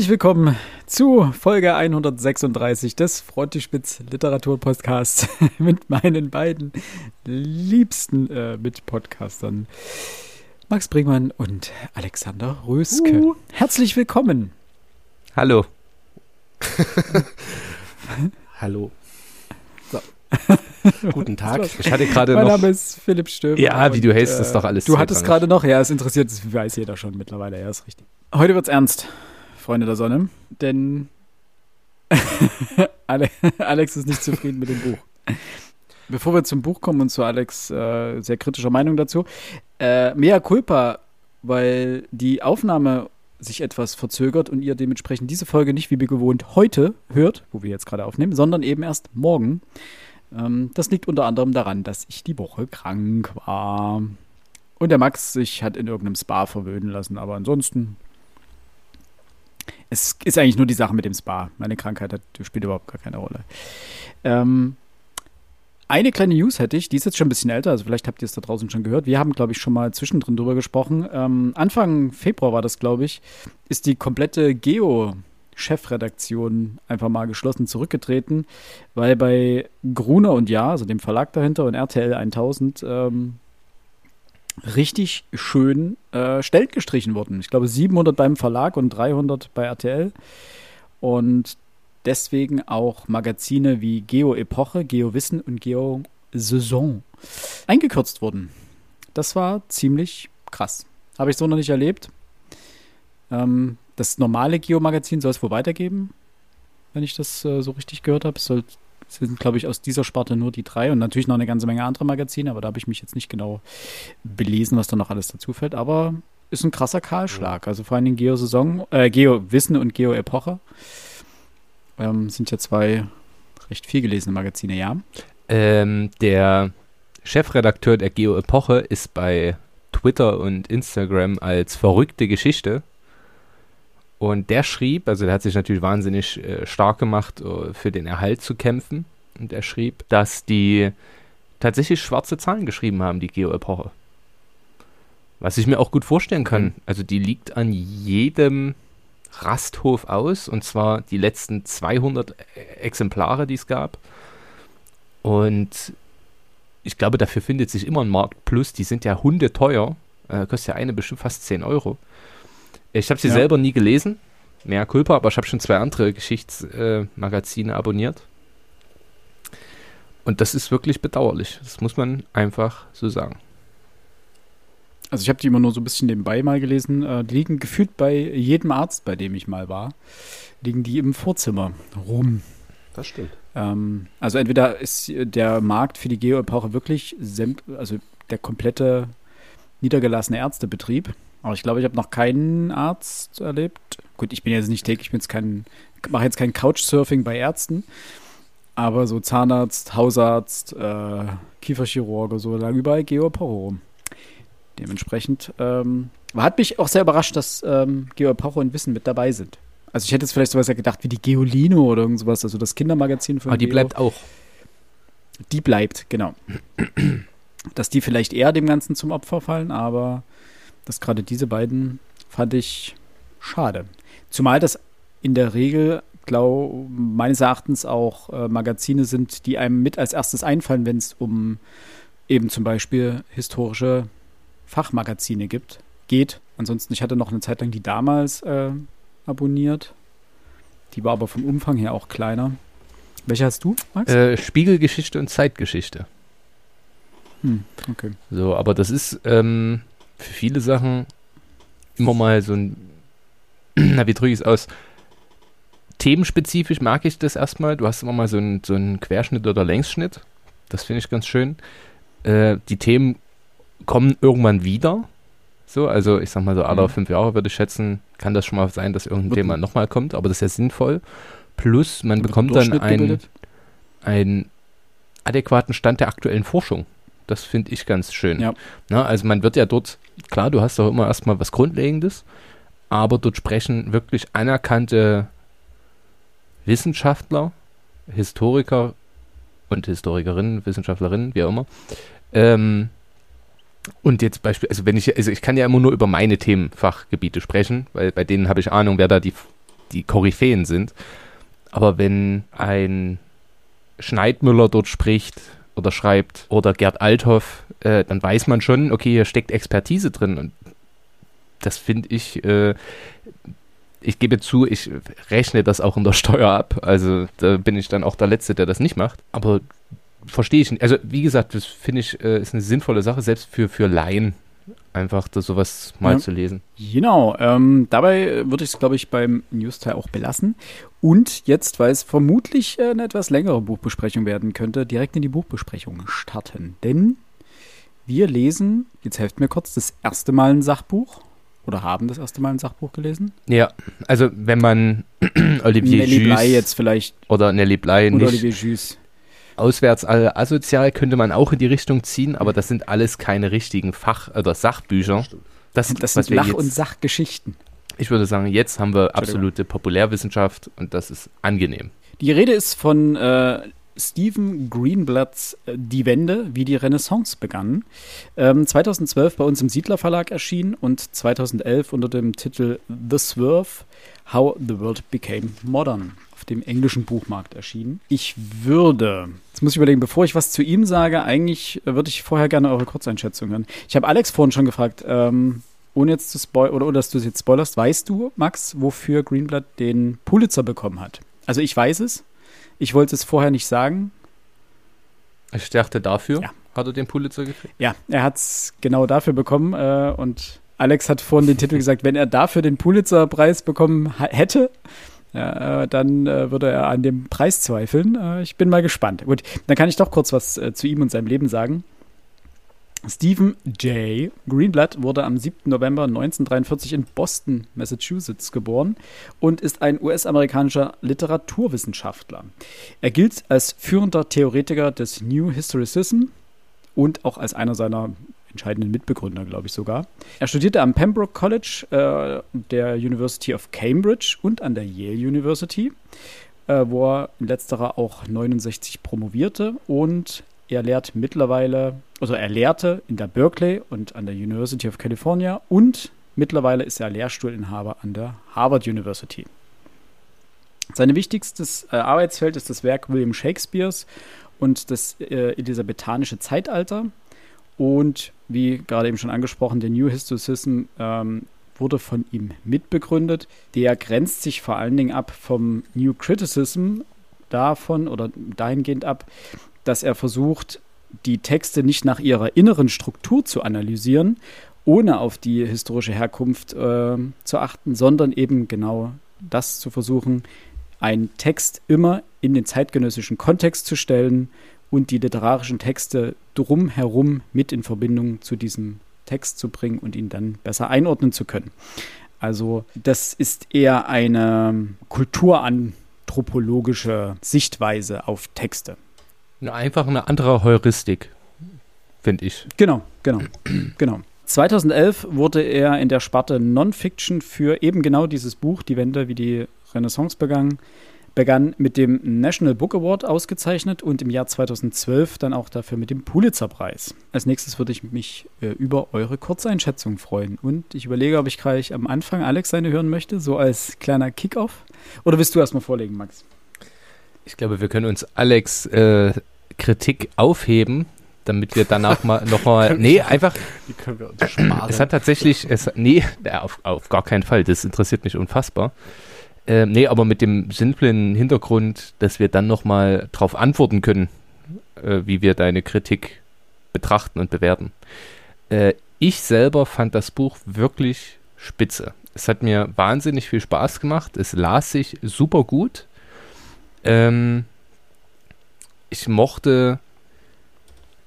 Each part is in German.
Herzlich willkommen zu Folge 136 des Frontispitz Literatur Podcasts mit meinen beiden liebsten äh, Mitpodcastern Max Bringmann und Alexander Röske. Uh. Herzlich willkommen. Hallo. Hallo. So. Guten Tag. Ich hatte gerade noch. Mein Name ist Philipp Stöber. Ja, wie du hältst, äh, ist doch alles. Du hattest gerade noch, ja, es interessiert, das weiß jeder schon mittlerweile, ja, ist richtig. Heute wird's ernst. Freunde der Sonne, denn Alex ist nicht zufrieden mit dem Buch. Bevor wir zum Buch kommen und zu Alex äh, sehr kritischer Meinung dazu, äh, mea culpa, weil die Aufnahme sich etwas verzögert und ihr dementsprechend diese Folge nicht wie gewohnt heute hört, wo wir jetzt gerade aufnehmen, sondern eben erst morgen. Ähm, das liegt unter anderem daran, dass ich die Woche krank war. Und der Max sich hat in irgendeinem Spa verwöhnen lassen, aber ansonsten es ist eigentlich nur die Sache mit dem Spa. Meine Krankheit hat, spielt überhaupt gar keine Rolle. Ähm, eine kleine News hätte ich, die ist jetzt schon ein bisschen älter, also vielleicht habt ihr es da draußen schon gehört. Wir haben, glaube ich, schon mal zwischendrin drüber gesprochen. Ähm, Anfang Februar war das, glaube ich, ist die komplette Geo- Chefredaktion einfach mal geschlossen zurückgetreten, weil bei Gruner und Ja, also dem Verlag dahinter und RTL 1000, ähm, richtig schön äh, Stellen gestrichen wurden. Ich glaube 700 beim Verlag und 300 bei RTL. Und deswegen auch Magazine wie Geo Epoche, Geo Wissen und Geo Saison eingekürzt wurden. Das war ziemlich krass. Habe ich so noch nicht erlebt. Ähm, das normale Geo-Magazin soll es wohl weitergeben, wenn ich das äh, so richtig gehört habe. Es soll sind, glaube ich, aus dieser Sparte nur die drei und natürlich noch eine ganze Menge andere Magazine, aber da habe ich mich jetzt nicht genau belesen, was da noch alles dazu fällt. Aber ist ein krasser Kahlschlag. Also vor allem den Geo-Saison, äh, Geo-Wissen und Geo-Epoche ähm, sind ja zwei recht viel gelesene Magazine, ja. Ähm, der Chefredakteur der Geo-Epoche ist bei Twitter und Instagram als verrückte Geschichte und der schrieb, also der hat sich natürlich wahnsinnig äh, stark gemacht, uh, für den Erhalt zu kämpfen. Und er schrieb, dass die tatsächlich schwarze Zahlen geschrieben haben, die Geo-Epoche. Was ich mir auch gut vorstellen kann. Mhm. Also die liegt an jedem Rasthof aus. Und zwar die letzten 200 äh, Exemplare, die es gab. Und ich glaube, dafür findet sich immer ein Markt. Plus, die sind ja hundeteuer. Äh, kostet ja eine bestimmt fast 10 Euro. Ich habe sie ja. selber nie gelesen, mehr Culpa, aber ich habe schon zwei andere Geschichtsmagazine äh, abonniert. Und das ist wirklich bedauerlich. Das muss man einfach so sagen. Also ich habe die immer nur so ein bisschen nebenbei mal gelesen. Äh, die liegen gefühlt bei jedem Arzt, bei dem ich mal war, liegen die im Vorzimmer rum. Das stimmt. Ähm, also entweder ist der Markt für die Geo-Epoche wirklich, also der komplette niedergelassene Ärztebetrieb aber ich glaube, ich habe noch keinen Arzt erlebt. Gut, ich bin jetzt nicht täglich, ich bin jetzt kein, mache jetzt kein Couchsurfing bei Ärzten. Aber so Zahnarzt, Hausarzt, äh, Kieferchirurge, so lang überall Geoporo rum. Dementsprechend ähm, hat mich auch sehr überrascht, dass ähm, Geoporo und Wissen mit dabei sind. Also ich hätte jetzt vielleicht sowas ja gedacht wie die Geolino oder irgendwas, also das Kindermagazin von Aber die Geo. bleibt auch. Die bleibt, genau. dass die vielleicht eher dem Ganzen zum Opfer fallen, aber dass gerade diese beiden fand ich schade. Zumal das in der Regel, glaube meines Erachtens auch äh, Magazine sind, die einem mit als erstes einfallen, wenn es um eben zum Beispiel historische Fachmagazine gibt, geht. Ansonsten, ich hatte noch eine Zeit lang die damals äh, abonniert. Die war aber vom Umfang her auch kleiner. Welche hast du, Max? Äh, Spiegelgeschichte und Zeitgeschichte. Hm, okay. So, aber das ist, ähm, für viele Sachen immer mal so ein, na, wie drücke ich es aus? Themenspezifisch mag ich das erstmal. Du hast immer mal so einen, so einen Querschnitt oder Längsschnitt. Das finde ich ganz schön. Äh, die Themen kommen irgendwann wieder. So, also ich sag mal so alle mhm. fünf Jahre würde ich schätzen, kann das schon mal sein, dass irgendein Thema nochmal kommt, aber das ist ja sinnvoll. Plus, man bekommt dann einen, einen adäquaten Stand der aktuellen Forschung. Das finde ich ganz schön. Ja. Na, also man wird ja dort, klar, du hast doch immer erstmal was Grundlegendes, aber dort sprechen wirklich anerkannte Wissenschaftler, Historiker und Historikerinnen, Wissenschaftlerinnen, wie auch immer. Ähm, und jetzt Beispiel, also wenn ich, also ich kann ja immer nur über meine Themenfachgebiete sprechen, weil bei denen habe ich Ahnung, wer da die die Koryphäen sind. Aber wenn ein Schneidmüller dort spricht oder schreibt oder Gerd Althoff, äh, dann weiß man schon, okay, hier steckt Expertise drin. Und das finde ich, äh, ich gebe zu, ich rechne das auch in der Steuer ab. Also da bin ich dann auch der Letzte, der das nicht macht. Aber verstehe ich nicht. Also wie gesagt, das finde ich, äh, ist eine sinnvolle Sache, selbst für, für Laien einfach das sowas mal ja. zu lesen. Genau, ähm, dabei würde ich es, glaube ich, beim News-Teil auch belassen. Und jetzt, weil es vermutlich äh, eine etwas längere Buchbesprechung werden könnte, direkt in die Buchbesprechung starten. Denn wir lesen, jetzt helft mir kurz, das erste Mal ein Sachbuch. Oder haben das erste Mal ein Sachbuch gelesen? Ja, also wenn man Olivier Nelly Blei jetzt vielleicht. Oder Nelly Blei nicht. Olivier Jus auswärts asozial könnte man auch in die Richtung ziehen, aber das sind alles keine richtigen Fach- oder Sachbücher. Das, sind, das sind Lach- und Sachgeschichten. Ich würde sagen, jetzt haben wir absolute Populärwissenschaft und das ist angenehm. Die Rede ist von äh, Stephen Greenblatts äh, Die Wende, wie die Renaissance begann. Ähm, 2012 bei uns im Siedler Verlag erschienen und 2011 unter dem Titel The Swerve, How the World Became Modern auf dem englischen Buchmarkt erschienen. Ich würde, jetzt muss ich überlegen, bevor ich was zu ihm sage, eigentlich würde ich vorher gerne eure Kurzeinschätzung hören. Ich habe Alex vorhin schon gefragt, ähm, ohne jetzt zu spoilern, oder, oder dass du es jetzt spoilerst, weißt du, Max, wofür Greenblatt den Pulitzer bekommen hat? Also ich weiß es. Ich wollte es vorher nicht sagen. Ich dachte, dafür ja. hat er den Pulitzer gekriegt. Ja, er hat es genau dafür bekommen äh, und Alex hat vorhin den Titel gesagt, wenn er dafür den Pulitzer-Preis bekommen hätte, ja, äh, dann äh, würde er an dem Preis zweifeln. Äh, ich bin mal gespannt. Gut, dann kann ich doch kurz was äh, zu ihm und seinem Leben sagen. Stephen J. Greenblatt wurde am 7. November 1943 in Boston, Massachusetts geboren und ist ein US-amerikanischer Literaturwissenschaftler. Er gilt als führender Theoretiker des New Historicism und auch als einer seiner entscheidenden Mitbegründer, glaube ich sogar. Er studierte am Pembroke College äh, der University of Cambridge und an der Yale University, äh, wo er in letzterer auch 69 promovierte und er lehrt mittlerweile, also er lehrte in der Berkeley und an der University of California und mittlerweile ist er Lehrstuhlinhaber an der Harvard University. Sein wichtigstes äh, Arbeitsfeld ist das Werk William Shakespeares und das äh, elisabethanische Zeitalter. Und wie gerade eben schon angesprochen, der New Historicism ähm, wurde von ihm mitbegründet. Der grenzt sich vor allen Dingen ab vom New Criticism davon oder dahingehend ab, dass er versucht, die Texte nicht nach ihrer inneren Struktur zu analysieren, ohne auf die historische Herkunft äh, zu achten, sondern eben genau das zu versuchen, einen Text immer in den zeitgenössischen Kontext zu stellen und die literarischen Texte drumherum mit in Verbindung zu diesem Text zu bringen und ihn dann besser einordnen zu können. Also das ist eher eine kulturanthropologische Sichtweise auf Texte. Einfach eine andere Heuristik, finde ich. Genau, genau, genau. 2011 wurde er in der Sparte Non-Fiction für eben genau dieses Buch, Die Wende, wie die Renaissance begangen, begann mit dem National Book Award ausgezeichnet und im Jahr 2012 dann auch dafür mit dem Pulitzer-Preis. Als nächstes würde ich mich äh, über eure Kurzeinschätzung freuen. Und ich überlege, ob ich gleich am Anfang Alex seine hören möchte, so als kleiner Kickoff. Oder willst du erstmal vorlegen, Max? Ich glaube, wir können uns Alex äh, Kritik aufheben, damit wir danach mal nochmal. Nee, einfach. Die können wir uns sparen. Es hat tatsächlich. Es, nee, auf, auf gar keinen Fall. Das interessiert mich unfassbar. Äh, nee, aber mit dem simplen Hintergrund, dass wir dann nochmal darauf antworten können, äh, wie wir deine Kritik betrachten und bewerten. Äh, ich selber fand das Buch wirklich spitze. Es hat mir wahnsinnig viel Spaß gemacht. Es las sich super gut. Ähm, ich mochte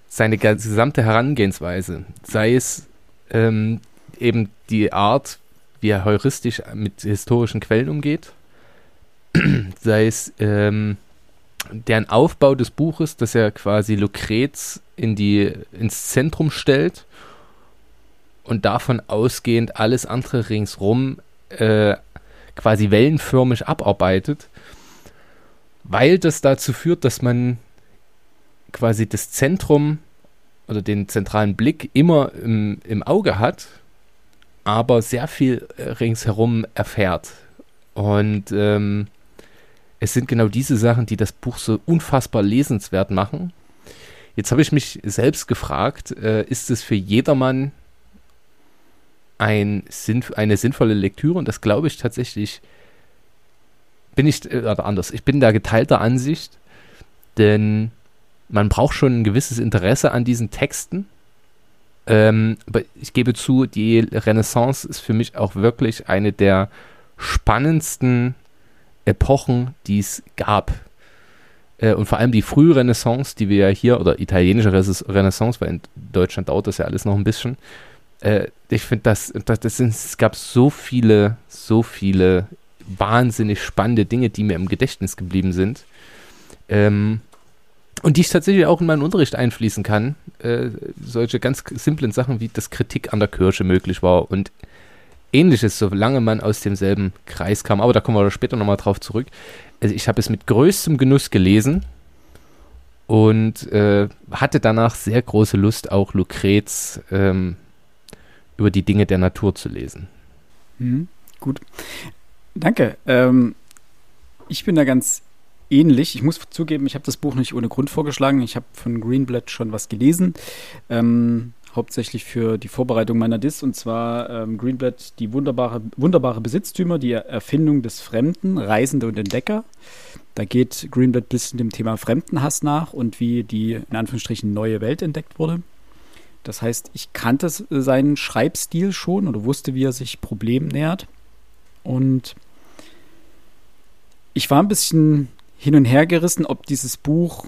seine gesamte Herangehensweise, sei es ähm, eben die Art, wie er heuristisch mit historischen Quellen umgeht, sei es ähm, deren Aufbau des Buches, dass er quasi Lucrez in die, ins Zentrum stellt und davon ausgehend alles andere ringsrum äh, quasi wellenförmig abarbeitet, weil das dazu führt, dass man quasi das Zentrum oder den zentralen Blick immer im, im Auge hat aber sehr viel äh, ringsherum erfährt. Und ähm, es sind genau diese Sachen, die das Buch so unfassbar lesenswert machen. Jetzt habe ich mich selbst gefragt, äh, ist es für jedermann ein eine sinnvolle Lektüre? Und das glaube ich tatsächlich, bin ich, äh, oder anders, ich bin da geteilter Ansicht, denn man braucht schon ein gewisses Interesse an diesen Texten. Ähm, aber ich gebe zu, die Renaissance ist für mich auch wirklich eine der spannendsten Epochen, die es gab. Äh, und vor allem die frühe Renaissance, die wir ja hier, oder italienische Renaissance, weil in Deutschland dauert das ja alles noch ein bisschen. Äh, ich finde, das, das, das es gab so viele, so viele wahnsinnig spannende Dinge, die mir im Gedächtnis geblieben sind. Ähm, und die ich tatsächlich auch in meinen Unterricht einfließen kann. Äh, solche ganz simplen Sachen wie das Kritik an der Kirche möglich war und ähnliches, solange man aus demselben Kreis kam. Aber da kommen wir später nochmal drauf zurück. Also ich habe es mit größtem Genuss gelesen und äh, hatte danach sehr große Lust, auch Lucrez ähm, über die Dinge der Natur zu lesen. Mhm, gut. Danke. Ähm, ich bin da ganz ähnlich. Ich muss zugeben, ich habe das Buch nicht ohne Grund vorgeschlagen. Ich habe von Greenblatt schon was gelesen. Ähm, hauptsächlich für die Vorbereitung meiner Dis und zwar ähm, Greenblatt die wunderbare, wunderbare Besitztümer, die Erfindung des Fremden, Reisende und Entdecker. Da geht Greenblatt ein bisschen dem Thema Fremdenhass nach und wie die in Anführungsstrichen neue Welt entdeckt wurde. Das heißt, ich kannte seinen Schreibstil schon oder wusste, wie er sich Problemen nähert. Und ich war ein bisschen hin und her gerissen, ob dieses Buch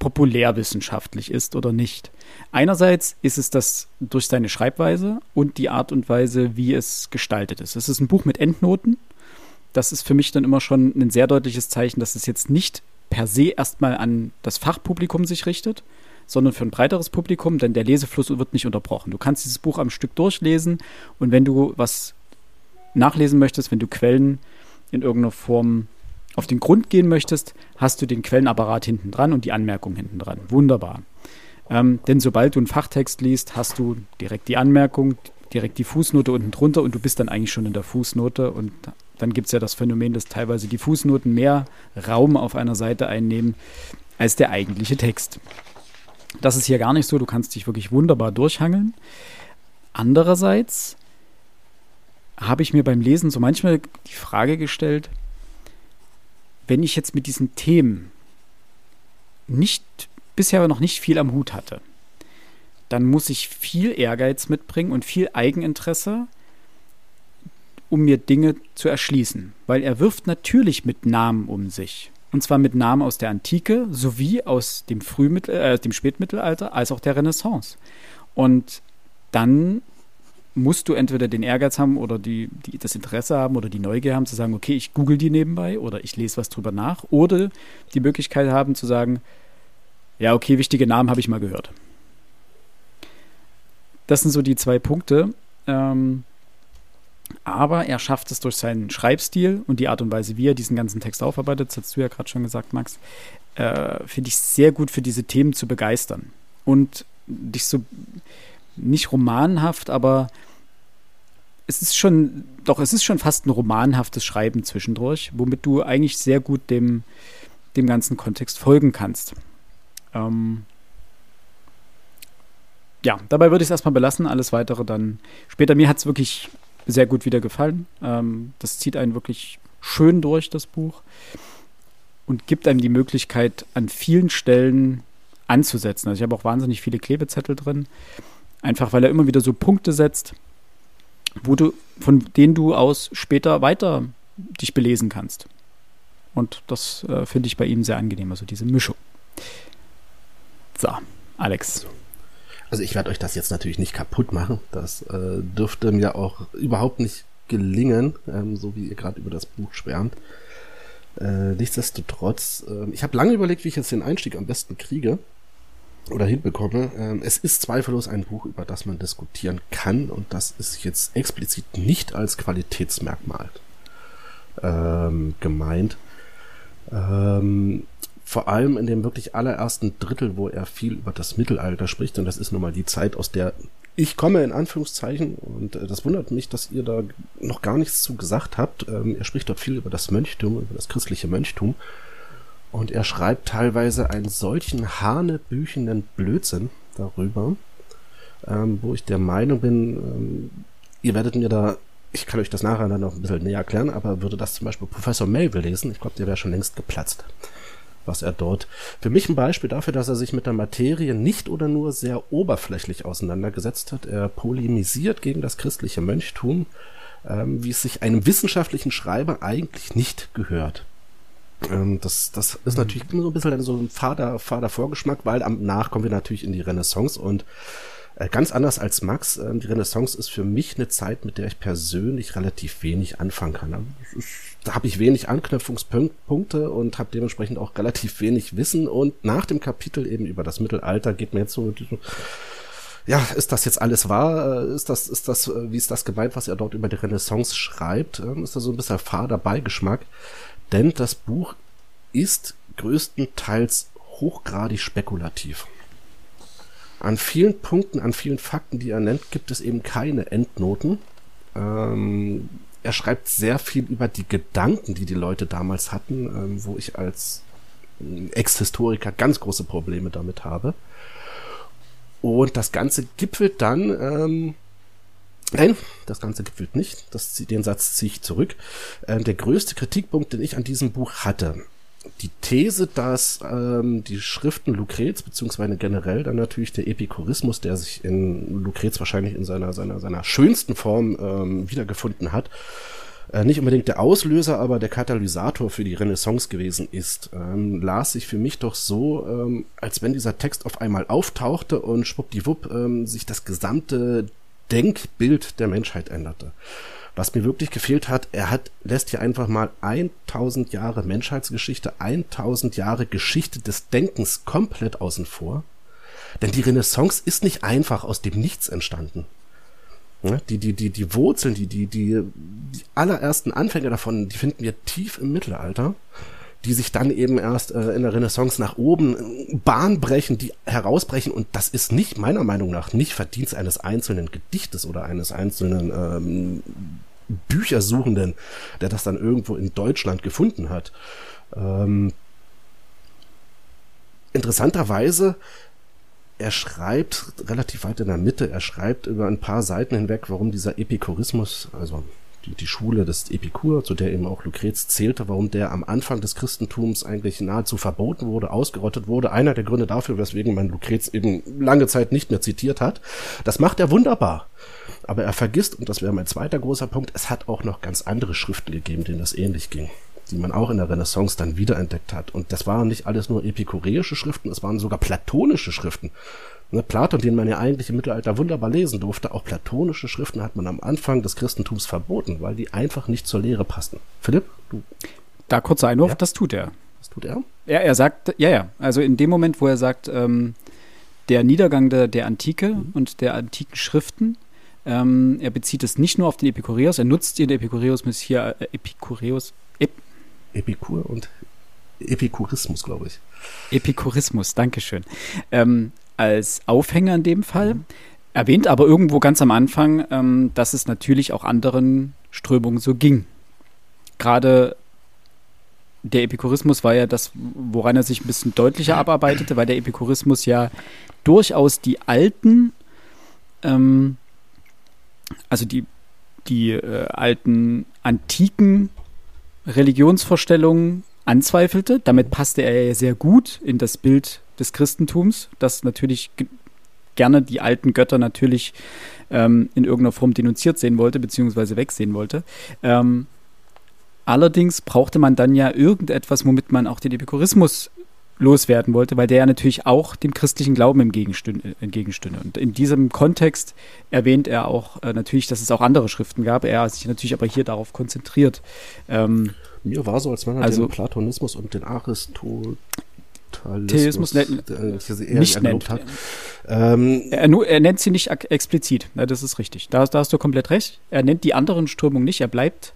populärwissenschaftlich ist oder nicht. Einerseits ist es das durch seine Schreibweise und die Art und Weise, wie es gestaltet ist. Es ist ein Buch mit Endnoten. Das ist für mich dann immer schon ein sehr deutliches Zeichen, dass es jetzt nicht per se erstmal an das Fachpublikum sich richtet, sondern für ein breiteres Publikum, denn der Lesefluss wird nicht unterbrochen. Du kannst dieses Buch am Stück durchlesen und wenn du was nachlesen möchtest, wenn du Quellen in irgendeiner Form auf den Grund gehen möchtest, hast du den Quellenapparat hinten dran und die Anmerkung hinten dran. Wunderbar. Ähm, denn sobald du einen Fachtext liest, hast du direkt die Anmerkung, direkt die Fußnote unten drunter und du bist dann eigentlich schon in der Fußnote und dann gibt es ja das Phänomen, dass teilweise die Fußnoten mehr Raum auf einer Seite einnehmen als der eigentliche Text. Das ist hier gar nicht so, du kannst dich wirklich wunderbar durchhangeln. Andererseits habe ich mir beim Lesen so manchmal die Frage gestellt, wenn ich jetzt mit diesen Themen nicht bisher noch nicht viel am Hut hatte, dann muss ich viel Ehrgeiz mitbringen und viel Eigeninteresse, um mir Dinge zu erschließen. Weil er wirft natürlich mit Namen um sich. Und zwar mit Namen aus der Antike sowie aus dem Frühmittel, äh, dem Spätmittelalter als auch der Renaissance. Und dann musst du entweder den Ehrgeiz haben oder die, die, das Interesse haben oder die Neugier haben zu sagen, okay, ich google die nebenbei oder ich lese was drüber nach oder die Möglichkeit haben zu sagen, ja, okay, wichtige Namen habe ich mal gehört. Das sind so die zwei Punkte. Ähm, aber er schafft es durch seinen Schreibstil und die Art und Weise, wie er diesen ganzen Text aufarbeitet, das hast du ja gerade schon gesagt, Max, äh, finde ich sehr gut für diese Themen zu begeistern und dich so nicht romanhaft, aber es ist schon, doch, es ist schon fast ein romanhaftes Schreiben zwischendurch, womit du eigentlich sehr gut dem, dem ganzen Kontext folgen kannst. Ähm ja, dabei würde ich es erstmal belassen, alles weitere dann später. Mir hat es wirklich sehr gut wieder gefallen. Ähm, das zieht einen wirklich schön durch, das Buch, und gibt einem die Möglichkeit, an vielen Stellen anzusetzen. Also ich habe auch wahnsinnig viele Klebezettel drin. Einfach weil er immer wieder so Punkte setzt, wo du, von denen du aus später weiter dich belesen kannst. Und das äh, finde ich bei ihm sehr angenehm, also diese Mischung. So, Alex. Also ich werde euch das jetzt natürlich nicht kaputt machen. Das äh, dürfte mir auch überhaupt nicht gelingen, ähm, so wie ihr gerade über das Buch schwärmt. Äh, nichtsdestotrotz, äh, ich habe lange überlegt, wie ich jetzt den Einstieg am besten kriege oder hinbekomme. Ähm, es ist zweifellos ein Buch, über das man diskutieren kann und das ist jetzt explizit nicht als Qualitätsmerkmal ähm, gemeint. Ähm, vor allem in dem wirklich allerersten Drittel, wo er viel über das Mittelalter spricht und das ist nun mal die Zeit, aus der ich komme in Anführungszeichen und äh, das wundert mich, dass ihr da noch gar nichts zu gesagt habt. Ähm, er spricht dort viel über das Mönchtum, über das christliche Mönchtum. Und er schreibt teilweise einen solchen hanebüchenden Blödsinn darüber, ähm, wo ich der Meinung bin, ähm, ihr werdet mir da, ich kann euch das nachher dann noch ein bisschen näher erklären, aber würde das zum Beispiel Professor Melville lesen, ich glaube, der wäre schon längst geplatzt was er dort. Für mich ein Beispiel dafür, dass er sich mit der Materie nicht oder nur sehr oberflächlich auseinandergesetzt hat. Er polemisiert gegen das christliche Mönchtum, ähm, wie es sich einem wissenschaftlichen Schreiber eigentlich nicht gehört. Ähm, das, das ist natürlich so ein bisschen so ein fader, fader Vorgeschmack, weil am nach kommen wir natürlich in die Renaissance und äh, ganz anders als Max, äh, die Renaissance ist für mich eine Zeit, mit der ich persönlich relativ wenig anfangen kann. Also, da habe ich wenig Anknüpfungspunkte und habe dementsprechend auch relativ wenig Wissen. Und nach dem Kapitel eben über das Mittelalter geht mir jetzt so, ja, ist das jetzt alles wahr? Äh, ist das, ist das, wie ist das gemeint, was er dort über die Renaissance schreibt? Ähm, ist da so ein bisschen fader Beigeschmack? Denn das Buch ist größtenteils hochgradig spekulativ. An vielen Punkten, an vielen Fakten, die er nennt, gibt es eben keine Endnoten. Ähm, er schreibt sehr viel über die Gedanken, die die Leute damals hatten, ähm, wo ich als Ex-Historiker ganz große Probleme damit habe. Und das Ganze gipfelt dann, ähm, nein, das Ganze gipfelt nicht, das, den Satz ziehe ich zurück. Ähm, der größte Kritikpunkt, den ich an diesem Buch hatte, die These, dass ähm, die Schriften Lucrez, beziehungsweise generell dann natürlich der Epikurismus, der sich in Lucrez wahrscheinlich in seiner, seiner, seiner schönsten Form ähm, wiedergefunden hat, äh, nicht unbedingt der Auslöser, aber der Katalysator für die Renaissance gewesen ist, ähm, las sich für mich doch so, ähm, als wenn dieser Text auf einmal auftauchte und schwuppdiwupp ähm, sich das gesamte Denkbild der Menschheit änderte. Was mir wirklich gefehlt hat, er hat, lässt hier einfach mal 1000 Jahre Menschheitsgeschichte, 1000 Jahre Geschichte des Denkens komplett außen vor. Denn die Renaissance ist nicht einfach aus dem Nichts entstanden. Die, die, die, die Wurzeln, die, die, die, die allerersten Anfänge davon, die finden wir tief im Mittelalter die sich dann eben erst äh, in der Renaissance nach oben äh, Bahn brechen, die herausbrechen. Und das ist nicht, meiner Meinung nach, nicht Verdienst eines einzelnen Gedichtes oder eines einzelnen ähm, Büchersuchenden, der das dann irgendwo in Deutschland gefunden hat. Ähm, interessanterweise, er schreibt relativ weit in der Mitte, er schreibt über ein paar Seiten hinweg, warum dieser Epikurismus, also die, die Schule des Epikur, zu der eben auch Lucrez zählte, warum der am Anfang des Christentums eigentlich nahezu verboten wurde, ausgerottet wurde. Einer der Gründe dafür, weswegen man Lucrez eben lange Zeit nicht mehr zitiert hat. Das macht er wunderbar. Aber er vergisst, und das wäre mein zweiter großer Punkt, es hat auch noch ganz andere Schriften gegeben, denen das ähnlich ging die man auch in der Renaissance dann wiederentdeckt hat. Und das waren nicht alles nur epikureische Schriften, es waren sogar platonische Schriften. Ne, Platon, den man ja eigentlich im Mittelalter wunderbar lesen durfte, auch platonische Schriften hat man am Anfang des Christentums verboten, weil die einfach nicht zur Lehre passten. Philipp, du. Da kurzer Einwurf, ja? das tut er. Das tut er? Ja, er sagt, ja, ja. Also in dem Moment, wo er sagt, ähm, der Niedergang der, der Antike mhm. und der antiken Schriften, ähm, er bezieht es nicht nur auf den Epikureus, er nutzt den Epikureus hier äh, Epikureus. Ep Epikur und Epikurismus, glaube ich. Epikurismus, Dankeschön. Ähm, als Aufhänger in dem Fall. Mhm. Erwähnt aber irgendwo ganz am Anfang, ähm, dass es natürlich auch anderen Strömungen so ging. Gerade der Epikurismus war ja das, woran er sich ein bisschen deutlicher abarbeitete, weil der Epikurismus ja durchaus die alten, ähm, also die, die äh, alten antiken Religionsvorstellungen anzweifelte. Damit passte er ja sehr gut in das Bild des Christentums, das natürlich gerne die alten Götter natürlich ähm, in irgendeiner Form denunziert sehen wollte, beziehungsweise wegsehen wollte. Ähm, allerdings brauchte man dann ja irgendetwas, womit man auch den Epikurismus loswerden wollte, weil der ja natürlich auch dem christlichen Glauben entgegenstünde. Und in diesem Kontext erwähnt er auch äh, natürlich, dass es auch andere Schriften gab. Er hat sich natürlich aber hier darauf konzentriert. Ähm, Mir war so, als man also, den Platonismus und den Aristoteles Theismus ne, nicht nennt. Hat. Ähm, er, er, nennt sie nicht explizit, ja, das ist richtig. Da, da, hast du komplett recht. Er nennt die anderen Strömungen nicht, er bleibt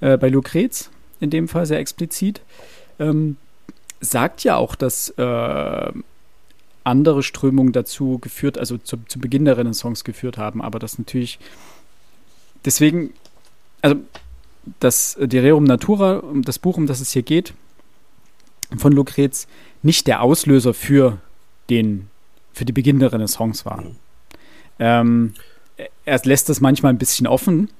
äh, bei Lucrez in dem Fall sehr explizit. Ähm, sagt ja auch, dass äh, andere Strömungen dazu geführt, also zu, zu Beginn der Renaissance geführt haben, aber das natürlich deswegen, also das De Rerum Natura, das Buch, um das es hier geht, von Lucrez, nicht der Auslöser für den, für die Beginn der Renaissance war. Mhm. Ähm, er lässt das manchmal ein bisschen offen,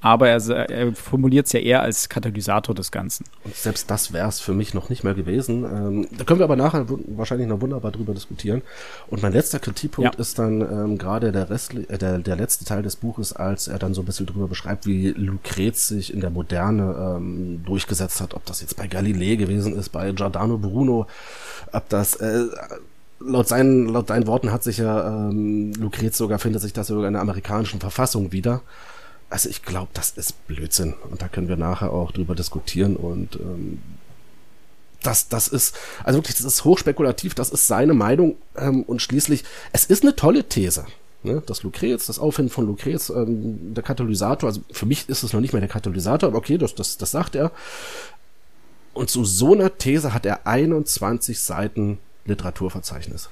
aber er, er formuliert es ja eher als Katalysator des Ganzen. Und selbst das wäre es für mich noch nicht mehr gewesen. Ähm, da können wir aber nachher wahrscheinlich noch wunderbar drüber diskutieren. Und mein letzter Kritikpunkt ja. ist dann ähm, gerade der, Rest, äh, der, der letzte Teil des Buches, als er dann so ein bisschen drüber beschreibt, wie Lucrez sich in der Moderne ähm, durchgesetzt hat, ob das jetzt bei Galilei gewesen ist, bei Giordano Bruno, ob das äh, laut seinen, laut seinen Worten hat sich ja ähm, Lucrez sogar, findet sich das sogar in der amerikanischen Verfassung wieder. Also ich glaube, das ist Blödsinn. Und da können wir nachher auch drüber diskutieren. Und ähm, das, das ist, also wirklich, das ist hochspekulativ, das ist seine Meinung. Ähm, und schließlich, es ist eine tolle These. Ne? Das Lucrez, das Auffinden von Lucrez, ähm, der Katalysator, also für mich ist es noch nicht mehr der Katalysator, aber okay, das, das, das sagt er. Und zu so einer These hat er 21 Seiten Literaturverzeichnis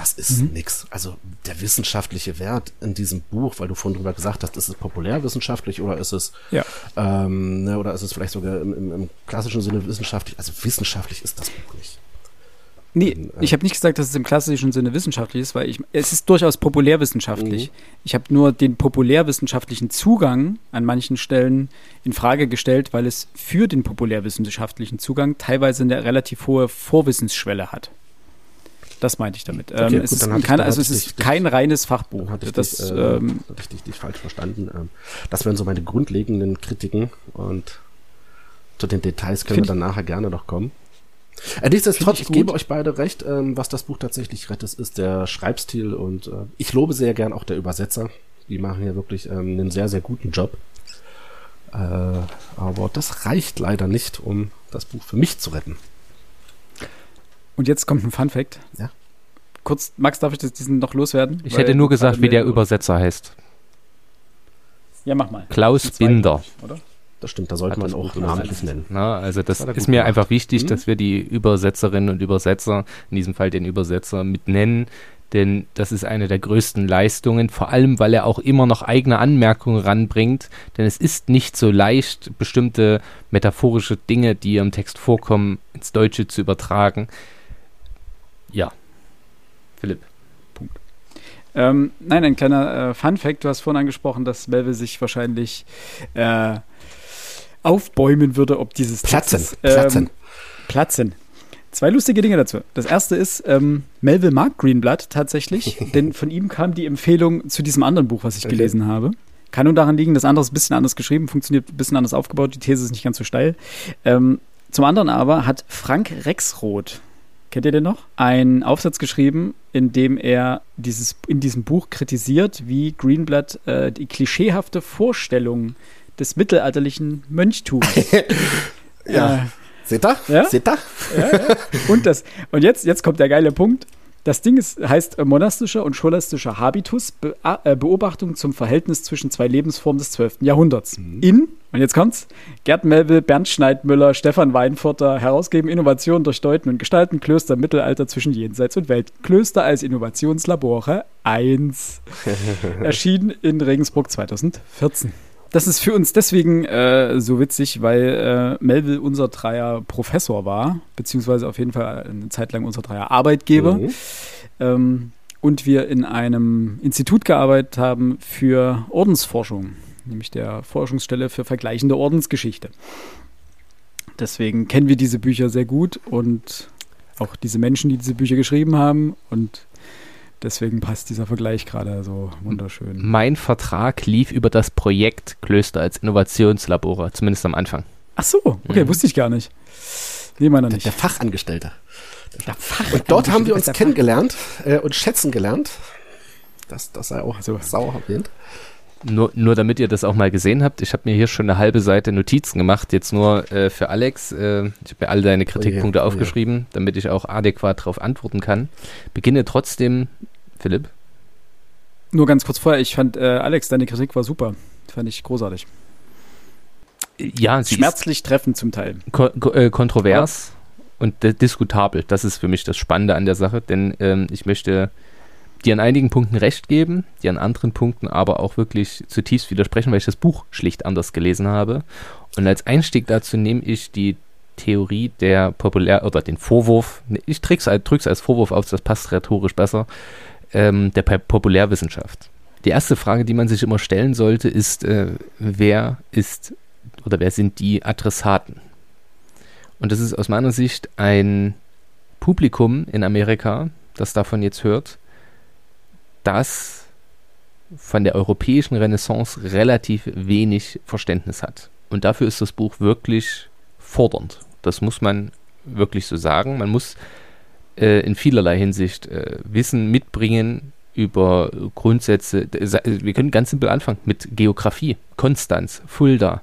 das ist mhm. nix. Also der wissenschaftliche Wert in diesem Buch, weil du vorhin drüber gesagt hast, ist es populärwissenschaftlich oder ist es ja. ähm, ne, oder ist es vielleicht sogar im, im, im, klassischen Sinne wissenschaftlich? Also wissenschaftlich ist das Buch nicht. Nee, ähm, ich habe nicht gesagt, dass es im klassischen Sinne wissenschaftlich ist, weil ich, es ist durchaus populärwissenschaftlich. Mhm. Ich habe nur den populärwissenschaftlichen Zugang an manchen Stellen in Frage gestellt, weil es für den populärwissenschaftlichen Zugang teilweise eine relativ hohe Vorwissensschwelle hat. Das meinte ich damit. Okay, ähm, es ist, kein, also es ist dich, kein reines Fachbuch. Hatte das, dich, äh, ähm, hatte ich dich, dich falsch verstanden. Ähm, das wären so meine grundlegenden Kritiken und zu den Details können wir dann nachher gerne noch kommen. Äh, nichtsdestotrotz, ich, ich gebe euch beide recht, ähm, was das Buch tatsächlich rettet, ist der Schreibstil und äh, ich lobe sehr gern auch der Übersetzer. Die machen hier wirklich ähm, einen sehr, sehr guten Job. Äh, aber das reicht leider nicht, um das Buch für mich zu retten. Und jetzt kommt ein Fun Fact. Ja. Kurz, Max, darf ich das, diesen noch loswerden? Ich hätte nur gesagt, wie der Übersetzer heißt. Ja, mach mal. Klaus Binder. Oder? Das stimmt, da sollte man auch namentlich nennen. Na, also das ist mir gemacht. einfach wichtig, mhm. dass wir die Übersetzerinnen und Übersetzer, in diesem Fall den Übersetzer, mit nennen, denn das ist eine der größten Leistungen, vor allem weil er auch immer noch eigene Anmerkungen ranbringt, denn es ist nicht so leicht, bestimmte metaphorische Dinge, die im Text vorkommen, ins Deutsche zu übertragen. Ja. Philipp. Punkt. Ähm, nein, ein kleiner äh, Fun-Fact: Du hast vorhin angesprochen, dass Melville sich wahrscheinlich äh, aufbäumen würde, ob dieses Platzen. Textes, ähm, platzen. Platzen. Zwei lustige Dinge dazu. Das erste ist, ähm, Melville mag Greenblood tatsächlich, denn von ihm kam die Empfehlung zu diesem anderen Buch, was ich okay. gelesen habe. Kann nur daran liegen, das andere ist ein bisschen anders geschrieben, funktioniert ein bisschen anders aufgebaut, die These ist nicht ganz so steil. Ähm, zum anderen aber hat Frank Rexroth, kennt ihr den noch? Einen Aufsatz geschrieben, in dem er dieses, in diesem Buch kritisiert, wie Greenblood äh, die klischeehafte Vorstellung des mittelalterlichen Mönchtums. ja. Äh, Seht ihr? Ja? Seht ihr? Ja, ja. Und, das, und jetzt, jetzt kommt der geile Punkt. Das Ding ist, heißt äh, monastischer und scholastischer Habitus, Be äh, Beobachtung zum Verhältnis zwischen zwei Lebensformen des 12. Jahrhunderts. Mhm. In, und jetzt kommt's, Gerd Melville, Bernd Schneidmüller, Stefan Weinfurter herausgeben Innovationen durch Deuten und Gestalten, Klöster Mittelalter zwischen Jenseits und Welt. Klöster als Innovationslabore 1. Erschienen in Regensburg 2014. Das ist für uns deswegen äh, so witzig, weil äh, Melville unser Dreier Professor war, beziehungsweise auf jeden Fall eine Zeit lang unser Dreier Arbeitgeber. Mhm. Ähm, und wir in einem Institut gearbeitet haben für Ordensforschung, nämlich der Forschungsstelle für vergleichende Ordensgeschichte. Deswegen kennen wir diese Bücher sehr gut und auch diese Menschen, die diese Bücher geschrieben haben. Und Deswegen passt dieser Vergleich gerade so wunderschön. Mein Vertrag lief über das Projekt Klöster als Innovationslabore, zumindest am Anfang. Ach so, okay, mhm. wusste ich gar nicht. Nee, meiner nicht. Der, der Fachangestellte. Der und dort haben wir uns kennengelernt äh, und schätzen gelernt. Das, das sei auch so sauer erwähnt. Nur, nur damit ihr das auch mal gesehen habt, ich habe mir hier schon eine halbe Seite Notizen gemacht, jetzt nur äh, für Alex. Äh, ich habe mir alle deine Kritikpunkte oh yeah, aufgeschrieben, oh yeah. damit ich auch adäquat darauf antworten kann. Beginne trotzdem Philipp? Nur ganz kurz vorher, ich fand, äh, Alex, deine Kritik war super. Fand ich großartig. Ja, schmerzlich treffend zum Teil. Ko ko äh, kontrovers. und diskutabel. Das ist für mich das Spannende an der Sache, denn ähm, ich möchte dir an einigen Punkten recht geben, dir an anderen Punkten aber auch wirklich zutiefst widersprechen, weil ich das Buch schlicht anders gelesen habe. Und als Einstieg dazu nehme ich die Theorie der Populär- oder den Vorwurf, ich drücke es als Vorwurf auf, das passt rhetorisch besser, ähm, der Populärwissenschaft. Die erste Frage, die man sich immer stellen sollte, ist, äh, wer ist oder wer sind die Adressaten? Und das ist aus meiner Sicht ein Publikum in Amerika, das davon jetzt hört, das von der europäischen Renaissance relativ wenig Verständnis hat. Und dafür ist das Buch wirklich fordernd. Das muss man wirklich so sagen. Man muss äh, in vielerlei Hinsicht äh, Wissen mitbringen über Grundsätze. Wir können ganz simpel anfangen mit Geografie. Konstanz, Fulda.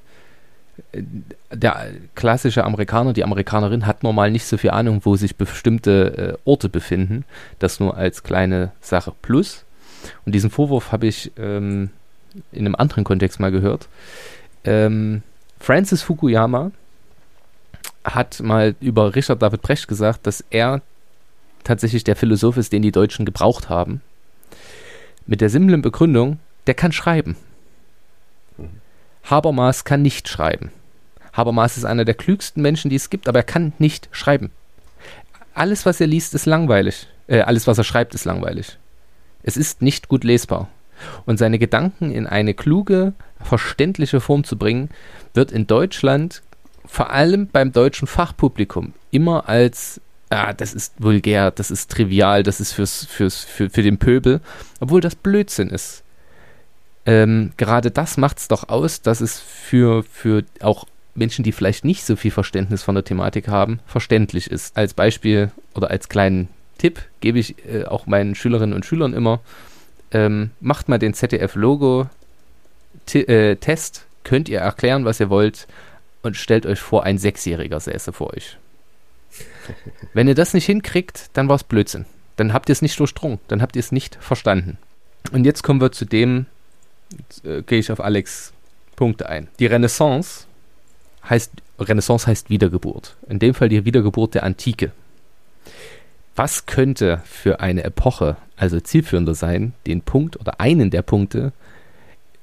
Äh, der klassische Amerikaner, die Amerikanerin hat normal nicht so viel Ahnung, wo sich bestimmte äh, Orte befinden. Das nur als kleine Sache. Plus, und diesen Vorwurf habe ich ähm, in einem anderen Kontext mal gehört. Ähm, Francis Fukuyama hat mal über Richard David Brecht gesagt, dass er tatsächlich der Philosoph ist, den die Deutschen gebraucht haben. Mit der simplen Begründung, der kann schreiben. Habermas kann nicht schreiben. Habermas ist einer der klügsten Menschen, die es gibt, aber er kann nicht schreiben. Alles, was er liest, ist langweilig. Äh, alles, was er schreibt, ist langweilig. Es ist nicht gut lesbar. Und seine Gedanken in eine kluge, verständliche Form zu bringen, wird in Deutschland, vor allem beim deutschen Fachpublikum, immer als ah, das ist vulgär, das ist trivial, das ist fürs, fürs, für, für den Pöbel, obwohl das Blödsinn ist. Ähm, gerade das macht es doch aus, dass es für, für auch Menschen, die vielleicht nicht so viel Verständnis von der Thematik haben, verständlich ist. Als Beispiel oder als kleinen Tipp gebe ich äh, auch meinen Schülerinnen und Schülern immer, ähm, macht mal den ZDF-Logo-Test, äh, könnt ihr erklären, was ihr wollt und stellt euch vor, ein Sechsjähriger säße vor euch. Wenn ihr das nicht hinkriegt, dann war es Blödsinn. Dann habt ihr es nicht durchdrungen, dann habt ihr es nicht verstanden. Und jetzt kommen wir zu dem, äh, gehe ich auf Alex Punkte ein. Die Renaissance heißt, Renaissance heißt Wiedergeburt. In dem Fall die Wiedergeburt der Antike. Was könnte für eine Epoche also zielführender sein, den Punkt oder einen der Punkte,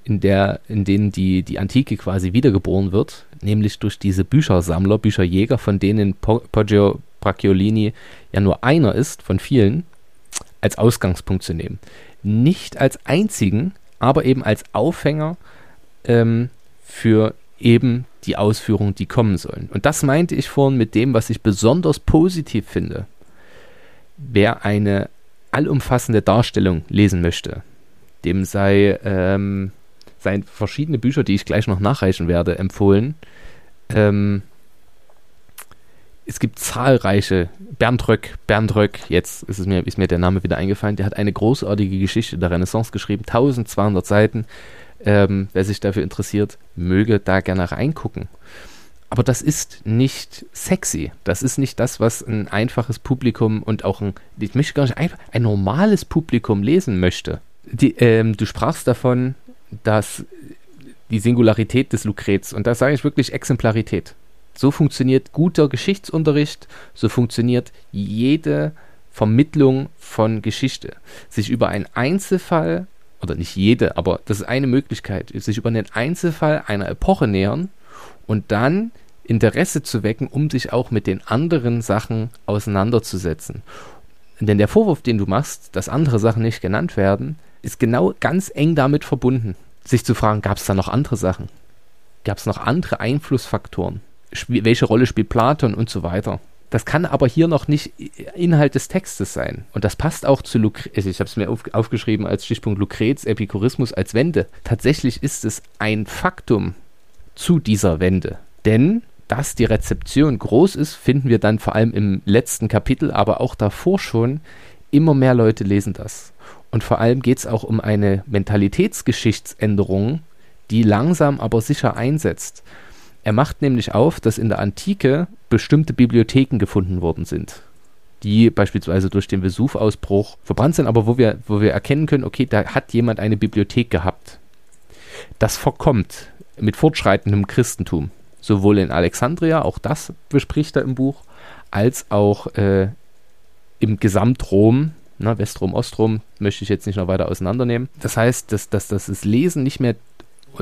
in, der, in denen die, die Antike quasi wiedergeboren wird, nämlich durch diese Büchersammler, Bücherjäger, von denen Poggio Bracciolini ja nur einer ist von vielen, als Ausgangspunkt zu nehmen. Nicht als einzigen, aber eben als Aufhänger ähm, für eben die Ausführungen, die kommen sollen. Und das meinte ich vorhin mit dem, was ich besonders positiv finde. Wer eine allumfassende Darstellung lesen möchte, dem sei ähm, seien verschiedene Bücher, die ich gleich noch nachreichen werde, empfohlen. Ähm, es gibt zahlreiche, Bernd Röck, Bernd Röck, jetzt ist, es mir, ist mir der Name wieder eingefallen, der hat eine großartige Geschichte der Renaissance geschrieben, 1200 Seiten. Ähm, wer sich dafür interessiert, möge da gerne reingucken. Aber das ist nicht sexy. Das ist nicht das, was ein einfaches Publikum und auch ein, ich möchte gar nicht einfach, ein normales Publikum lesen möchte. Die, ähm, du sprachst davon, dass die Singularität des Lukrets, und da sage ich wirklich Exemplarität. So funktioniert guter Geschichtsunterricht, so funktioniert jede Vermittlung von Geschichte. Sich über einen Einzelfall, oder nicht jede, aber das ist eine Möglichkeit, sich über einen Einzelfall einer Epoche nähern und dann Interesse zu wecken, um sich auch mit den anderen Sachen auseinanderzusetzen. Denn der Vorwurf, den du machst, dass andere Sachen nicht genannt werden, ist genau ganz eng damit verbunden, sich zu fragen, gab es da noch andere Sachen? Gab es noch andere Einflussfaktoren? Sp welche Rolle spielt Platon und so weiter? Das kann aber hier noch nicht Inhalt des Textes sein. Und das passt auch zu Lucrez. Also ich habe es mir auf, aufgeschrieben als Stichpunkt Lucrez, Epikurismus als Wende. Tatsächlich ist es ein Faktum zu dieser Wende. Denn dass die Rezeption groß ist, finden wir dann vor allem im letzten Kapitel, aber auch davor schon. Immer mehr Leute lesen das. Und vor allem geht es auch um eine Mentalitätsgeschichtsänderung, die langsam aber sicher einsetzt. Er macht nämlich auf, dass in der Antike bestimmte Bibliotheken gefunden worden sind, die beispielsweise durch den Vesuv-Ausbruch verbrannt sind, aber wo wir, wo wir erkennen können, okay, da hat jemand eine Bibliothek gehabt. Das verkommt mit fortschreitendem Christentum, sowohl in Alexandria, auch das bespricht er im Buch, als auch äh, im Gesamtrom, ne, Westrom, Ostrom, möchte ich jetzt nicht noch weiter auseinandernehmen. Das heißt, dass, dass, dass das Lesen nicht mehr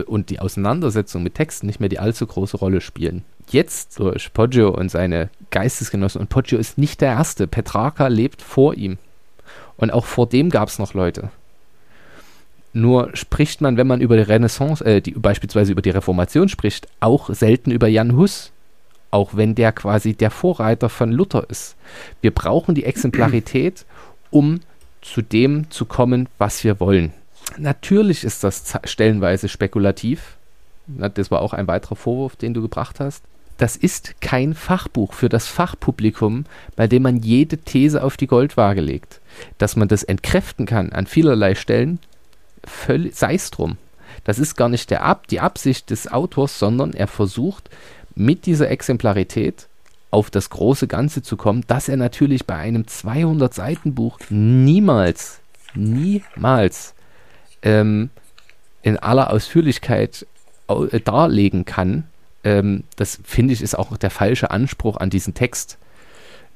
und die Auseinandersetzung mit Texten nicht mehr die allzu große Rolle spielen. Jetzt durch Poggio und seine Geistesgenossen, und Poggio ist nicht der Erste, Petrarca lebt vor ihm. Und auch vor dem gab es noch Leute. Nur spricht man, wenn man über die Renaissance, äh, die, beispielsweise über die Reformation spricht, auch selten über Jan Hus. Auch wenn der quasi der Vorreiter von Luther ist. Wir brauchen die Exemplarität, um zu dem zu kommen, was wir wollen. Natürlich ist das stellenweise spekulativ. Das war auch ein weiterer Vorwurf, den du gebracht hast. Das ist kein Fachbuch für das Fachpublikum, bei dem man jede These auf die Goldwaage legt. Dass man das entkräften kann an vielerlei Stellen, sei es drum. Das ist gar nicht der Ab die Absicht des Autors, sondern er versucht mit dieser Exemplarität auf das große Ganze zu kommen, dass er natürlich bei einem 200 Seiten Buch niemals, niemals ähm, in aller Ausführlichkeit äh, darlegen kann. Ähm, das finde ich ist auch der falsche Anspruch an diesen Text.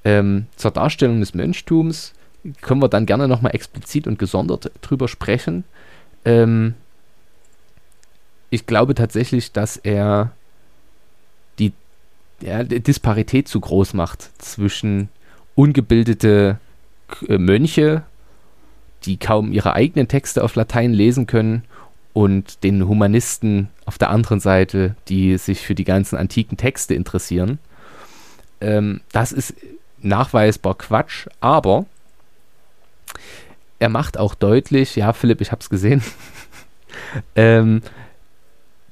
Ähm, zur Darstellung des Mönchtums können wir dann gerne nochmal explizit und gesondert drüber sprechen. Ähm, ich glaube tatsächlich, dass er die, ja, die Disparität zu groß macht zwischen ungebildete äh, Mönche, die kaum ihre eigenen Texte auf Latein lesen können, und den Humanisten auf der anderen Seite, die sich für die ganzen antiken Texte interessieren. Ähm, das ist nachweisbar Quatsch, aber er macht auch deutlich, ja, Philipp, ich habe es gesehen, ähm,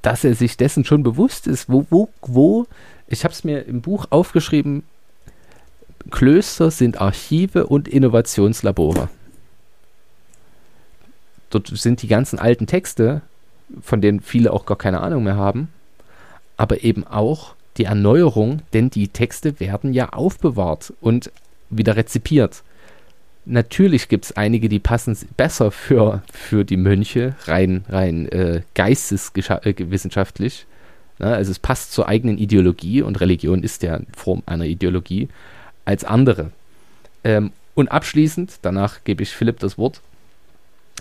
dass er sich dessen schon bewusst ist, wo, wo, wo, ich habe es mir im Buch aufgeschrieben, Klöster sind Archive und Innovationslabore. Dort sind die ganzen alten Texte, von denen viele auch gar keine Ahnung mehr haben, aber eben auch die Erneuerung, denn die Texte werden ja aufbewahrt und wieder rezipiert. Natürlich gibt es einige, die passen besser für, für die Mönche, rein, rein äh, geisteswissenschaftlich. Äh, also es passt zur eigenen Ideologie und Religion ist ja Form einer Ideologie als andere. Ähm, und abschließend, danach gebe ich Philipp das Wort,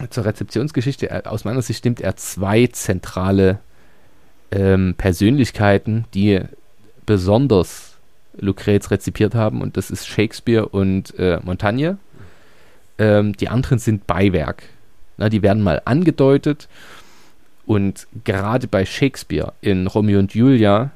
zur Rezeptionsgeschichte. Aus meiner Sicht nimmt er zwei zentrale ähm, Persönlichkeiten, die besonders Lucrez rezipiert haben, und das ist Shakespeare und äh, Montagne. Ähm, die anderen sind Beiwerk. Na, die werden mal angedeutet. Und gerade bei Shakespeare in Romeo und Julia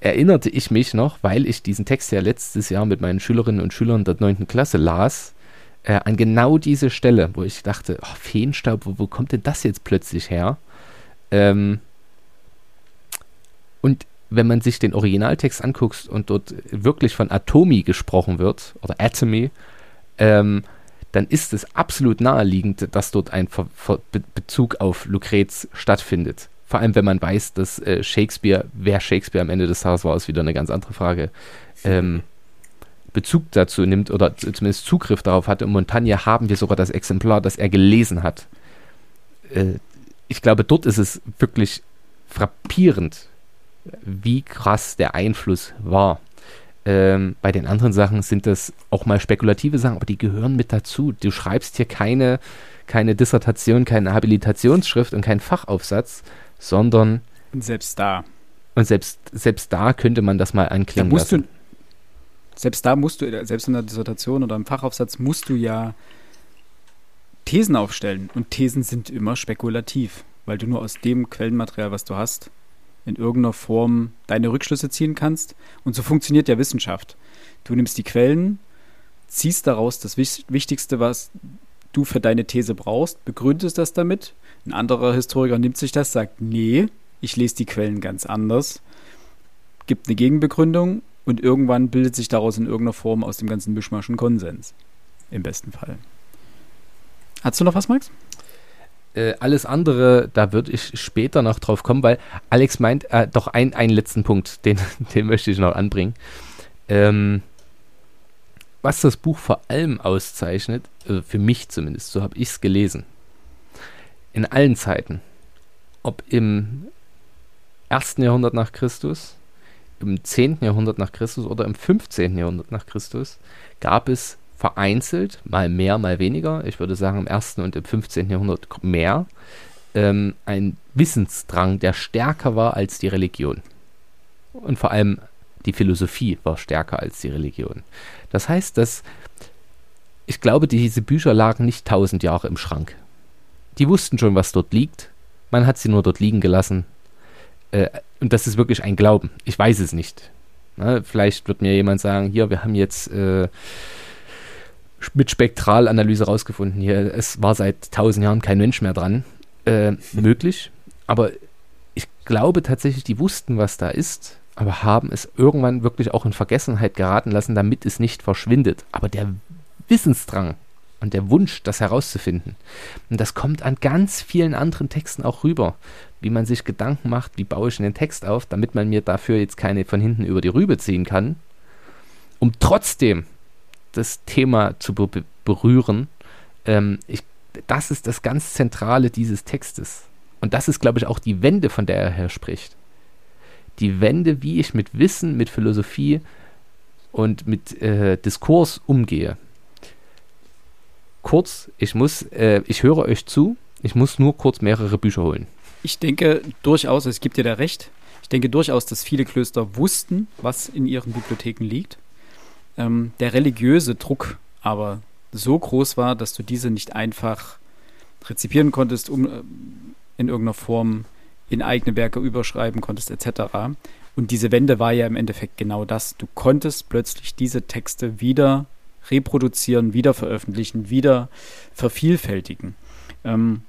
erinnerte ich mich noch, weil ich diesen Text ja letztes Jahr mit meinen Schülerinnen und Schülern der 9. Klasse las, äh, an genau diese Stelle, wo ich dachte, oh, Feenstaub, wo, wo, kommt denn das jetzt plötzlich her? Ähm, und wenn man sich den Originaltext anguckt und dort wirklich von Atomi gesprochen wird, oder Atomy, ähm, dann ist es absolut naheliegend, dass dort ein Ver Ver Be Bezug auf Lucrez stattfindet. Vor allem, wenn man weiß, dass äh, Shakespeare, wer Shakespeare am Ende des Tages war, ist wieder eine ganz andere Frage, ähm, Bezug dazu nimmt oder zumindest Zugriff darauf hatte. Und Montagne haben wir sogar das Exemplar, das er gelesen hat. Äh, ich glaube, dort ist es wirklich frappierend, wie krass der Einfluss war. Ähm, bei den anderen Sachen sind das auch mal spekulative Sachen, aber die gehören mit dazu. Du schreibst hier keine, keine Dissertation, keine Habilitationsschrift und keinen Fachaufsatz, sondern. Und selbst da. Und selbst, selbst da könnte man das mal anklingen da lassen. Du, selbst da musst du, selbst in der Dissertation oder im Fachaufsatz musst du ja Thesen aufstellen. Und Thesen sind immer spekulativ, weil du nur aus dem Quellenmaterial, was du hast, in irgendeiner Form deine Rückschlüsse ziehen kannst. Und so funktioniert ja Wissenschaft. Du nimmst die Quellen, ziehst daraus das Wichtigste, was du für deine These brauchst, begründest das damit. Ein anderer Historiker nimmt sich das, sagt, nee, ich lese die Quellen ganz anders, gibt eine Gegenbegründung und irgendwann bildet sich daraus in irgendeiner Form aus dem ganzen Mischmasch ein Konsens. Im besten Fall. Hast du noch was, Max? Äh, alles andere, da würde ich später noch drauf kommen, weil Alex meint, äh, doch ein, einen letzten Punkt, den, den möchte ich noch anbringen. Ähm, was das Buch vor allem auszeichnet, also für mich zumindest, so habe ich es gelesen, in allen Zeiten, ob im ersten Jahrhundert nach Christus, im 10. Jahrhundert nach Christus oder im 15. Jahrhundert nach Christus gab es vereinzelt, mal mehr, mal weniger, ich würde sagen im 1. und im 15. Jahrhundert mehr, ähm, ein Wissensdrang, der stärker war als die Religion. Und vor allem die Philosophie war stärker als die Religion. Das heißt, dass ich glaube, diese Bücher lagen nicht tausend Jahre im Schrank. Die wussten schon, was dort liegt. Man hat sie nur dort liegen gelassen. Äh, und das ist wirklich ein Glauben. Ich weiß es nicht. Ne? Vielleicht wird mir jemand sagen, hier, wir haben jetzt äh, mit Spektralanalyse rausgefunden, hier, es war seit tausend Jahren kein Mensch mehr dran. Äh, möglich. Aber ich glaube tatsächlich, die wussten, was da ist, aber haben es irgendwann wirklich auch in Vergessenheit geraten lassen, damit es nicht verschwindet. Aber der Wissensdrang und der Wunsch, das herauszufinden, und das kommt an ganz vielen anderen Texten auch rüber, wie man sich Gedanken macht, wie baue ich den Text auf, damit man mir dafür jetzt keine von hinten über die Rübe ziehen kann, um trotzdem das Thema zu be berühren. Ähm, ich, das ist das ganz Zentrale dieses Textes. Und das ist, glaube ich, auch die Wende, von der er her spricht. Die Wende, wie ich mit Wissen, mit Philosophie und mit äh, Diskurs umgehe. Kurz, ich muss, äh, ich höre euch zu, ich muss nur kurz mehrere Bücher holen. Ich denke durchaus, es gibt dir da recht. Ich denke durchaus, dass viele Klöster wussten, was in ihren Bibliotheken liegt. Ähm, der religiöse Druck aber so groß war, dass du diese nicht einfach rezipieren konntest, um äh, in irgendeiner Form in eigene Werke überschreiben konntest, etc. Und diese Wende war ja im Endeffekt genau das. Du konntest plötzlich diese Texte wieder reproduzieren, wieder veröffentlichen, wieder vervielfältigen. Ähm,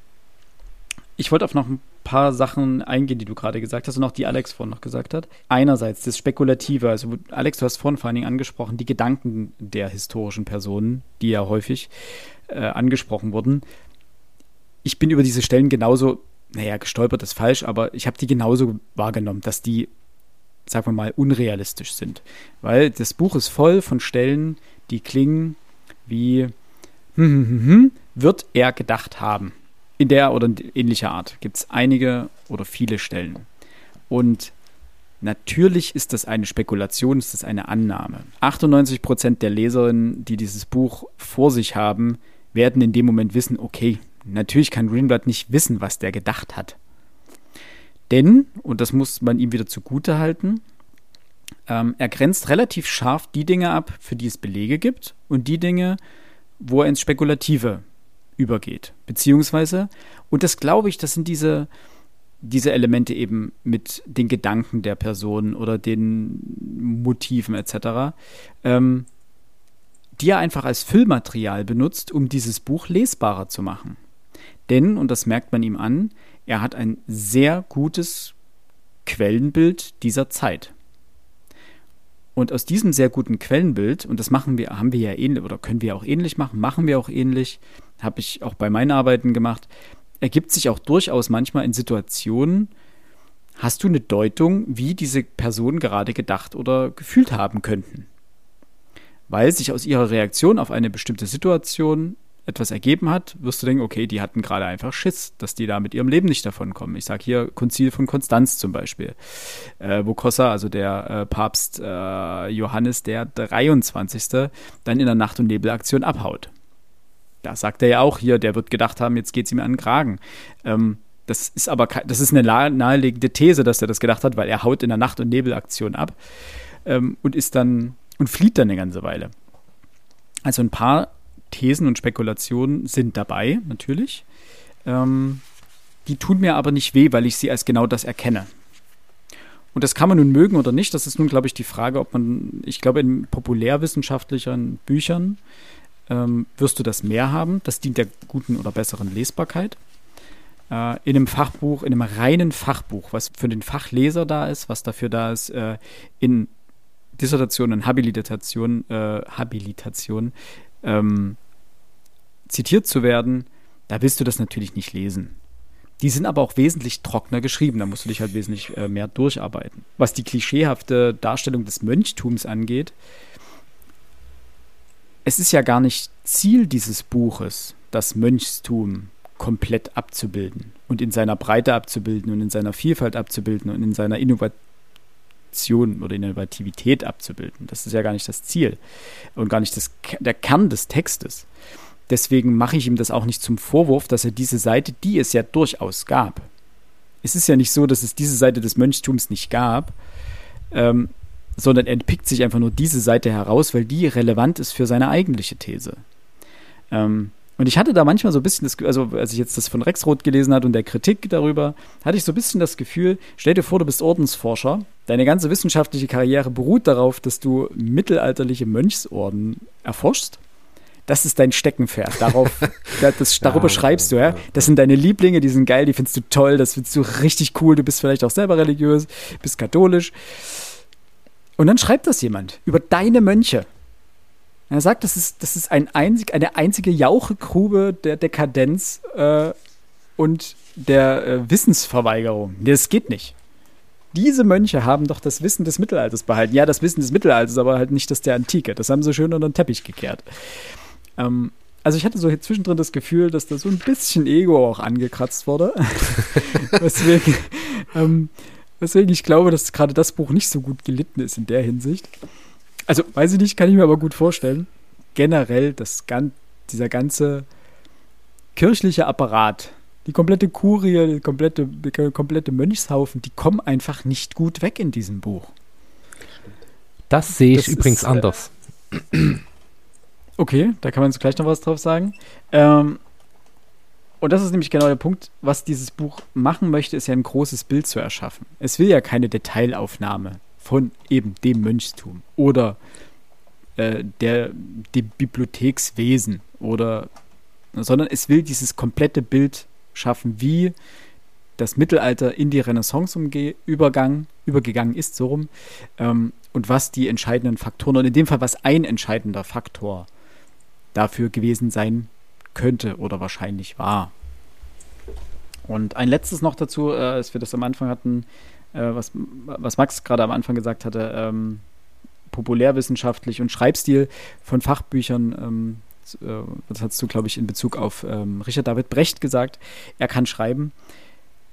ich wollte auf noch ein paar Sachen eingehen, die du gerade gesagt hast und auch die Alex vorhin noch gesagt hat. Einerseits das Spekulative, also Alex, du hast vorhin vor allen Dingen angesprochen, die Gedanken der historischen Personen, die ja häufig äh, angesprochen wurden. Ich bin über diese Stellen genauso, naja, gestolpert ist falsch, aber ich habe die genauso wahrgenommen, dass die, sagen wir mal, unrealistisch sind. Weil das Buch ist voll von Stellen, die klingen wie, hm, hm, hm, hm wird er gedacht haben in der oder ähnlicher Art gibt es einige oder viele Stellen. Und natürlich ist das eine Spekulation, ist das eine Annahme. 98 Prozent der Leserinnen, die dieses Buch vor sich haben, werden in dem Moment wissen, okay, natürlich kann Greenblatt nicht wissen, was der gedacht hat. Denn, und das muss man ihm wieder zugute halten, ähm, er grenzt relativ scharf die Dinge ab, für die es Belege gibt und die Dinge, wo er ins Spekulative übergeht. Beziehungsweise, und das glaube ich, das sind diese, diese Elemente eben mit den Gedanken der Person oder den Motiven etc., ähm, die er einfach als Füllmaterial benutzt, um dieses Buch lesbarer zu machen. Denn, und das merkt man ihm an, er hat ein sehr gutes Quellenbild dieser Zeit. Und aus diesem sehr guten Quellenbild, und das machen wir, haben wir ja ähnlich, oder können wir auch ähnlich machen, machen wir auch ähnlich, habe ich auch bei meinen Arbeiten gemacht, ergibt sich auch durchaus manchmal in Situationen, hast du eine Deutung, wie diese Personen gerade gedacht oder gefühlt haben könnten. Weil sich aus ihrer Reaktion auf eine bestimmte Situation etwas ergeben hat, wirst du denken, okay, die hatten gerade einfach Schiss, dass die da mit ihrem Leben nicht davon kommen. Ich sage hier Konzil von Konstanz zum Beispiel, äh, wo Kossa, also der äh, Papst äh, Johannes der 23. dann in der Nacht- und Nebelaktion abhaut. Da sagt er ja auch hier, der wird gedacht haben, jetzt geht es ihm an den Kragen. Ähm, das ist aber das ist eine naheliegende These, dass er das gedacht hat, weil er haut in der Nacht- und Nebelaktion ab ähm, und ist dann und flieht dann eine ganze Weile. Also ein paar Thesen und Spekulationen sind dabei, natürlich. Ähm, die tun mir aber nicht weh, weil ich sie als genau das erkenne. Und das kann man nun mögen oder nicht. Das ist nun, glaube ich, die Frage, ob man, ich glaube, in populärwissenschaftlichen Büchern ähm, wirst du das mehr haben. Das dient der guten oder besseren Lesbarkeit. Äh, in einem Fachbuch, in einem reinen Fachbuch, was für den Fachleser da ist, was dafür da ist, äh, in Dissertation und Habilitation, äh, Habilitation ähm, zitiert zu werden, da willst du das natürlich nicht lesen. Die sind aber auch wesentlich trockener geschrieben, da musst du dich halt wesentlich äh, mehr durcharbeiten. Was die klischeehafte Darstellung des Mönchtums angeht, es ist ja gar nicht Ziel dieses Buches, das Mönchstum komplett abzubilden und in seiner Breite abzubilden und in seiner Vielfalt abzubilden und in seiner Innovat Innovation oder Innovativität abzubilden. Das ist ja gar nicht das Ziel und gar nicht das, der Kern des Textes. Deswegen mache ich ihm das auch nicht zum Vorwurf, dass er diese Seite, die es ja durchaus gab. Es ist ja nicht so, dass es diese Seite des Mönchtums nicht gab, ähm, sondern er pickt sich einfach nur diese Seite heraus, weil die relevant ist für seine eigentliche These. Ähm, und ich hatte da manchmal so ein bisschen das, also als ich jetzt das von Rexroth gelesen hatte und der Kritik darüber, hatte ich so ein bisschen das Gefühl, stell dir vor, du bist Ordensforscher, deine ganze wissenschaftliche Karriere beruht darauf, dass du mittelalterliche Mönchsorden erforschst. Das ist dein Steckenpferd. Darauf, das, darüber ja, schreibst du, ja. Das sind deine Lieblinge, die sind geil, die findest du toll, das findest du richtig cool. Du bist vielleicht auch selber religiös, bist katholisch. Und dann schreibt das jemand über deine Mönche. Er sagt, das ist, das ist ein einzig, eine einzige Jauchegrube der Dekadenz äh, und der äh, Wissensverweigerung. Das geht nicht. Diese Mönche haben doch das Wissen des Mittelalters behalten. Ja, das Wissen des Mittelalters, aber halt nicht das der Antike. Das haben sie schön unter den Teppich gekehrt. Ähm, also ich hatte so hier zwischendrin das Gefühl, dass da so ein bisschen Ego auch angekratzt wurde. weswegen, ähm, weswegen ich glaube, dass gerade das Buch nicht so gut gelitten ist in der Hinsicht. Also, weiß ich nicht, kann ich mir aber gut vorstellen. Generell, das, dieser ganze kirchliche Apparat, die komplette Kurie, die komplette, die komplette Mönchshaufen, die kommen einfach nicht gut weg in diesem Buch. Das sehe ich das übrigens ist, äh, anders. Okay, da kann man uns gleich noch was drauf sagen. Ähm, und das ist nämlich genau der Punkt, was dieses Buch machen möchte, ist ja ein großes Bild zu erschaffen. Es will ja keine Detailaufnahme von eben dem Mönchstum oder äh, der, dem Bibliothekswesen oder sondern es will dieses komplette Bild schaffen, wie das Mittelalter in die Renaissance übergang, übergegangen ist, so rum, ähm, und was die entscheidenden Faktoren, und in dem Fall was ein entscheidender Faktor dafür gewesen sein könnte oder wahrscheinlich war. Und ein letztes noch dazu, äh, als wir das am Anfang hatten, äh, was, was Max gerade am Anfang gesagt hatte, ähm, populärwissenschaftlich und Schreibstil von Fachbüchern, ähm, äh, das hast du, glaube ich, in Bezug auf ähm, Richard David Brecht gesagt, er kann schreiben.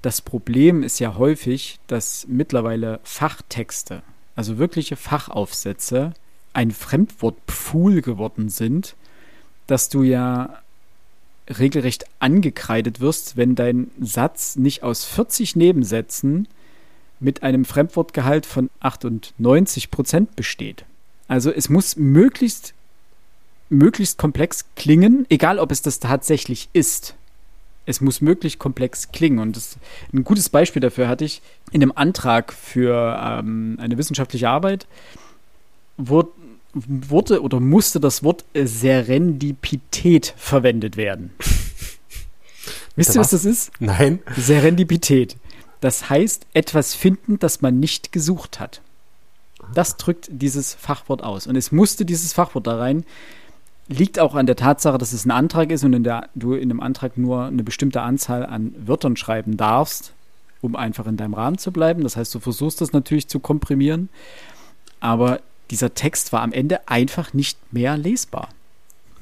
Das Problem ist ja häufig, dass mittlerweile Fachtexte, also wirkliche Fachaufsätze, ein Fremdwortpfuhl geworden sind, dass du ja regelrecht angekreidet wirst, wenn dein Satz nicht aus 40 Nebensätzen mit einem Fremdwortgehalt von 98 Prozent besteht. Also es muss möglichst, möglichst komplex klingen, egal ob es das tatsächlich ist. Es muss möglichst komplex klingen. Und das, ein gutes Beispiel dafür hatte ich in einem Antrag für ähm, eine wissenschaftliche Arbeit, wurde, wurde oder musste das Wort Serendipität verwendet werden. Wisst ihr, was das ist? Nein. Serendipität. Das heißt, etwas finden, das man nicht gesucht hat. Das drückt dieses Fachwort aus. Und es musste dieses Fachwort da rein. Liegt auch an der Tatsache, dass es ein Antrag ist und in der, du in dem Antrag nur eine bestimmte Anzahl an Wörtern schreiben darfst, um einfach in deinem Rahmen zu bleiben. Das heißt, du versuchst das natürlich zu komprimieren. Aber dieser Text war am Ende einfach nicht mehr lesbar.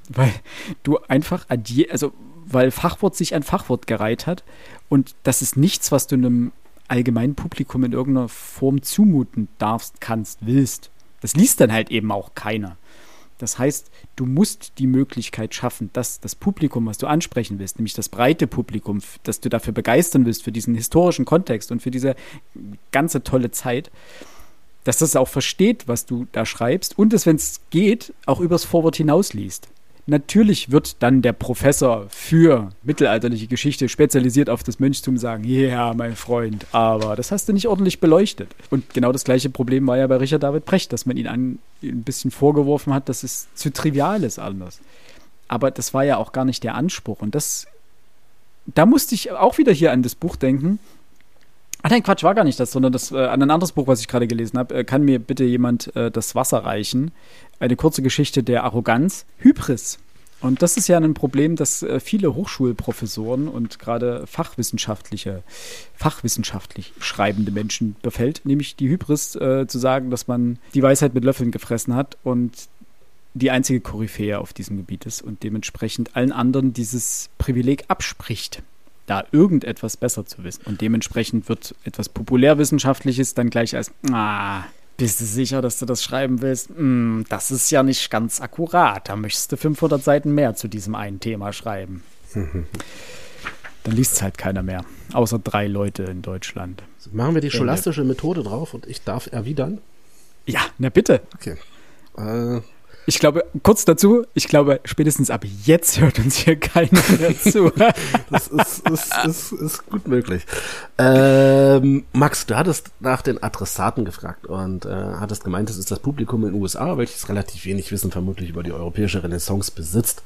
Weil du einfach also weil Fachwort sich an Fachwort gereiht hat und das ist nichts, was du einem allgemeinen Publikum in irgendeiner Form zumuten darfst, kannst, willst. Das liest dann halt eben auch keiner. Das heißt, du musst die Möglichkeit schaffen, dass das Publikum, was du ansprechen willst, nämlich das breite Publikum, das du dafür begeistern willst, für diesen historischen Kontext und für diese ganze tolle Zeit, dass das auch versteht, was du da schreibst und es, wenn es geht, auch übers Vorwort hinaus liest. Natürlich wird dann der Professor für mittelalterliche Geschichte spezialisiert auf das Mönchstum sagen, ja, mein Freund, aber das hast du nicht ordentlich beleuchtet. Und genau das gleiche Problem war ja bei Richard David Brecht, dass man ihn an, ein bisschen vorgeworfen hat, dass es zu trivial ist anders. Aber das war ja auch gar nicht der Anspruch. Und das, da musste ich auch wieder hier an das Buch denken. Ach nein, Quatsch, war gar nicht das, sondern das, äh, an ein anderes Buch, was ich gerade gelesen habe. Äh, kann mir bitte jemand äh, das Wasser reichen? eine kurze Geschichte der Arroganz. Hybris. Und das ist ja ein Problem, das äh, viele Hochschulprofessoren und gerade fachwissenschaftliche, fachwissenschaftlich schreibende Menschen befällt, nämlich die Hybris äh, zu sagen, dass man die Weisheit mit Löffeln gefressen hat und die einzige Koryphäe auf diesem Gebiet ist und dementsprechend allen anderen dieses Privileg abspricht. Da irgendetwas besser zu wissen. Und dementsprechend wird etwas Populärwissenschaftliches dann gleich als, ah, bist du sicher, dass du das schreiben willst? Hm, das ist ja nicht ganz akkurat. Da möchtest du 500 Seiten mehr zu diesem einen Thema schreiben. dann liest es halt keiner mehr. Außer drei Leute in Deutschland. Machen wir die scholastische Methode drauf und ich darf erwidern? Ja, na bitte. Okay. Äh, Ich glaube, kurz dazu, ich glaube, spätestens ab jetzt hört uns hier keiner mehr zu. das ist, ist, ist, ist gut möglich. Ähm, Max, du hattest nach den Adressaten gefragt und äh, hattest gemeint, es ist das Publikum in den USA, welches relativ wenig Wissen vermutlich über die europäische Renaissance besitzt.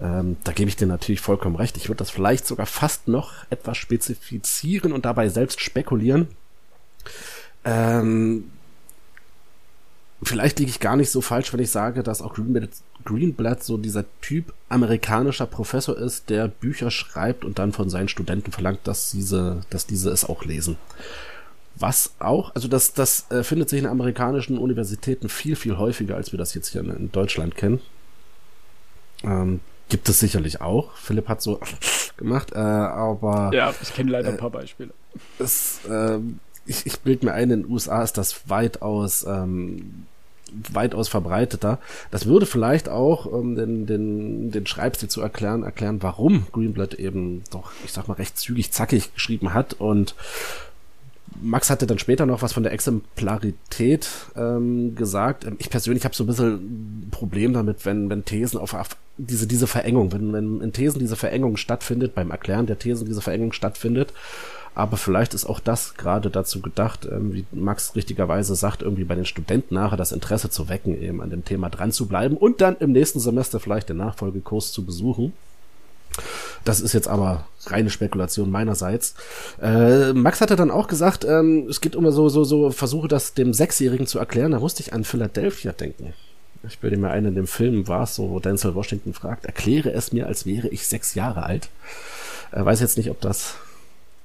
Ähm, da gebe ich dir natürlich vollkommen recht. Ich würde das vielleicht sogar fast noch etwas spezifizieren und dabei selbst spekulieren. Ähm, vielleicht liege ich gar nicht so falsch, wenn ich sage, dass auch Greenblatt, Greenblatt so dieser Typ amerikanischer Professor ist, der Bücher schreibt und dann von seinen Studenten verlangt, dass diese, dass diese es auch lesen. Was auch, also das, das äh, findet sich in amerikanischen Universitäten viel, viel häufiger, als wir das jetzt hier in, in Deutschland kennen. Ähm, gibt es sicherlich auch. Philipp hat so gemacht, äh, aber ja, ich kenne leider ein paar Beispiele. es, ähm, ich, ich bilde mir ein, in den USA ist das weitaus, ähm, weitaus verbreiteter. Das würde vielleicht auch, um den, den, den Schreibstil zu erklären, erklären, warum Greenblatt eben doch, ich sag mal, recht zügig, zackig geschrieben hat und Max hatte dann später noch was von der Exemplarität ähm, gesagt. Ähm, Ich persönlich habe so ein bisschen ein Problem damit, wenn, wenn Thesen auf, auf diese, diese Verengung, wenn, wenn in Thesen diese Verengung stattfindet, beim Erklären der Thesen diese Verengung stattfindet. Aber vielleicht ist auch das gerade dazu gedacht, ähm, wie Max richtigerweise sagt, irgendwie bei den Studenten nachher das Interesse zu wecken, eben an dem Thema dran zu bleiben und dann im nächsten Semester vielleicht den Nachfolgekurs zu besuchen. Das ist jetzt aber reine Spekulation meinerseits. Äh, Max hatte dann auch gesagt, ähm, es geht immer so, so, so Versuche, das dem Sechsjährigen zu erklären. Da musste ich an Philadelphia denken. Ich bilde mir ein, in dem Film war es so, wo Denzel Washington fragt, erkläre es mir, als wäre ich sechs Jahre alt. Äh, weiß jetzt nicht, ob das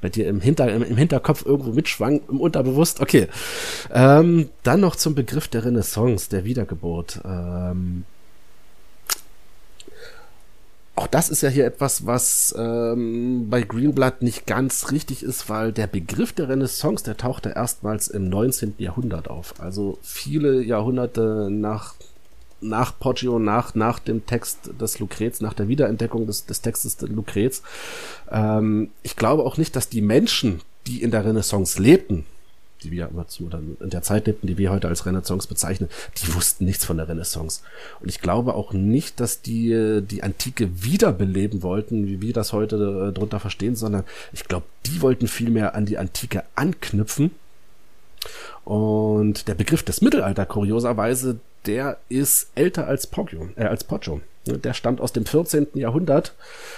bei dir im, Hinter, im, Hinterkopf irgendwo mitschwang, im Unterbewusst. Okay. Ähm, dann noch zum Begriff der Renaissance, der Wiedergeburt. Ähm, auch das ist ja hier etwas, was ähm, bei Greenblatt nicht ganz richtig ist, weil der Begriff der Renaissance, der tauchte erstmals im 19. Jahrhundert auf. Also viele Jahrhunderte nach, nach Poggio, nach, nach dem Text des Lucrez, nach der Wiederentdeckung des, des Textes des Lucrez. Ähm, ich glaube auch nicht, dass die Menschen, die in der Renaissance lebten, die wir immer zu dann in der Zeit lebten, die wir heute als Renaissance bezeichnen, die wussten nichts von der Renaissance. Und ich glaube auch nicht, dass die die Antike wiederbeleben wollten, wie wir das heute äh, drunter verstehen, sondern ich glaube, die wollten vielmehr an die Antike anknüpfen. Und der Begriff des Mittelalter, kurioserweise, der ist älter als Poggio, äh, als Poggio. Der stammt aus dem 14. Jahrhundert,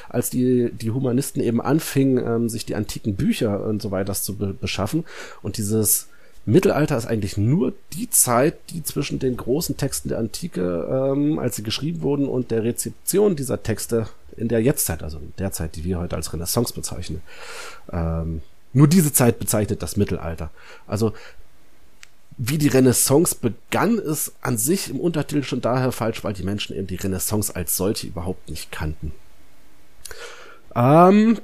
als die, die Humanisten eben anfingen, ähm, sich die antiken Bücher und so weiter zu be beschaffen. Und dieses Mittelalter ist eigentlich nur die Zeit, die zwischen den großen Texten der Antike, ähm, als sie geschrieben wurden, und der Rezeption dieser Texte in der Jetztzeit, also in der Zeit, die wir heute als Renaissance bezeichnen. Ähm, nur diese Zeit bezeichnet das Mittelalter. Also wie die Renaissance begann, ist an sich im Untertitel schon daher falsch, weil die Menschen eben die Renaissance als solche überhaupt nicht kannten. Ähm,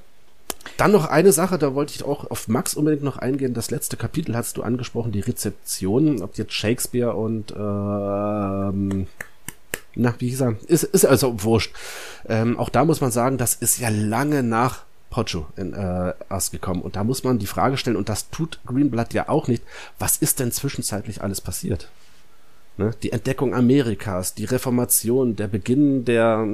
dann noch eine Sache, da wollte ich auch auf Max unbedingt noch eingehen. Das letzte Kapitel hast du angesprochen, die Rezeption, ob jetzt Shakespeare und ähm, na, wie er? Ist, ist also wurscht. Ähm, auch da muss man sagen, das ist ja lange nach Poggio in, äh, erst gekommen. Und da muss man die Frage stellen, und das tut Greenblatt ja auch nicht, was ist denn zwischenzeitlich alles passiert? Ne? Die Entdeckung Amerikas, die Reformation, der Beginn der,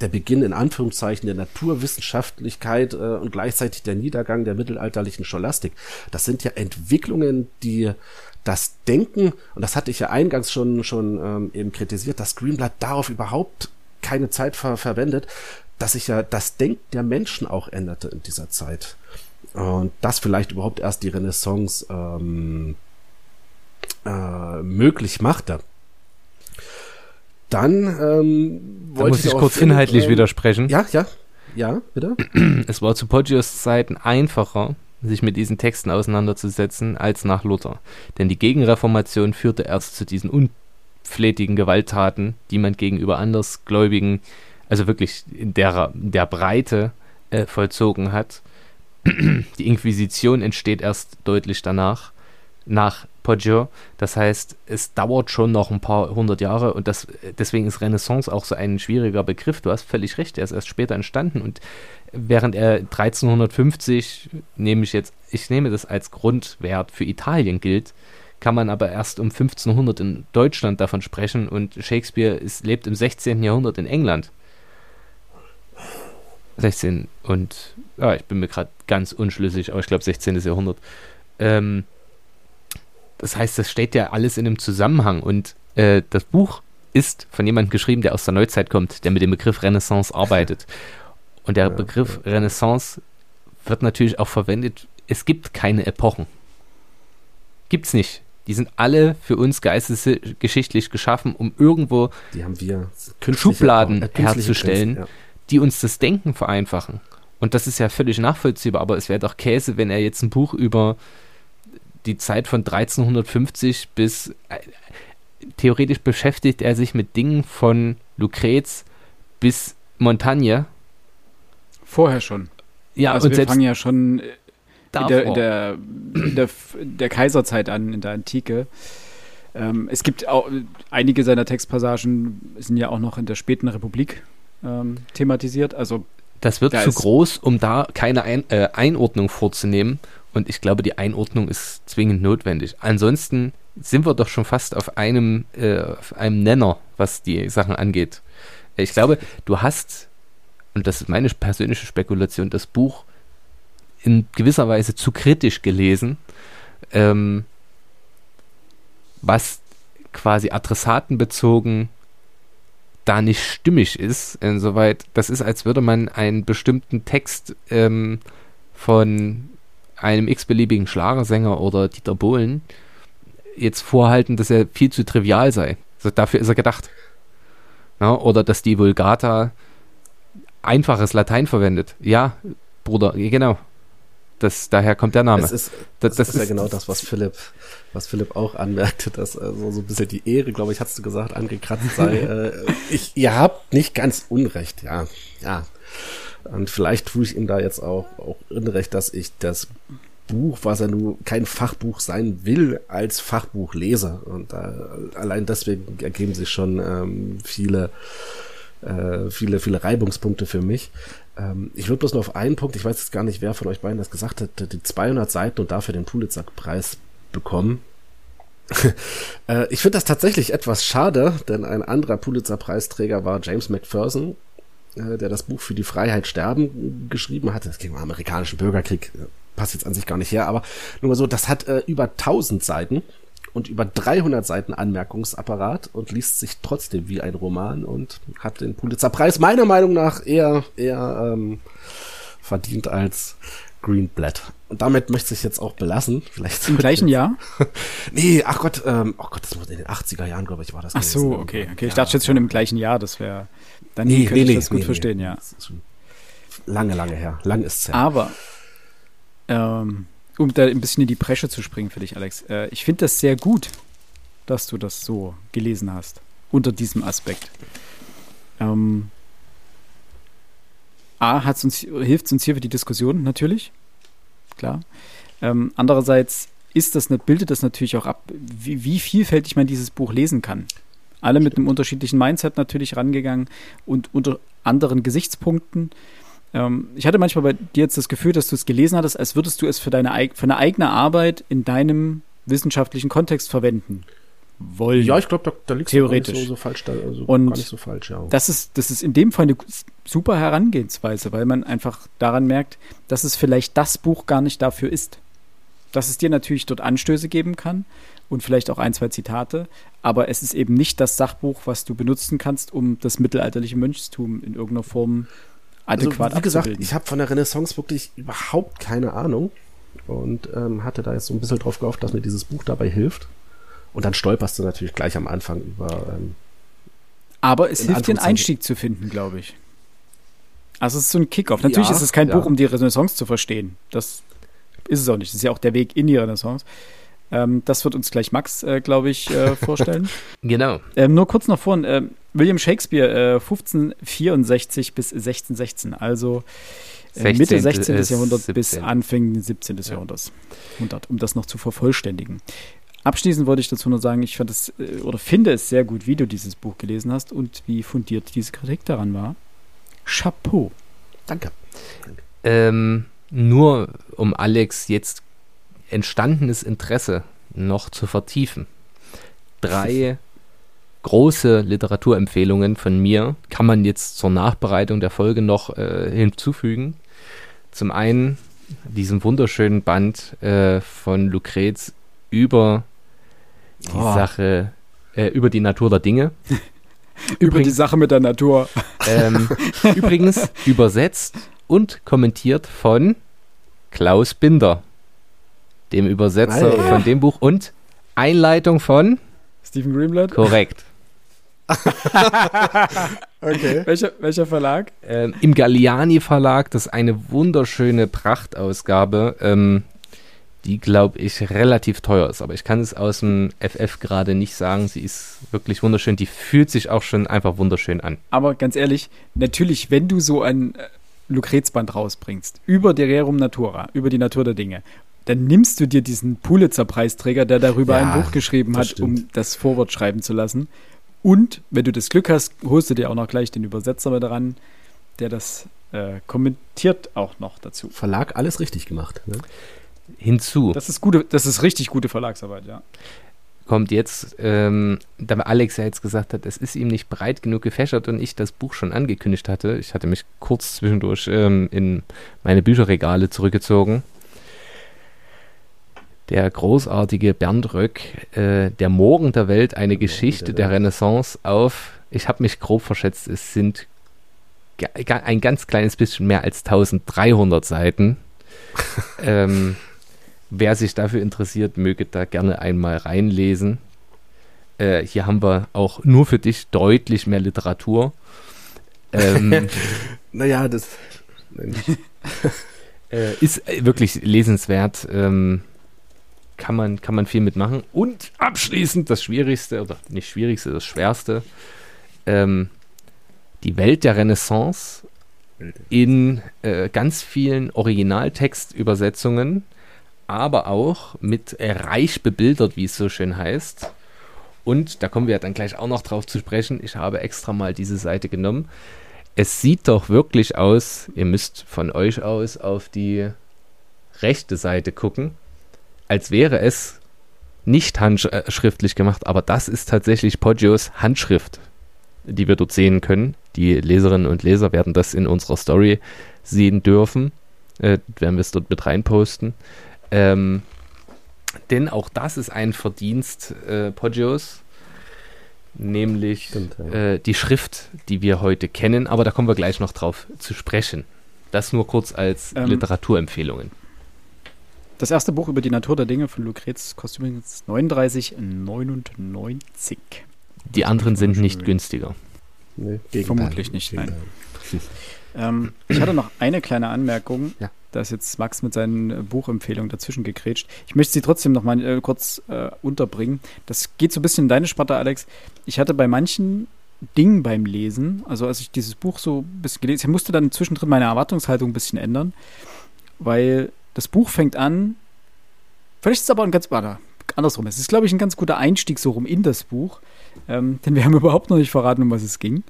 der Beginn in Anführungszeichen der Naturwissenschaftlichkeit äh, und gleichzeitig der Niedergang der mittelalterlichen Scholastik. Das sind ja Entwicklungen, die das Denken, und das hatte ich ja eingangs schon, schon ähm, eben kritisiert, dass Greenblatt darauf überhaupt keine Zeit ver verwendet, dass sich ja das Denken der Menschen auch änderte in dieser Zeit. Und das vielleicht überhaupt erst die Renaissance ähm, äh, möglich machte. Dann ähm, Da muss ich kurz inhaltlich ähm, widersprechen. Ja, ja, ja, bitte. Es war zu Poggios Zeiten einfacher, sich mit diesen Texten auseinanderzusetzen, als nach Luther. Denn die Gegenreformation führte erst zu diesen unflätigen Gewalttaten, die man gegenüber Andersgläubigen, also wirklich in der, der Breite, äh, vollzogen hat. Die Inquisition entsteht erst deutlich danach, nach Poggio. Das heißt, es dauert schon noch ein paar hundert Jahre und das, deswegen ist Renaissance auch so ein schwieriger Begriff. Du hast völlig recht, er ist erst später entstanden und während er 1350, nehme ich jetzt, ich nehme das als Grundwert für Italien gilt, kann man aber erst um 1500 in Deutschland davon sprechen und Shakespeare ist, lebt im 16. Jahrhundert in England. 16 und ja, ich bin mir gerade ganz unschlüssig, aber ich glaube 16. Jahrhundert. Ähm, das heißt, das steht ja alles in einem Zusammenhang und äh, das Buch ist von jemandem geschrieben, der aus der Neuzeit kommt, der mit dem Begriff Renaissance arbeitet. Und der ja, Begriff ja. Renaissance wird natürlich auch verwendet. Es gibt keine Epochen. Gibt's nicht. Die sind alle für uns geistesgeschichtlich geschaffen, um irgendwo Schubladen herzustellen, Grenzen, ja. Die uns das Denken vereinfachen. Und das ist ja völlig nachvollziehbar, aber es wäre doch Käse, wenn er jetzt ein Buch über die Zeit von 1350 bis äh, theoretisch beschäftigt er sich mit Dingen von Lucrez bis Montagne. Vorher schon. Ja, also und wir fangen ja schon in der, in der, in der, der, Kaiserzeit an, in der Antike. Ähm, es gibt auch einige seiner Textpassagen sind ja auch noch in der späten Republik ähm, thematisiert. Also das wird da zu groß, um da keine Ein äh, Einordnung vorzunehmen. Und ich glaube, die Einordnung ist zwingend notwendig. Ansonsten sind wir doch schon fast auf einem, äh, auf einem Nenner, was die Sachen angeht. Ich glaube, du hast, und das ist meine persönliche Spekulation, das Buch in gewisser Weise zu kritisch gelesen, ähm, was quasi adressatenbezogen da nicht stimmig ist. Insoweit, das ist, als würde man einen bestimmten Text ähm, von einem x-beliebigen Schlagersänger oder Dieter Bohlen jetzt vorhalten, dass er viel zu trivial sei. Also dafür ist er gedacht. Ja, oder dass die Vulgata einfaches Latein verwendet. Ja, Bruder, genau. Das, daher kommt der Name. Das ist, das, das ist, ist, ja genau das, was Philipp, was Philipp auch anmerkte, dass also so ein bisschen die Ehre, glaube ich, hast du gesagt, angekratzt sei. äh, ich, ihr habt nicht ganz Unrecht, ja, ja. Und vielleicht tue ich ihm da jetzt auch, auch Unrecht, dass ich das Buch, was er nun kein Fachbuch sein will, als Fachbuch lese. Und äh, allein deswegen ergeben sich schon ähm, viele, äh, viele, viele Reibungspunkte für mich. Ähm, ich würde bloß nur auf einen Punkt, ich weiß jetzt gar nicht, wer von euch beiden das gesagt hat, die 200 Seiten und dafür den Pulitzer-Preis bekommen. äh, ich finde das tatsächlich etwas schade, denn ein anderer Pulitzer-Preisträger war James McPherson, äh, der das Buch für die Freiheit sterben geschrieben hatte. Es ging um amerikanischen Bürgerkrieg, passt jetzt an sich gar nicht her, aber nur mal so, das hat äh, über 1000 Seiten und über 300 Seiten Anmerkungsapparat und liest sich trotzdem wie ein Roman und hat den Pulitzerpreis meiner Meinung nach eher, eher ähm, verdient als Greenblatt. Und damit möchte ich jetzt auch belassen. Vielleicht Im gleichen Jahr? nee, ach Gott, ähm, oh Gott, das war in den 80er Jahren, glaube ich, war das. Ach so, okay, okay. Ich dachte jetzt schon im gleichen Jahr, das wäre, dann nee, könnte nee, ich nee, das gut verstehen, ja. lange, lange her. Lang ist es her. Aber, ähm, um da ein bisschen in die Bresche zu springen für dich, Alex. Äh, ich finde das sehr gut, dass du das so gelesen hast, unter diesem Aspekt. Ähm, A, uns, hilft es uns hier für die Diskussion natürlich, klar. Ähm, andererseits ist das, bildet das natürlich auch ab, wie, wie vielfältig man dieses Buch lesen kann. Alle mit einem unterschiedlichen Mindset natürlich rangegangen und unter anderen Gesichtspunkten. Ähm, ich hatte manchmal bei dir jetzt das Gefühl, dass du es gelesen hattest, als würdest du es für deine für eine eigene Arbeit in deinem wissenschaftlichen Kontext verwenden wollen. Ja, ich glaube, da, da liegt theoretisch so, so, falsch, da, also und gar nicht so falsch. Ja. Das ist das ist in dem Fall eine super Herangehensweise, weil man einfach daran merkt, dass es vielleicht das Buch gar nicht dafür ist. Dass es dir natürlich dort Anstöße geben kann und vielleicht auch ein, zwei Zitate, aber es ist eben nicht das Sachbuch, was du benutzen kannst, um das mittelalterliche Mönchstum in irgendeiner Form adäquat also, wie gesagt, ich habe von der Renaissance wirklich überhaupt keine Ahnung und ähm, hatte da jetzt so ein bisschen drauf gehofft, dass mir dieses Buch dabei hilft. Und dann stolperst du natürlich gleich am Anfang über. Ähm, Aber es hilft dir einen Einstieg zu finden, glaube ich. Also es ist so ein Kickoff. Natürlich ja, ist es kein ja. Buch, um die Renaissance zu verstehen. Das ist es auch nicht. Das ist ja auch der Weg in die Renaissance. Ähm, das wird uns gleich Max, äh, glaube ich, äh, vorstellen. genau. Ähm, nur kurz noch vorhin. Äh, William Shakespeare, 1564 äh, bis 1616. Also äh, Mitte 16. äh, Jahrhundert bis 17. Anfang 17. Jahrhunderts. 100, um das noch zu vervollständigen. Abschließend wollte ich dazu nur sagen, ich fand es äh, oder finde es sehr gut, wie du dieses Buch gelesen hast und wie fundiert diese Kritik daran war. Chapeau. Danke. Ähm, nur um Alex jetzt entstandenes Interesse noch zu vertiefen. Drei große Literaturempfehlungen von mir kann man jetzt zur Nachbereitung der Folge noch äh, hinzufügen. Zum einen diesen wunderschönen Band äh, von Lucrez über die Oh. Sache, äh, über die Natur der Dinge. Über die Sache mit der Natur. Ähm, übrigens übersetzt und kommentiert von Klaus Binder, dem Übersetzer ja. von dem Buch und Einleitung von Stephen Greenblatt. korrekt Okay. Welcher, welcher Verlag? ähm, im Galliani Verlag. Das ist eine wunderschöne Prachtausgabe, ähm, die glaube ich relativ teuer ist, aber ich kann es aus dem FF gerade nicht sagen. Sie ist wirklich wunderschön. Die fühlt sich auch schon einfach wunderschön an. Aber ganz ehrlich, natürlich, wenn du so ein äh, Lucrezband rausbringst, über der Rerum Natura, über die Natur der Dinge, dann nimmst du dir diesen Pulitzer-Preisträger, der darüber Ja, ein Buch geschrieben hat, um stimmt. das Vorwort schreiben zu lassen. Und wenn du das Glück hast, holst du dir auch noch gleich den Übersetzer mit ran, der das äh, kommentiert auch noch dazu. Verlag alles richtig gemacht. Ne? Hinzu Das ist gute, das ist richtig gute Verlagsarbeit, ja. kommt jetzt, ähm, da Alex ja jetzt gesagt hat, es ist ihm nicht breit genug gefächert und ich das Buch schon angekündigt hatte. Ich hatte mich kurz zwischendurch ähm, in meine Bücherregale zurückgezogen. Der großartige Bernd Röck, äh, Der Morgen der Welt, eine Geschichte der Welt. Renaissance auf, ich habe mich grob verschätzt, es sind ein ganz kleines bisschen mehr als 1300 Seiten. ähm, wer sich dafür interessiert, möge da gerne einmal reinlesen. Äh, hier haben wir auch nur für dich deutlich mehr Literatur. Ähm, Naja, das. Äh, ist äh, wirklich lesenswert. Ähm, kann, man, kann man viel mitmachen. Und abschließend das Schwierigste, oder nicht Schwierigste, das Schwerste. Ähm, die Welt der Renaissance in äh, ganz vielen Originaltextübersetzungen, aber auch mit äh, reich bebildert, wie es so schön heißt. Und da kommen wir dann gleich auch noch drauf zu sprechen. Ich habe extra mal diese Seite genommen. Es sieht doch wirklich aus, ihr müsst von euch aus auf die rechte Seite gucken, als wäre es nicht handschriftlich gemacht, aber das ist tatsächlich Poggios Handschrift, die wir dort sehen können. Die Leserinnen und Leser werden das in unserer Story sehen dürfen. Äh, werden wir es dort mit reinposten. Ähm, denn auch das ist ein Verdienst äh, Poggios, nämlich Stimmt, ja. äh, die Schrift, die wir heute kennen, aber da kommen wir gleich noch drauf zu sprechen. Das nur kurz als Ähm, Literaturempfehlungen. Das erste Buch über die Natur der Dinge von Lucrez kostet übrigens 39,99. Die anderen sind nicht günstiger. Nee. Vermutlich nicht, nein. Ähm, ich hatte noch eine kleine Anmerkung. Ja. Da ist jetzt Max mit seinen äh, Buchempfehlungen dazwischen gegrätscht. Ich möchte sie trotzdem noch mal äh, kurz äh, unterbringen. Das geht so ein bisschen in deine Sparte, Alex. Ich hatte bei manchen Dingen beim Lesen, also als ich dieses Buch so ein bisschen gelesen ich musste dann zwischendrin meine Erwartungshaltung ein bisschen ändern, weil das Buch fängt an, vielleicht ist es aber ein ganz, warte, andersrum, es ist, glaube ich, ein ganz guter Einstieg so rum in das Buch, ähm, denn wir haben überhaupt noch nicht verraten, um was es ging.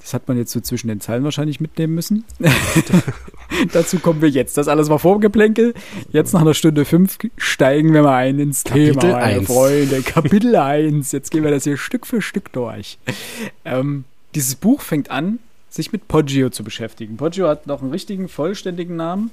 Das hat man jetzt so zwischen den Zeilen wahrscheinlich mitnehmen müssen. Dazu kommen wir jetzt. Das alles war Vorgeplänkel. Jetzt nach einer Stunde fünf steigen wir mal ein ins Kapitel Thema, meine. Freunde. Kapitel 1. Jetzt gehen wir das hier Stück für Stück durch. Ähm, dieses Buch fängt an, sich mit Poggio zu beschäftigen. Poggio hat noch einen richtigen, vollständigen Namen,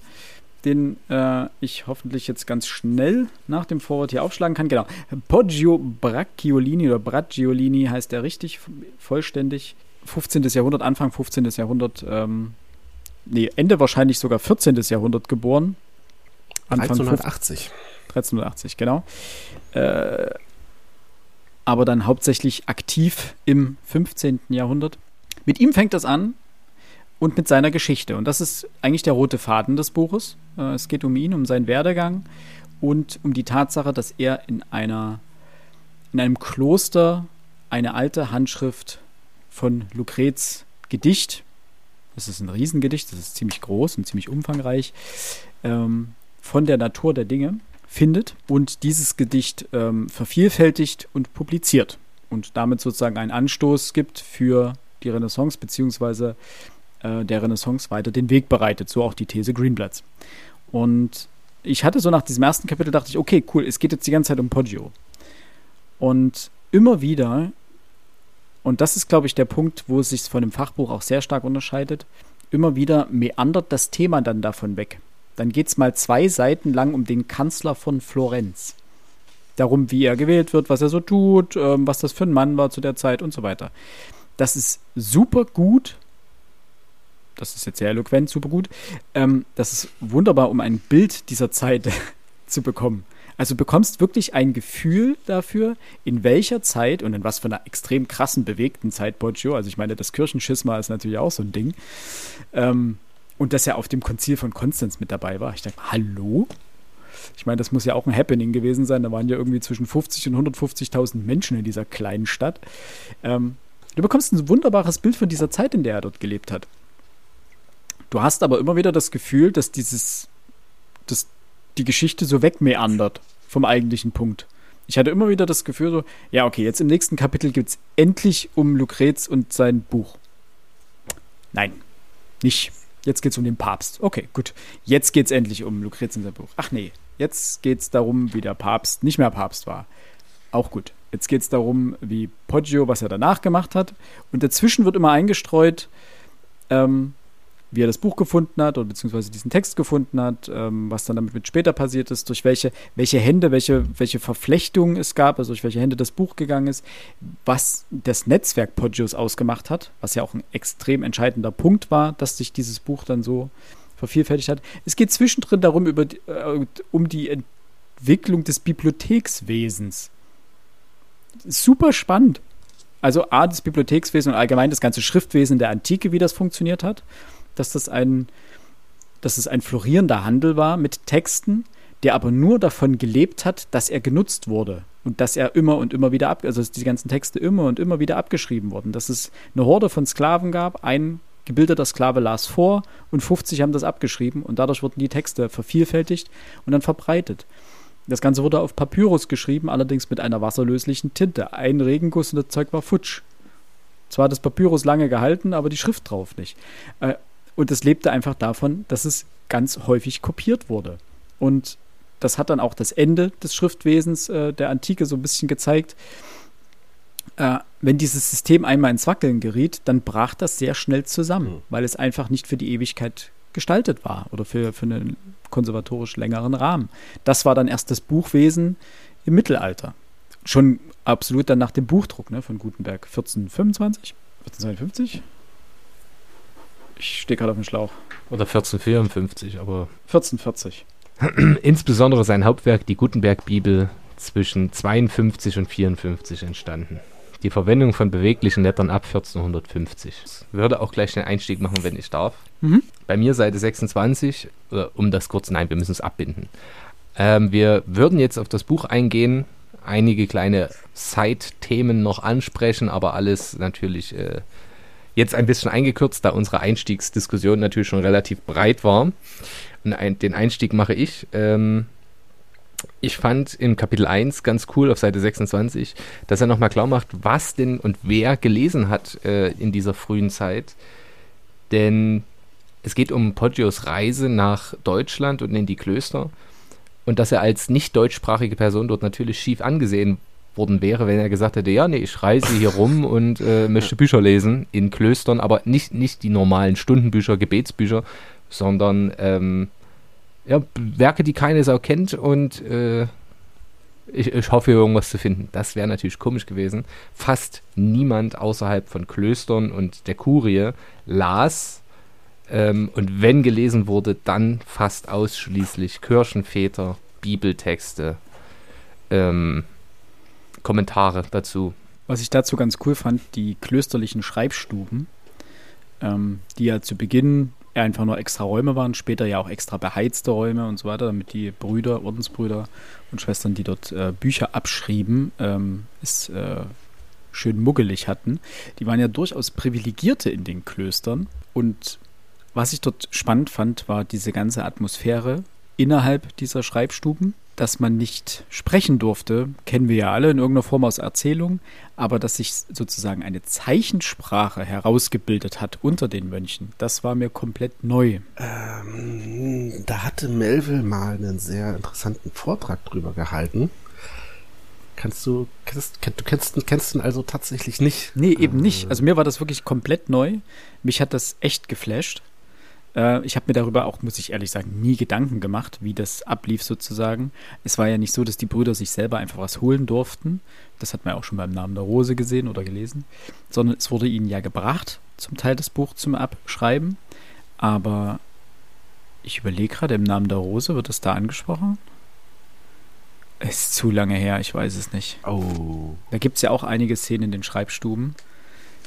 den äh, ich hoffentlich jetzt ganz schnell nach dem Vorwort hier aufschlagen kann. Genau. Poggio Bracciolini oder Bracciolini heißt er richtig, vollständig. 15. Jahrhundert, Anfang 15. Jahrhundert, ähm, nee, Ende wahrscheinlich sogar 14. Jahrhundert geboren. Anfang 1380. 1380, genau. Äh, aber dann hauptsächlich aktiv im 15. Jahrhundert. Mit ihm fängt das an und mit seiner Geschichte. Und das ist eigentlich der rote Faden des Buches. Äh, es geht um ihn, um seinen Werdegang und um die Tatsache, dass er in einer in einem Kloster eine alte Handschrift von Lucrez Gedicht Es ist ein Riesengedicht, das ist ziemlich groß und ziemlich umfangreich, ähm, von der Natur der Dinge findet und dieses Gedicht ähm, vervielfältigt und publiziert und damit sozusagen einen Anstoß gibt für die Renaissance beziehungsweise äh, der Renaissance weiter den Weg bereitet, so auch die These Greenblatts. Und ich hatte so nach diesem ersten Kapitel dachte ich, okay, cool, es geht jetzt die ganze Zeit um Poggio. Und immer wieder, und das ist, glaube ich, der Punkt, wo es sich von dem Fachbuch auch sehr stark unterscheidet, immer wieder meandert das Thema dann davon weg. Dann geht es mal zwei Seiten lang um den Kanzler von Florenz. Darum, wie er gewählt wird, was er so tut, ähm, was das für ein Mann war zu der Zeit und so weiter. Das ist super gut. Das ist jetzt sehr eloquent, super gut. Ähm, das ist wunderbar, um ein Bild dieser Zeit zu bekommen. Also du bekommst wirklich ein Gefühl dafür, in welcher Zeit und in was für einer extrem krassen, bewegten Zeit Poggio, also ich meine, das Kirchenschisma ist natürlich auch so ein Ding, ähm, und dass er auf dem Konzil von Konstanz mit dabei war. Ich dachte, hallo? Ich meine, das muss ja auch ein Happening gewesen sein. Da waren ja irgendwie zwischen 50 und 150.000 Menschen in dieser kleinen Stadt. Ähm, du bekommst ein wunderbares Bild von dieser Zeit, in der er dort gelebt hat. Du hast aber immer wieder das Gefühl, dass dieses, dass die Geschichte so wegmeandert vom eigentlichen Punkt. Ich hatte immer wieder das Gefühl, so, ja, okay, jetzt im nächsten Kapitel geht es endlich um Lucrez und sein Buch. Nein, nicht. Jetzt geht es um den Papst. Okay, gut. Jetzt geht es endlich um Lucrez und sein Buch. Ach nee, jetzt geht es darum, wie der Papst nicht mehr Papst war. Auch gut. Jetzt geht es darum, wie Poggio, was er danach gemacht hat. Und dazwischen wird immer eingestreut, ähm, wie er das Buch gefunden hat oder beziehungsweise diesen Text gefunden hat, ähm, was dann damit mit später passiert ist, durch welche, welche Hände, welche, welche Verflechtungen es gab, also durch welche Hände das Buch gegangen ist, was das Netzwerk Poggios ausgemacht hat, was ja auch ein extrem entscheidender Punkt war, dass sich dieses Buch dann so vervielfältigt hat. Es geht zwischendrin darum, über äh, um die Entwicklung des Bibliothekswesens. Super spannend. Also A, das Bibliothekswesen und allgemein das ganze Schriftwesen der Antike, wie das funktioniert hat dass das ein, dass es ein florierender Handel war mit Texten, der aber nur davon gelebt hat, dass er genutzt wurde und dass er immer und immer wieder ab, also dass die ganzen Texte immer und immer wieder abgeschrieben wurden, dass es eine Horde von Sklaven gab, ein gebildeter Sklave las vor und 50 haben das abgeschrieben und dadurch wurden die Texte vervielfältigt und dann verbreitet. Das Ganze wurde auf Papyrus geschrieben, allerdings mit einer wasserlöslichen Tinte. Ein Regenguss und das Zeug war futsch. Zwar hat das Papyrus lange gehalten, aber die Schrift drauf nicht. Und es lebte einfach davon, dass es ganz häufig kopiert wurde. Und das hat dann auch das Ende des Schriftwesens äh, der Antike so ein bisschen gezeigt. Äh, wenn dieses System einmal ins Wackeln geriet, dann brach das sehr schnell zusammen, mhm. weil es einfach nicht für die Ewigkeit gestaltet war oder für, für einen konservatorisch längeren Rahmen. Das war dann erst das Buchwesen im Mittelalter. Schon absolut dann nach dem Buchdruck ne, von Gutenberg 1425, 1452, ich stehe gerade auf dem Schlauch. Oder 1454, aber. 1440. Insbesondere sein Hauptwerk, die Gutenberg-Bibel, zwischen 52 und 54 entstanden. Die Verwendung von beweglichen Lettern ab 1450. Ich würde auch gleich den Einstieg machen, wenn ich darf. Mhm. Bei mir Seite 26, oder um das kurz, nein, wir müssen es abbinden. Ähm, wir würden jetzt auf das Buch eingehen, einige kleine Side-Themen noch ansprechen, aber alles natürlich äh, Jetzt ein bisschen eingekürzt, da unsere Einstiegsdiskussion natürlich schon relativ breit war. Und ein, den Einstieg mache ich. Ähm, ich fand in Kapitel 1 ganz cool auf Seite 26, dass er nochmal klar macht, was denn und wer gelesen hat äh, in dieser frühen Zeit. Denn es geht um Poggios Reise nach Deutschland und in die Klöster. Und dass er als nicht deutschsprachige Person dort natürlich schief angesehen worden wäre, wenn er gesagt hätte, ja, nee, ich reise hier rum und äh, möchte Bücher lesen in Klöstern, aber nicht, nicht die normalen Stundenbücher, Gebetsbücher, sondern ähm, ja, Werke, die keine Sau kennt und äh, ich, ich hoffe, hier irgendwas zu finden. Das wäre natürlich komisch gewesen. Fast niemand außerhalb von Klöstern und der Kurie las ähm, und wenn gelesen wurde, dann fast ausschließlich Kirchenväter, Bibeltexte, ähm, Kommentare dazu. Was ich dazu ganz cool fand, die klösterlichen Schreibstuben, ähm, die ja zu Beginn einfach nur extra Räume waren, später ja auch extra beheizte Räume und so weiter, damit die Brüder, Ordensbrüder und Schwestern, die dort äh, Bücher abschrieben, ähm, es äh, schön muggelig hatten. Die waren ja durchaus Privilegierte in den Klöstern und was ich dort spannend fand, war diese ganze Atmosphäre innerhalb dieser Schreibstuben, dass man nicht sprechen durfte, kennen wir ja alle in irgendeiner Form aus Erzählung, aber dass sich sozusagen eine Zeichensprache herausgebildet hat unter den Mönchen, das war mir komplett neu. Ähm, da hatte Melville mal einen sehr interessanten Vortrag drüber gehalten. Kannst du, kennst, du kennst, kennst ihn also tatsächlich nicht? Nee, eben nicht. Also mir war das wirklich komplett neu. Mich hat das echt geflasht. Äh, ich habe mir darüber auch, muss ich ehrlich sagen, nie Gedanken gemacht, wie das ablief sozusagen. Es war ja nicht so, dass die Brüder sich selber einfach was holen durften. Das hat man ja auch schon beim Namen der Rose gesehen oder gelesen. Sondern es wurde ihnen ja gebracht, zum Teil das Buch zum Abschreiben. Aber ich überlege gerade, im Namen der Rose wird es da angesprochen? Ist zu lange her, ich weiß es nicht. Oh. Da gibt es ja auch einige Szenen in den Schreibstuben.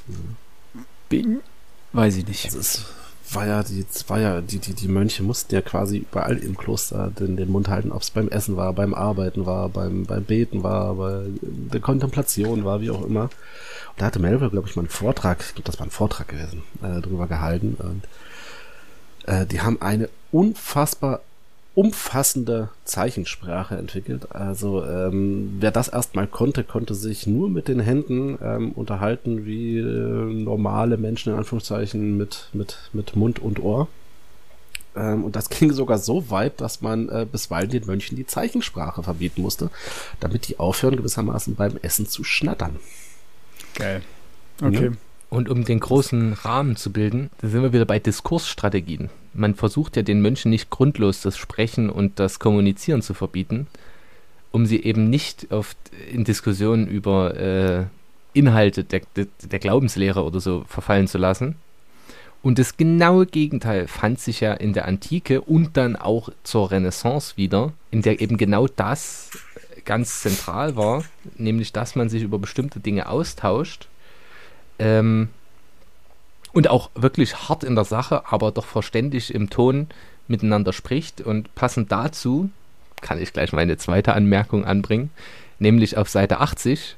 Mhm. Bin, weiß ich nicht. Das ist, war ja, die, war ja, die, die, die Mönche mussten ja quasi überall im Kloster den, den Mund halten, ob es beim Essen war, beim Arbeiten war, beim, beim Beten war, bei der Kontemplation war, wie auch immer. Und da hatte Melville, glaube ich, mal einen Vortrag, ich glaube, das war ein Vortrag gewesen, äh, drüber gehalten. Und äh, die haben eine unfassbar umfassende Zeichensprache entwickelt. Also ähm, wer das erstmal konnte, konnte sich nur mit den Händen ähm, unterhalten wie äh, normale Menschen in Anführungszeichen mit, mit, mit Mund und Ohr. Ähm, und das ging sogar so weit, dass man äh, bisweilen den Mönchen die Zeichensprache verbieten musste, damit die aufhören gewissermaßen beim Essen zu schnattern. Geil. Okay. Ja. Und um den großen Rahmen zu bilden, da sind wir wieder bei Diskursstrategien. Man versucht ja den Mönchen nicht grundlos das Sprechen und das Kommunizieren zu verbieten, um sie eben nicht oft in Diskussionen über äh, Inhalte der, der, der Glaubenslehre oder so verfallen zu lassen. Und das genaue Gegenteil fand sich ja in der Antike und dann auch zur Renaissance wieder, in der eben genau das ganz zentral war, nämlich dass man sich über bestimmte Dinge austauscht ähm, und auch wirklich hart in der Sache, aber doch verständig im Ton miteinander spricht. Und passend dazu kann ich gleich meine zweite Anmerkung anbringen, nämlich auf Seite 80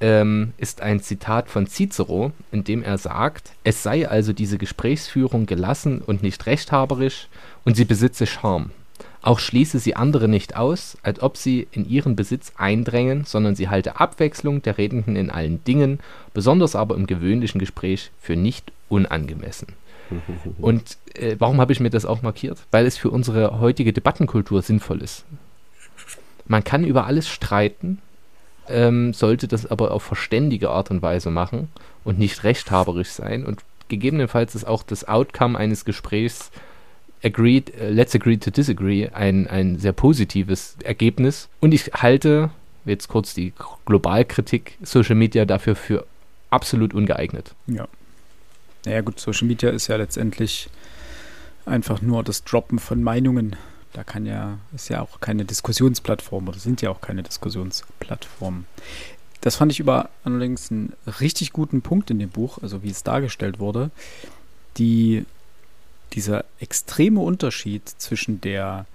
ähm, ist ein Zitat von Cicero, in dem er sagt, es sei also diese Gesprächsführung gelassen und nicht rechthaberisch und sie besitze Charme. Auch schließe sie andere nicht aus, als ob sie in ihren Besitz eindrängen, sondern sie halte Abwechslung der Redenden in allen Dingen, besonders aber im gewöhnlichen Gespräch, für nicht unangemessen. Und äh, warum habe ich mir das auch markiert? Weil es für unsere heutige Debattenkultur sinnvoll ist. Man kann über alles streiten, ähm, sollte das aber auf verständige Art und Weise machen und nicht rechthaberisch sein. Und gegebenenfalls ist auch das Outcome eines Gesprächs agreed, uh, let's agree to disagree, ein, ein sehr positives Ergebnis. Und ich halte, jetzt kurz die Globalkritik, Social Media dafür für absolut ungeeignet. Ja. Naja gut, Social Media ist ja letztendlich einfach nur das Droppen von Meinungen. Da kann ja, ist ja auch keine Diskussionsplattform oder sind ja auch keine Diskussionsplattformen. Das fand ich über allerdings einen richtig guten Punkt in dem Buch, also wie es dargestellt wurde. Die dieser extreme Unterschied zwischen der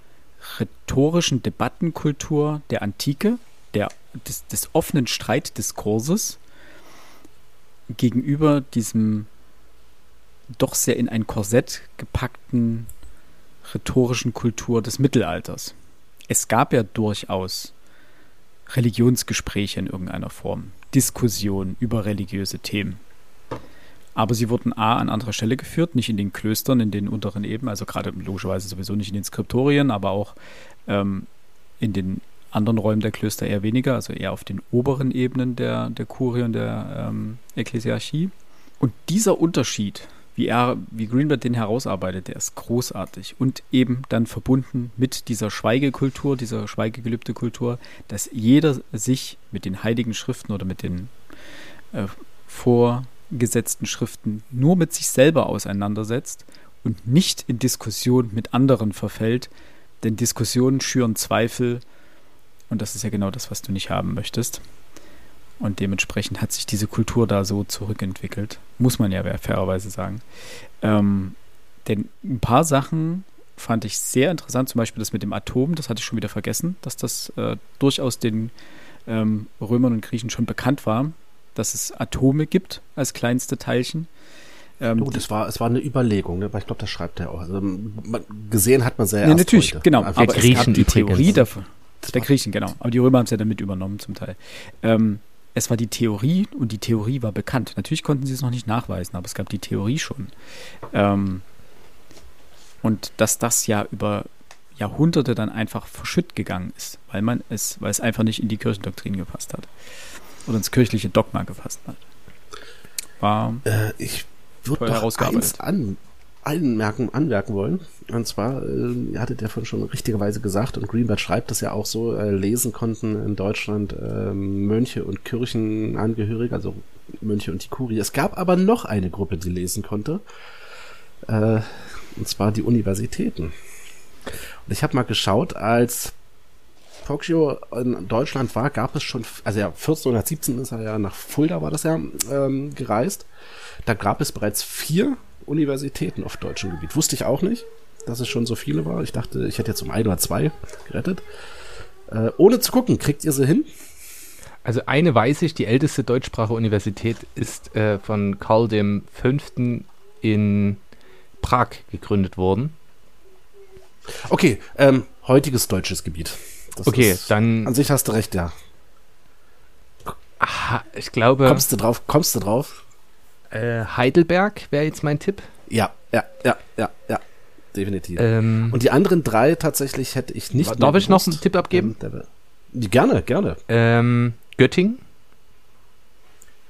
rhetorischen Debattenkultur der Antike, der, des, des offenen Streitdiskurses, gegenüber diesem doch sehr in ein Korsett gepackten rhetorischen Kultur des Mittelalters. Es gab ja durchaus Religionsgespräche in irgendeiner Form, Diskussionen über religiöse Themen. Aber sie wurden A an anderer Stelle geführt, nicht in den Klöstern, in den unteren Ebenen, also gerade logischerweise sowieso nicht in den Skriptorien, aber auch ähm, in den anderen Räumen der Klöster eher weniger, also eher auf den oberen Ebenen der, der Kurie und der ähm, Ekklesiarchie. Und dieser Unterschied, wie er, wie Greenberg den herausarbeitet, der ist großartig und eben dann verbunden mit dieser Schweigekultur, dieser Schweigegelübde-Kultur, dass jeder sich mit den heiligen Schriften oder mit den äh, vor gesetzten Schriften nur mit sich selber auseinandersetzt und nicht in Diskussion mit anderen verfällt, denn Diskussionen schüren Zweifel und das ist ja genau das, was du nicht haben möchtest. Und dementsprechend hat sich diese Kultur da so zurückentwickelt, muss man ja fairerweise sagen. Ähm, denn ein paar Sachen fand ich sehr interessant, zum Beispiel das mit dem Atom, das hatte ich schon wieder vergessen, dass das äh, durchaus den ähm, Römern und Griechen schon bekannt war, dass es Atome gibt als kleinste Teilchen. Ähm, Gut, es war, es war eine Überlegung, ne? aber ich glaube, das schreibt er auch. Also, man, gesehen hat man sehr nee, natürlich, heute. genau. Aber, aber Griechen es gab die Theorie davon. Der Griechen, genau. Aber die Römer haben es ja damit übernommen zum Teil. Ähm, es war die Theorie und die Theorie war bekannt. Natürlich konnten sie es noch nicht nachweisen, aber es gab die Theorie schon. Ähm, und dass das ja über Jahrhunderte dann einfach verschütt gegangen ist, weil man es, weil es einfach nicht in die Kirchendoktrin gepasst hat. Oder ins kirchliche Dogma gefasst hat. War äh, ich würde noch eins an, anmerken, anmerken wollen. Und zwar, äh, ihr hattet ja vorhin schon richtigerweise gesagt, und Greenberg schreibt das ja auch so, äh, lesen konnten in Deutschland äh, Mönche und Kirchenangehörige, also Mönche und die Kurie. Es gab aber noch eine Gruppe, die lesen konnte. Äh, und zwar die Universitäten. Und ich habe mal geschaut, als Poggio in Deutschland war, gab es schon, also ja, 1417 ist er ja nach Fulda war das ja ähm, gereist. Da gab es bereits vier Universitäten auf deutschem Gebiet. Wusste ich auch nicht, dass es schon so viele war. Ich dachte, ich hätte jetzt um ein oder zwei gerettet. Äh, ohne zu gucken, kriegt ihr sie hin? Also eine weiß ich, die älteste Deutschsprache-Universität ist äh, von Karl V. in Prag gegründet worden. Okay, ähm, heutiges deutsches Gebiet. Das okay, dann. An sich hast du recht, ja. Aha, ich glaube. Kommst du drauf? Kommst du drauf? Äh, Heidelberg wäre jetzt mein Tipp. Ja, ja, ja, ja, ja. Definitiv. Ähm, Und die anderen drei tatsächlich hätte ich nicht. Darf ich noch einen Tipp abgeben? Ähm, gerne, gerne. Ähm, Göttingen?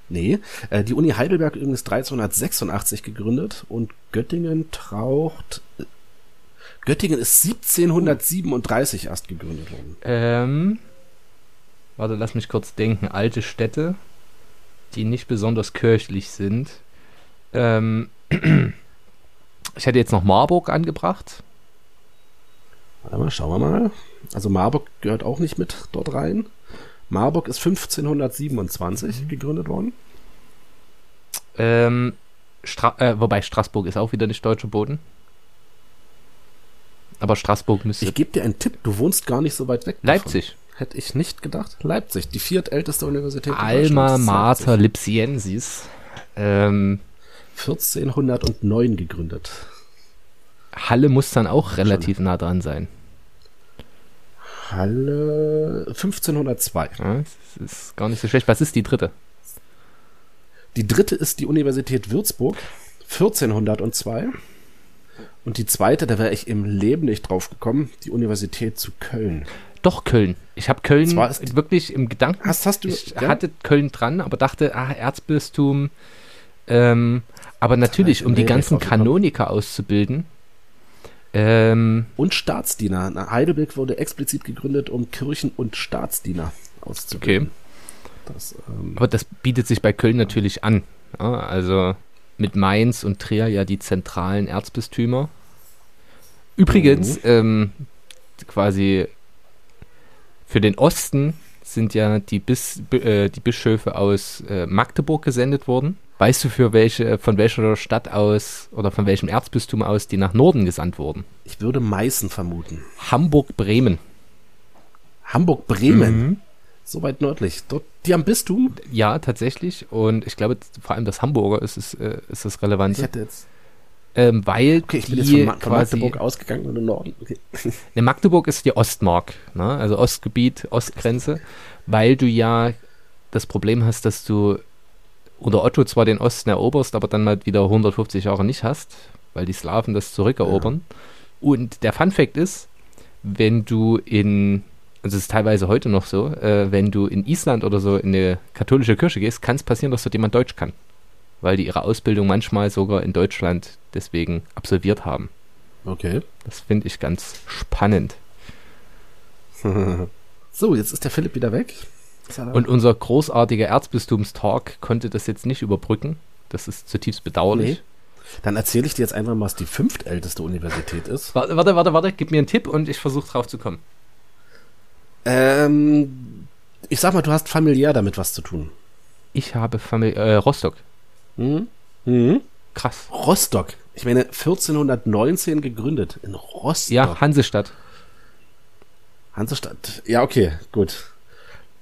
Nee, äh, die Uni Heidelberg übrigens 1386 gegründet und Göttingen taucht Göttingen ist 1737 erst gegründet worden. Ähm, warte, lass mich kurz denken. Alte Städte, die nicht besonders kirchlich sind. Ähm, ich hätte jetzt noch Marburg angebracht. Warte mal, schauen wir mal. Also Marburg gehört auch nicht mit dort rein. Marburg ist 1527 mhm. gegründet worden. Ähm, Stra äh, wobei Straßburg ist auch wieder nicht deutscher Boden. Aber Straßburg müsste. Ich gebe dir einen Tipp, du wohnst gar nicht so weit weg. Leipzig. Davon. Hätte ich nicht gedacht. Leipzig, die viertälteste Universität Alma Mater Lipsiensis. Ähm, 1409 gegründet. Halle muss dann auch relativ nah dran sein. Halle 1502. Ja, das ist gar nicht so schlecht. Was ist die dritte? Die dritte ist die Universität Würzburg 1402. Und die zweite, da wäre ich im Leben nicht drauf gekommen, die Universität zu Köln. Doch, Köln. Ich habe Köln wirklich im Gedanken. Hast, hast du, ich ja? hatte Köln dran, aber dachte, ah, Erzbistum. Ähm, aber natürlich, um die ganzen Kanoniker auszubilden. Ähm, und Staatsdiener. Heidelberg wurde explizit gegründet, um Kirchen- und Staatsdiener auszubilden. Okay. Das, ähm, aber das bietet sich bei Köln natürlich an. Ja, also mit Mainz und Trier ja die zentralen Erzbistümer. Übrigens, mhm. ähm, quasi für den Osten sind ja die, Bis, äh, die Bischöfe aus äh, Magdeburg gesendet worden. Weißt du, für welche, von welcher Stadt aus oder von welchem Erzbistum aus die nach Norden gesandt wurden? Ich würde Meißen vermuten. Hamburg-Bremen. Hamburg-Bremen? Mhm. So weit nördlich. Dort, die am Bistum? Ja, tatsächlich. Und ich glaube, vor allem das Hamburger ist, es, äh, ist das Relevante. Ich hätte jetzt. Ähm, weil okay, ich bin jetzt von, Ma von Magdeburg ausgegangen und im Norden. Okay. Ne, Magdeburg ist die Ostmark, ne? also Ostgebiet, Ostgrenze, weil du ja das Problem hast, dass du unter Otto zwar den Osten eroberst, aber dann mal wieder 150 Jahre nicht hast, weil die Slawen das zurückerobern. Ja. Und der Fun Fact ist, wenn du in also es ist teilweise heute noch so, äh, wenn du in Island oder so in eine katholische Kirche gehst, kann es passieren, dass dort jemand Deutsch kann. Weil die ihre Ausbildung manchmal sogar in Deutschland deswegen absolviert haben. Okay. Das finde ich ganz spannend. so, jetzt ist der Philipp wieder weg. Und unser großartiger Erzbistumstalk konnte das jetzt nicht überbrücken. Das ist zutiefst bedauerlich. Nee. Dann erzähle ich dir jetzt einfach mal, was die fünftälteste Universität ist. Warte, warte, warte, warte. Gib mir einen Tipp und ich versuche drauf zu kommen. Ähm, ich sag mal, du hast familiär damit was zu tun. Ich habe Familie, äh, Rostock. Mhm. Mhm. Krass. Rostock. Ich meine, 1419 gegründet. In Rostock. Ja, Hansestadt. Hansestadt. Ja, okay, gut.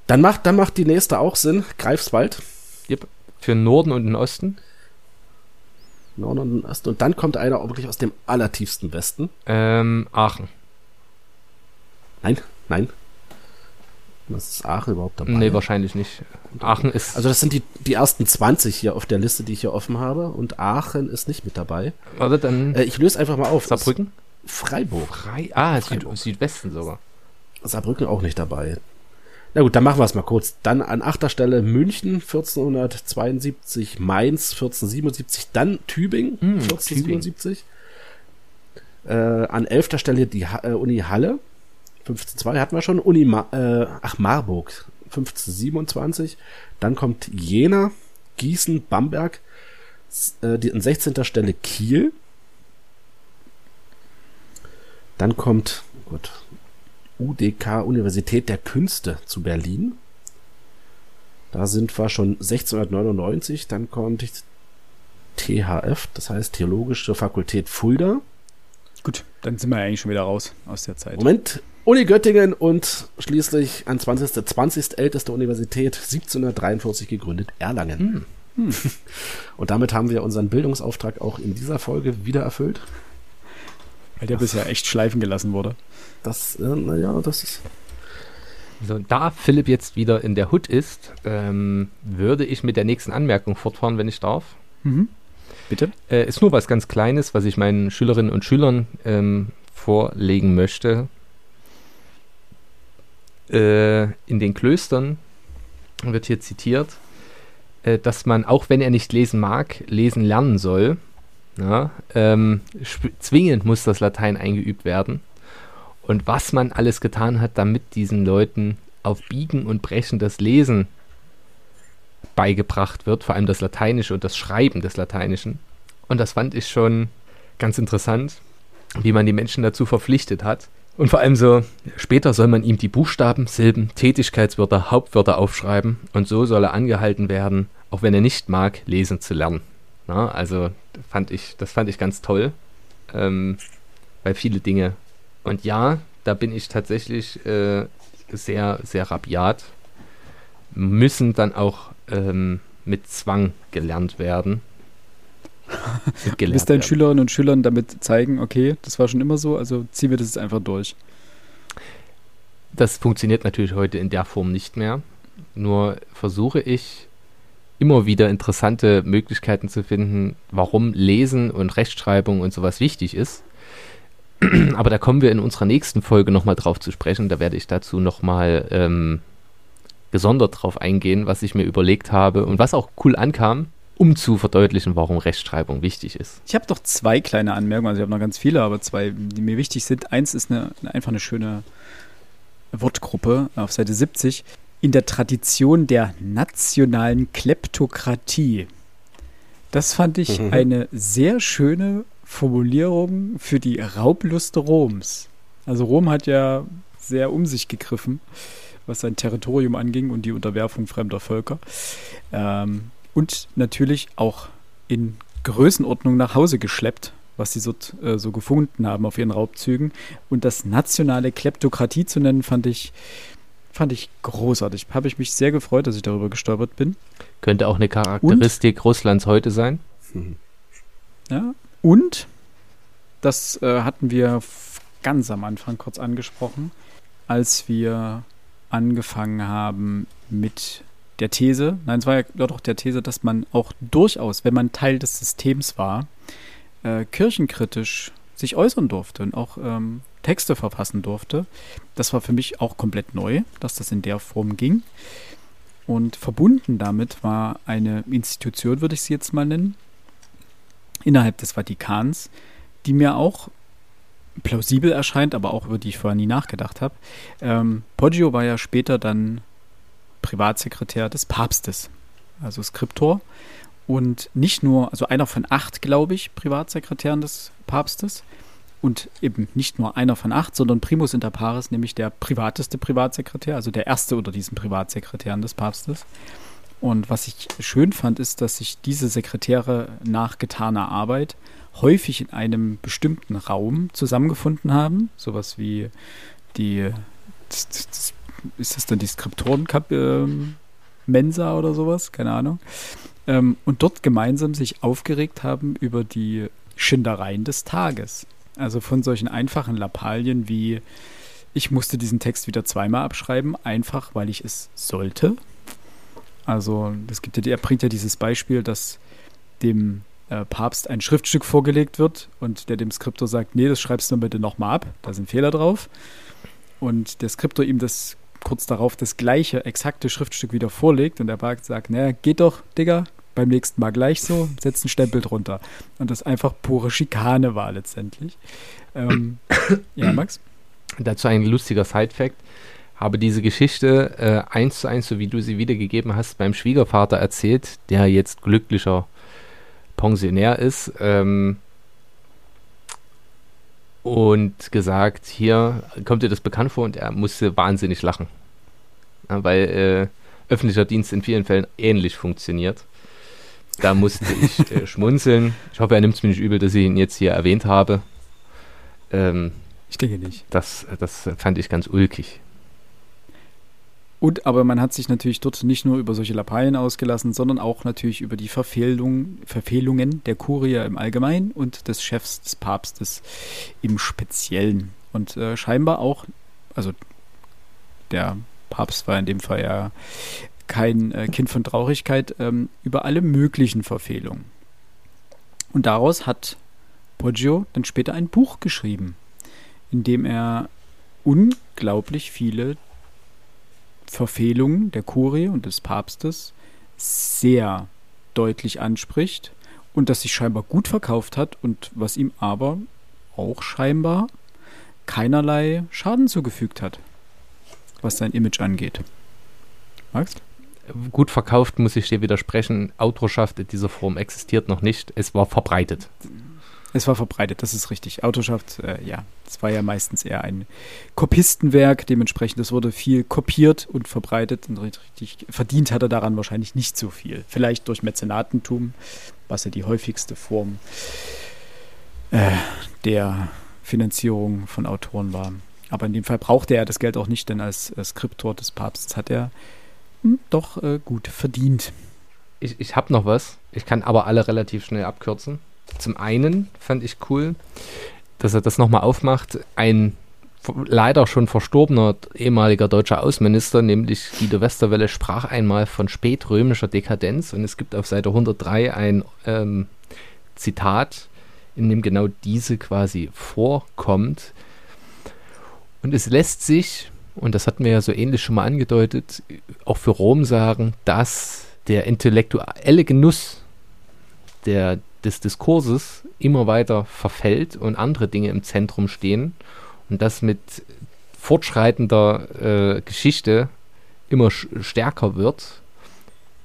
Dann macht, dann macht die nächste auch Sinn. Greifswald. Yep. Für den Norden und den Osten. Norden und Osten. Und dann kommt einer auch wirklich aus dem allertiefsten Westen. Ähm, Aachen. Nein, nein. Ist Aachen überhaupt dabei? Nee, wahrscheinlich nicht. Aachen ist. Also das sind die, die ersten 20 hier auf der Liste, die ich hier offen habe. Und Aachen ist nicht mit dabei. Warte, dann. Äh, ich löse einfach mal auf. Saarbrücken? Freiburg. Frei ah, Freiburg. Süd Südwesten sogar. Saarbrücken auch nicht dabei. Na gut, dann machen wir es mal kurz. Dann an achter Stelle München 1472, Mainz 1477, dann Tübingen Hm, 1477. Äh, an elfter Stelle die ha äh, Uni Halle 1502 hatten wir schon. Uni Ma äh, ach Marburg 1527. Dann kommt Jena, Gießen, Bamberg. Äh, die, an 16. Stelle Kiel. Dann kommt, gut, UDK, Universität der Künste zu Berlin. Da sind wir schon 1699. Dann kommt THF, das heißt Theologische Fakultät Fulda. Gut, dann sind wir eigentlich schon wieder raus aus der Zeit. Moment, Uni Göttingen und schließlich an 20. 20. älteste Universität, 1743 gegründet, Erlangen. Und damit haben wir unseren Bildungsauftrag auch in dieser Folge wieder erfüllt. Weil der bisher echt schleifen gelassen wurde. Das, äh, naja, das ist. So, da Philipp jetzt wieder in der Hut ist, ähm, würde ich mit der nächsten Anmerkung fortfahren, wenn ich darf. Mhm. Bitte? Äh, ist nur was ganz Kleines, was ich meinen Schülerinnen und Schülern ähm, vorlegen möchte. Äh, in den Klöstern wird hier zitiert, äh, dass man, auch wenn er nicht lesen mag, lesen lernen soll. Ja, ähm, zwingend muss das Latein eingeübt werden. Und was man alles getan hat, damit diesen Leuten auf Biegen und Brechen das Lesen beigebracht wird, vor allem das Lateinische und das Schreiben des Lateinischen. Und das fand ich schon ganz interessant, wie man die Menschen dazu verpflichtet hat. Und vor allem so, später soll man ihm die Buchstaben, Silben, Tätigkeitswörter, Hauptwörter aufschreiben und so soll er angehalten werden, auch wenn er nicht mag, lesen zu lernen. Na, also fand ich, das fand ich ganz toll, ähm, weil viele Dinge. Und ja, da bin ich tatsächlich äh, sehr, sehr rabiat, müssen dann auch ähm, mit Zwang gelernt werden. Und Du bist deinen werden. Schülerinnen und Schülern damit zeigen, okay, das war schon immer so, also ziehen wir das jetzt einfach durch. Das funktioniert natürlich heute in der Form nicht mehr. Nur versuche ich immer wieder interessante Möglichkeiten zu finden, warum Lesen und Rechtschreibung und sowas wichtig ist. Aber da kommen wir in unserer nächsten Folge nochmal drauf zu sprechen. Da werde ich dazu nochmal ähm, gesondert drauf eingehen, was ich mir überlegt habe und was auch cool ankam, um zu verdeutlichen, warum Rechtschreibung wichtig ist. Ich habe doch zwei kleine Anmerkungen, also ich habe noch ganz viele, aber zwei, die mir wichtig sind. Eins ist eine, einfach eine schöne Wortgruppe auf Seite 70. In der Tradition der nationalen Kleptokratie. Das fand ich Mhm. eine sehr schöne Formulierung für die Raublust Roms. Also Rom hat ja sehr um sich gegriffen, was sein Territorium anging und die Unterwerfung fremder Völker. Ähm, und natürlich auch in Größenordnung nach Hause geschleppt, was sie dort äh, so gefunden haben auf ihren Raubzügen. Und das nationale Kleptokratie zu nennen, fand ich, fand ich großartig. Habe ich mich sehr gefreut, dass ich darüber gestolpert bin. Könnte auch eine Charakteristik Russlands heute sein. Mhm. Ja. Und, das äh, hatten wir ganz am Anfang kurz angesprochen, als wir angefangen haben mit der These, nein, es war ja doch der These, dass man auch durchaus, wenn man Teil des Systems war, äh, kirchenkritisch sich äußern durfte und auch ähm, Texte verfassen durfte. Das war für mich auch komplett neu, dass das in der Form ging. Und verbunden damit war eine Institution, würde ich sie jetzt mal nennen, innerhalb des Vatikans, die mir auch plausibel erscheint, aber auch über die ich vorher nie nachgedacht habe. Ähm, Poggio war ja später dann Privatsekretär des Papstes, also Skriptor. Und nicht nur, also einer von acht, glaube ich, Privatsekretären des Papstes. Und eben nicht nur einer von acht, sondern Primus inter pares, nämlich der privateste Privatsekretär, also der erste unter diesen Privatsekretären des Papstes. Und was ich schön fand, ist, dass sich diese Sekretäre nach getaner Arbeit häufig in einem bestimmten Raum zusammengefunden haben. Sowas wie die, das, das, ist das dann die Skriptoren-Mensa oder sowas? Keine Ahnung. ähm, und dort gemeinsam sich aufgeregt haben über die Schindereien des Tages. Also von solchen einfachen Lappalien wie ich musste diesen Text wieder zweimal abschreiben, einfach weil ich es sollte. Also, das gibt ja, er bringt ja dieses Beispiel, dass dem äh, Papst ein Schriftstück vorgelegt wird und der dem Skriptor sagt, nee, das schreibst du bitte nochmal ab, da sind Fehler drauf. Und der Skriptor ihm das kurz darauf das gleiche, exakte Schriftstück wieder vorlegt und der Papst sagt, naja, geht doch, Digga, beim nächsten Mal gleich so, setzt ein Stempel drunter. Und das einfach pure Schikane war letztendlich. Ähm, ja, Max? Dazu ein lustiger Side-Fact. Habe diese Geschichte äh, eins zu eins, so wie du sie wiedergegeben hast, beim Schwiegervater erzählt, der jetzt glücklicher Pensionär ist. Ähm, und gesagt, hier kommt dir das bekannt vor und er musste wahnsinnig lachen. Ja, weil äh, öffentlicher Dienst in vielen Fällen ähnlich funktioniert. Da musste ich äh, schmunzeln. Ich hoffe, er nimmt es mir nicht übel, dass ich ihn jetzt hier erwähnt habe. Ähm, ich denke nicht. Das, das fand ich ganz ulkig. Und aber man hat sich natürlich dort nicht nur über solche Lappalien ausgelassen, sondern auch natürlich über die Verfehlung, Verfehlungen der Kurie im Allgemeinen und des Chefs des Papstes im Speziellen. Und äh, scheinbar auch, also der Papst war in dem Fall ja kein äh, Kind von Traurigkeit, ähm, über alle möglichen Verfehlungen. Und daraus hat Poggio dann später ein Buch geschrieben, in dem er unglaublich viele Verfehlungen der Kurie und des Papstes sehr deutlich anspricht und das sich scheinbar gut verkauft hat und was ihm aber auch scheinbar keinerlei Schaden zugefügt hat, was sein Image angeht. Max? Gut verkauft, muss ich dir widersprechen. Autorschaft in dieser Form existiert noch nicht. Es war verbreitet. Es war verbreitet, das ist richtig. Autorschaft, äh, ja, das war ja meistens eher ein Kopistenwerk, dementsprechend, das wurde viel kopiert und verbreitet und richtig verdient hat er daran wahrscheinlich nicht so viel. Vielleicht durch Mäzenatentum, was ja die häufigste Form äh, der Finanzierung von Autoren war. Aber in dem Fall brauchte er das Geld auch nicht, denn als Skriptor des Papstes hat er hm, doch äh, gut verdient. Ich, ich habe noch was, ich kann aber alle relativ schnell abkürzen. Zum einen fand ich cool, dass er das nochmal aufmacht. Ein leider schon verstorbener ehemaliger deutscher Außenminister, nämlich Guido Westerwelle, sprach einmal von spätrömischer Dekadenz und es gibt auf Seite 103 ein ähm, Zitat, in dem genau diese quasi vorkommt. Und es lässt sich, und das hatten wir ja so ähnlich schon mal angedeutet, auch für Rom sagen, dass der intellektuelle Genuss der des Diskurses immer weiter verfällt und andere Dinge im Zentrum stehen und das mit fortschreitender äh, Geschichte immer stärker wird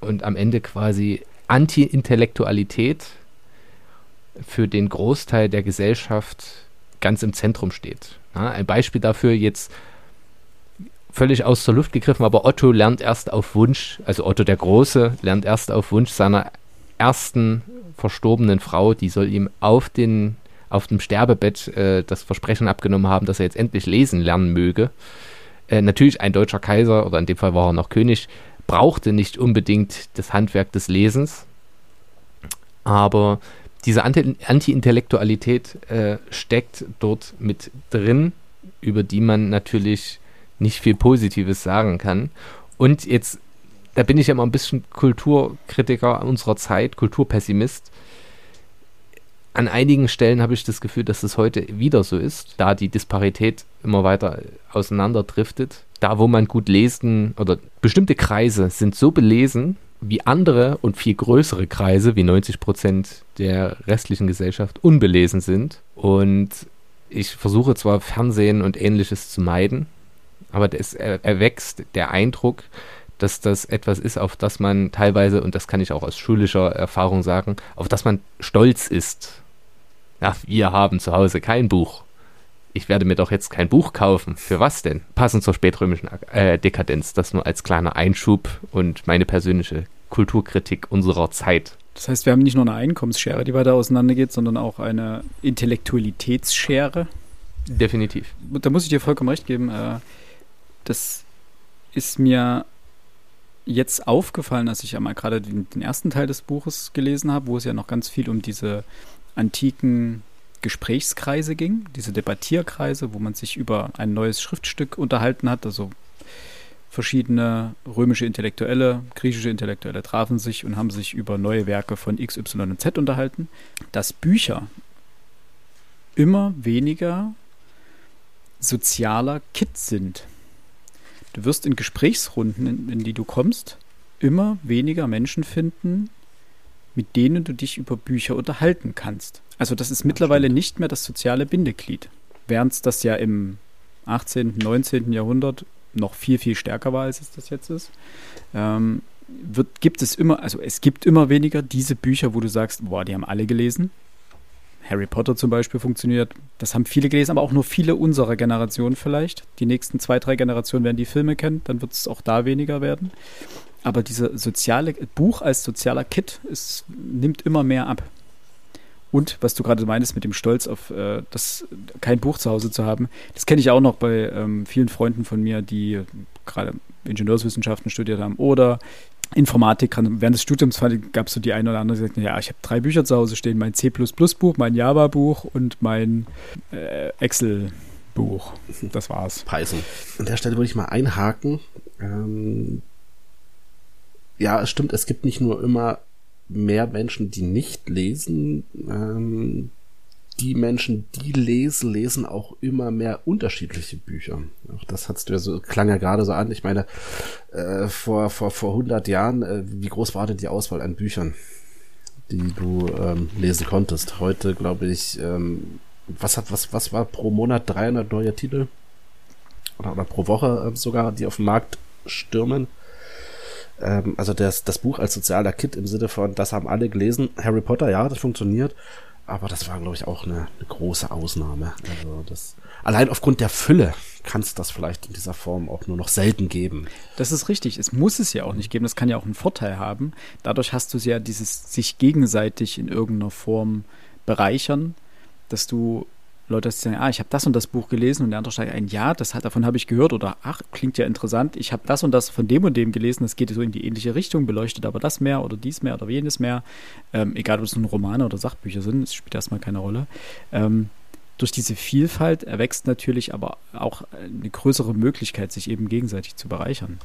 und am Ende quasi Anti-Intellektualität für den Großteil der Gesellschaft ganz im Zentrum steht. Ja, ein Beispiel dafür jetzt völlig aus der Luft gegriffen, aber Otto lernt erst auf Wunsch, also Otto der Große lernt erst auf Wunsch seiner ersten verstorbenen Frau, die soll ihm auf den auf dem Sterbebett äh, das Versprechen abgenommen haben, dass er jetzt endlich lesen lernen möge. Äh, natürlich ein deutscher Kaiser, oder in dem Fall war er noch König, brauchte nicht unbedingt das Handwerk des Lesens, aber diese Anti-Intellektualität äh, steckt dort mit drin, über die man natürlich nicht viel Positives sagen kann. Und jetzt da bin ich ja immer ein bisschen Kulturkritiker unserer Zeit, Kulturpessimist. An einigen Stellen habe ich das Gefühl, dass es heute wieder so ist, da die Disparität immer weiter auseinanderdriftet. Da, wo man gut lesen oder bestimmte Kreise sind so belesen, wie andere und viel größere Kreise, wie 90 Prozent der restlichen Gesellschaft, unbelesen sind. Und ich versuche zwar Fernsehen und ähnliches zu meiden, aber es erwächst der Eindruck, dass das etwas ist, auf das man teilweise, und das kann ich auch aus schulischer Erfahrung sagen, auf das man stolz ist. Ja, wir haben zu Hause kein Buch. Ich werde mir doch jetzt kein Buch kaufen. Für was denn? Passend zur spätrömischen äh, Dekadenz. Das nur als kleiner Einschub und meine persönliche Kulturkritik unserer Zeit. Das heißt, wir haben nicht nur eine Einkommensschere, die weiter auseinandergeht, sondern auch eine Intellektualitätsschere. Definitiv. Da muss ich dir vollkommen recht geben. Äh, das ist mir jetzt aufgefallen, als ich einmal gerade den, den ersten Teil des Buches gelesen habe, wo es ja noch ganz viel um diese antiken Gesprächskreise ging, diese Debattierkreise, wo man sich über ein neues Schriftstück unterhalten hat. Also verschiedene römische Intellektuelle, griechische Intellektuelle trafen sich und haben sich über neue Werke von X, Y und Z unterhalten. Dass Bücher immer weniger sozialer Kit sind. Du wirst in Gesprächsrunden, in, in die du kommst, immer weniger Menschen finden, mit denen du dich über Bücher unterhalten kannst. Also das ist ja, mittlerweile stimmt. nicht mehr das soziale Bindeglied. Während es das ja im 18., 19. Jahrhundert noch viel, viel stärker war, als es das jetzt ist, ähm, wird, gibt es immer, also es gibt immer weniger diese Bücher, wo du sagst, boah, die haben alle gelesen. Harry Potter zum Beispiel funktioniert. Das haben viele gelesen, aber auch nur viele unserer Generation vielleicht. Die nächsten zwei, drei Generationen werden die Filme kennen, dann wird es auch da weniger werden. Aber dieses soziale Buch als sozialer Kit ist, nimmt immer mehr ab. Und was du gerade meinst mit dem Stolz auf äh, das, kein Buch zu Hause zu haben, das kenne ich auch noch bei ähm, vielen Freunden von mir, die gerade Ingenieurswissenschaften studiert haben oder Informatik. Während des Studiums gab es so die eine oder andere, die sagten, ja, ich habe drei Bücher zu Hause stehen, mein C++-Buch, mein Java-Buch und mein äh, Excel-Buch. Das war's. Python. An der Stelle würde ich mal einhaken. Ähm, ja, es stimmt, es gibt nicht nur immer mehr Menschen, die nicht lesen. Ähm, die Menschen, die lesen, lesen auch immer mehr unterschiedliche Bücher. Auch das hat's ja so, klang ja gerade so an. Ich meine, äh, vor, vor, vor 100 Jahren, äh, wie groß war denn die Auswahl an Büchern, die du ähm, lesen konntest? Heute, glaube ich, ähm, was hat, was, was war pro Monat 300 neue Titel? Oder, oder pro Woche äh, sogar, die auf den Markt stürmen? Ähm, also das, das Buch als sozialer Kit im Sinne von, das haben alle gelesen. Harry Potter, ja, das funktioniert. Aber das war, glaube ich, auch eine, eine große Ausnahme. Also das, allein aufgrund der Fülle kann es das vielleicht in dieser Form auch nur noch selten geben. Das ist richtig. Es muss es ja auch nicht geben. Das kann ja auch einen Vorteil haben. Dadurch hast du ja dieses sich gegenseitig in irgendeiner Form bereichern, dass du Leute sagen, ah, ich habe das und das Buch gelesen und der andere steigt ein, ja, das hat, davon habe ich gehört oder ach, klingt ja interessant, ich habe das und das von dem und dem gelesen, das geht so in die ähnliche Richtung, beleuchtet aber das mehr oder dies mehr oder jenes mehr. Ähm, egal, ob es nun Romane oder Sachbücher sind, das spielt erstmal keine Rolle. Ähm, durch diese Vielfalt erwächst natürlich aber auch eine größere Möglichkeit, sich eben gegenseitig zu bereichern.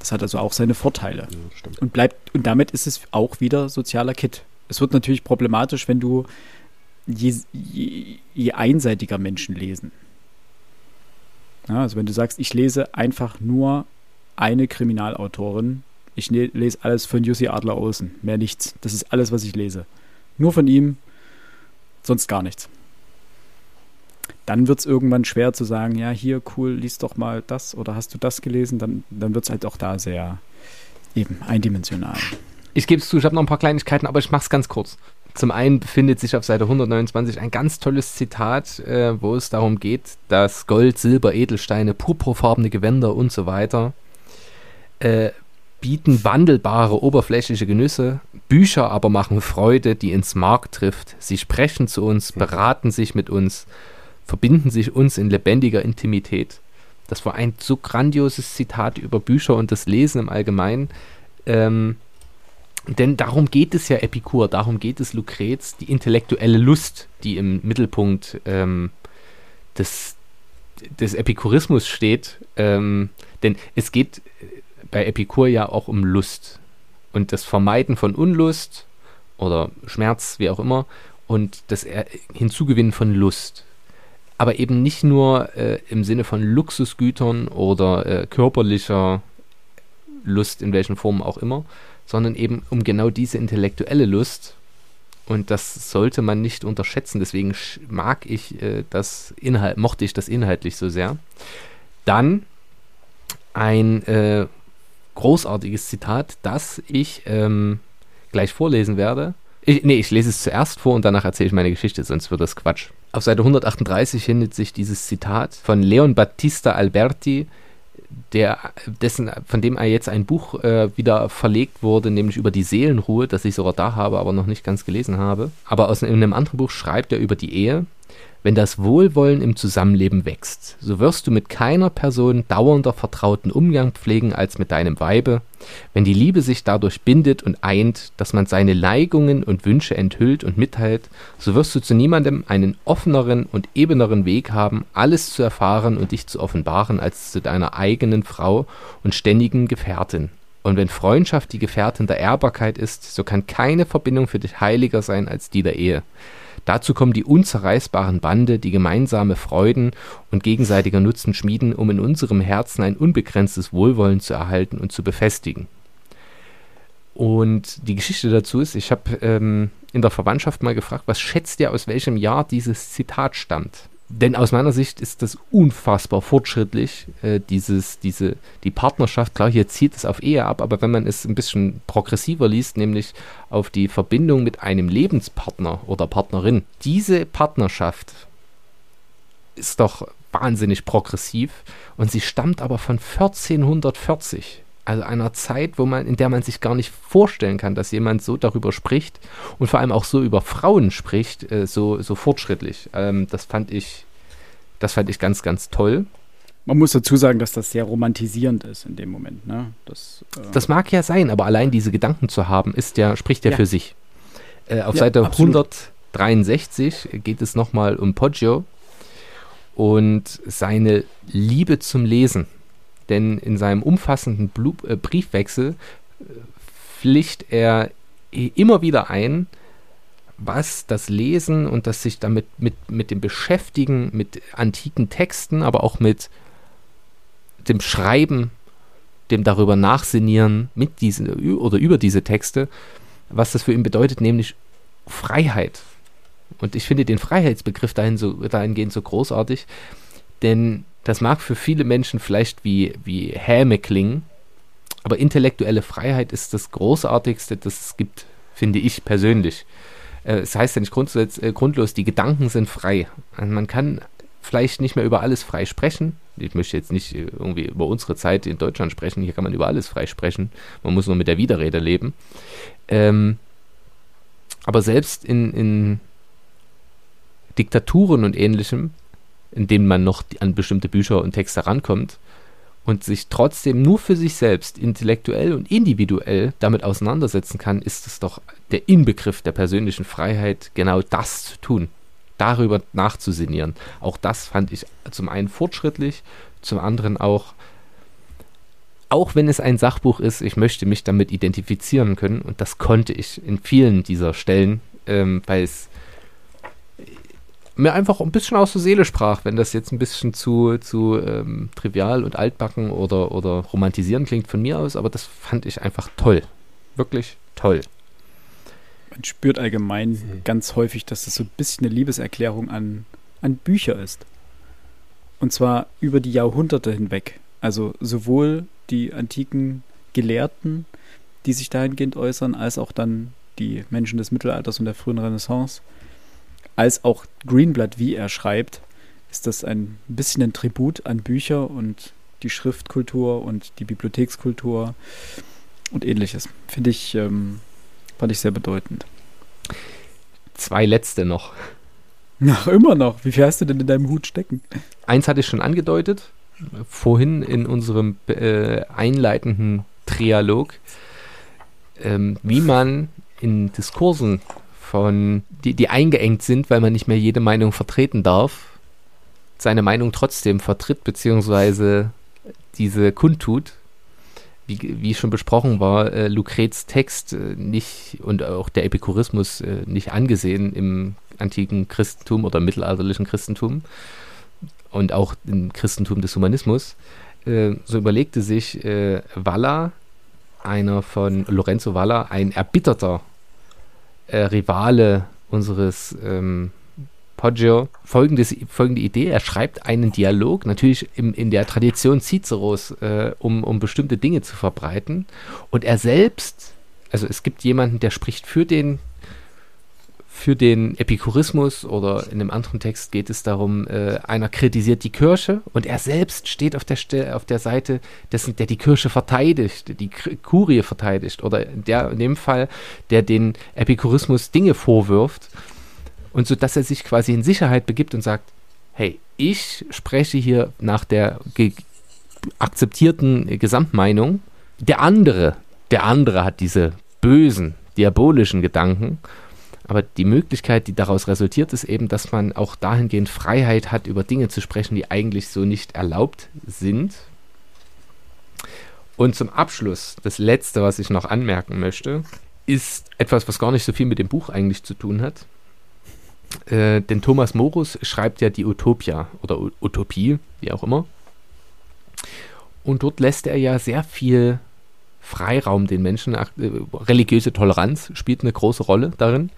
Das hat also auch seine Vorteile. Ja, und bleibt, und damit ist es auch wieder sozialer Kit. Es wird natürlich problematisch, wenn du je, je, je einseitiger Menschen lesen. Ja, also wenn du sagst, ich lese einfach nur eine Kriminalautorin, ich ne, lese alles von Jussi Adler Olsen, mehr nichts. Das ist alles, was ich lese. Nur von ihm, sonst gar nichts. Dann wird es irgendwann schwer zu sagen, ja, hier, cool, lies doch mal das oder hast du das gelesen, dann, dann wird es halt auch da sehr eben eindimensional. Ich gebe es zu, ich habe noch ein paar Kleinigkeiten, aber ich mache es ganz kurz. Zum einen befindet sich auf Seite 129 ein ganz tolles Zitat, äh, wo es darum geht, dass Gold, Silber, Edelsteine, purpurfarbene Gewänder und so weiter äh, bieten wandelbare oberflächliche Genüsse, Bücher aber machen Freude, die ins Mark trifft. Sie sprechen zu uns, beraten sich mit uns, verbinden sich uns in lebendiger Intimität. Das war ein so grandioses Zitat über Bücher und das Lesen im Allgemeinen. Ähm, denn darum geht es ja Epikur, darum geht es Lucrez, die intellektuelle Lust, die im Mittelpunkt ähm, des, des Epikurismus steht. Ähm, denn es geht bei Epikur ja auch um Lust und das Vermeiden von Unlust oder Schmerz, wie auch immer, und das Hinzugewinnen von Lust. Aber eben nicht nur äh, im Sinne von Luxusgütern oder äh, körperlicher Lust in welchen Formen auch immer, sondern eben um genau diese intellektuelle Lust. Und das sollte man nicht unterschätzen. Deswegen mag ich äh, das Inhalt, mochte ich das inhaltlich so sehr. Dann ein äh, großartiges Zitat, das ich ähm, gleich vorlesen werde. Ich, nee, ich lese es zuerst vor und danach erzähle ich meine Geschichte, sonst wird das Quatsch. Auf Seite 138 findet sich dieses Zitat von Leon Battista Alberti, der, dessen, von dem jetzt ein Buch äh, wieder verlegt wurde, nämlich über die Seelenruhe, das ich sogar da habe, aber noch nicht ganz gelesen habe. Aber aus in einem anderen Buch schreibt er über die Ehe Wenn das Wohlwollen im Zusammenleben wächst, so wirst du mit keiner Person dauernder vertrauten Umgang pflegen als mit deinem Weibe. Wenn die Liebe sich dadurch bindet und eint, dass man seine Neigungen und Wünsche enthüllt und mitteilt, so wirst du zu niemandem einen offeneren und ebeneren Weg haben, alles zu erfahren und dich zu offenbaren, als zu deiner eigenen Frau und ständigen Gefährtin. Und wenn Freundschaft die Gefährtin der Ehrbarkeit ist, so kann keine Verbindung für dich heiliger sein als die der Ehe. Dazu kommen die unzerreißbaren Bande, die gemeinsame Freuden und gegenseitiger Nutzen schmieden, um in unserem Herzen ein unbegrenztes Wohlwollen zu erhalten und zu befestigen. Und die Geschichte dazu ist, ich habe ähm, in der Verwandtschaft mal gefragt, was schätzt ihr, aus welchem Jahr dieses Zitat stammt? Denn aus meiner Sicht ist das unfassbar fortschrittlich, äh, dieses, diese, die Partnerschaft. Klar, hier zieht es auf Ehe ab, aber wenn man es ein bisschen progressiver liest, nämlich auf die Verbindung mit einem Lebenspartner oder Partnerin, diese Partnerschaft ist doch wahnsinnig progressiv und sie stammt aber von 1440 also einer Zeit, wo man, in der man sich gar nicht vorstellen kann, dass jemand so darüber spricht und vor allem auch so über Frauen spricht, äh, so, so fortschrittlich. Ähm, das fand ich, das fand ich ganz, ganz toll. Man muss dazu sagen, dass das sehr romantisierend ist in dem Moment. Ne? Das, äh das mag ja sein, aber allein diese Gedanken zu haben, ist ja, spricht ja, ja. für sich. Äh, auf ja, Seite absolut. 163 geht es nochmal um Poggio und seine Liebe zum Lesen denn in seinem umfassenden Blu äh, Briefwechsel äh, pflicht er immer wieder ein, was das Lesen und das sich damit mit, mit dem Beschäftigen mit antiken Texten, aber auch mit dem Schreiben, dem darüber nachsinnieren mit diesen oder über diese Texte, was das für ihn bedeutet, nämlich Freiheit. Und ich finde den Freiheitsbegriff dahin so, dahingehend so großartig, denn das mag für viele Menschen vielleicht wie, wie Häme klingen, aber intellektuelle Freiheit ist das Großartigste, das es gibt, finde ich persönlich. Äh, es heißt ja nicht äh, grundlos, die Gedanken sind frei. Man kann vielleicht nicht mehr über alles frei sprechen. Ich möchte jetzt nicht äh, irgendwie über unsere Zeit in Deutschland sprechen. Hier kann man über alles frei sprechen. Man muss nur mit der Widerrede leben. Ähm, aber selbst in, in Diktaturen und ähnlichem in denen man noch an bestimmte Bücher und Texte rankommt und sich trotzdem nur für sich selbst intellektuell und individuell damit auseinandersetzen kann, ist es doch der Inbegriff der persönlichen Freiheit, genau das zu tun, darüber nachzusinnieren. Auch das fand ich zum einen fortschrittlich, zum anderen auch, auch wenn es ein Sachbuch ist, ich möchte mich damit identifizieren können und das konnte ich in vielen dieser Stellen, ähm, weil es mir einfach ein bisschen aus der Seele sprach, wenn das jetzt ein bisschen zu, zu ähm, trivial und altbacken oder, oder romantisierend klingt von mir aus, aber das fand ich einfach toll. Wirklich toll. Man spürt allgemein mhm. ganz häufig, dass das so ein bisschen eine Liebeserklärung an, an Bücher ist. Und zwar über die Jahrhunderte hinweg. Also sowohl die antiken Gelehrten, die sich dahingehend äußern, als auch dann die Menschen des Mittelalters und der frühen Renaissance als auch Greenblatt, wie er schreibt, ist das ein bisschen ein Tribut an Bücher und die Schriftkultur und die Bibliothekskultur und ähnliches. Finde ich, ähm, fand ich sehr bedeutend. Zwei letzte noch. Ach, immer noch. Wie viel hast du denn in deinem Hut stecken? Eins hatte ich schon angedeutet, vorhin in unserem äh, einleitenden Trialog, ähm, wie man in Diskursen von, die, die eingeengt sind, weil man nicht mehr jede Meinung vertreten darf, seine Meinung trotzdem vertritt, beziehungsweise diese kundtut. Wie, wie schon besprochen war, äh, Lucrets Text äh, nicht und auch der Epikurismus äh, nicht angesehen im antiken Christentum oder mittelalterlichen Christentum und auch im Christentum des Humanismus. Äh, so überlegte sich äh, Valla, einer von Lorenzo Valla, ein erbitterter äh, Rivale unseres ähm, Poggio folgendes, folgende Idee. Er schreibt einen Dialog, natürlich im, in der Tradition Ciceros, äh, um, um bestimmte Dinge zu verbreiten. Und er selbst, also es gibt jemanden, der spricht für den für den Epikurismus oder in einem anderen Text geht es darum, äh, einer kritisiert die Kirche und er selbst steht auf der, Ste auf der Seite dessen, der die Kirche verteidigt, die Kurie verteidigt oder der in dem Fall, der den Epikurismus Dinge vorwirft. Und so, dass er sich quasi in Sicherheit begibt und sagt, hey, ich spreche hier nach der akzeptierten Gesamtmeinung. Der andere, der andere hat diese bösen, diabolischen Gedanken. Aber die Möglichkeit, die daraus resultiert, ist eben, dass man auch dahingehend Freiheit hat, über Dinge zu sprechen, die eigentlich so nicht erlaubt sind. Und zum Abschluss, das Letzte, was ich noch anmerken möchte, ist etwas, was gar nicht so viel mit dem Buch eigentlich zu tun hat. Äh, denn Thomas Morus schreibt ja die Utopia oder U Utopie, wie auch immer. Und dort lässt er ja sehr viel Freiraum den Menschen. Äh, religiöse Toleranz spielt eine große Rolle darin.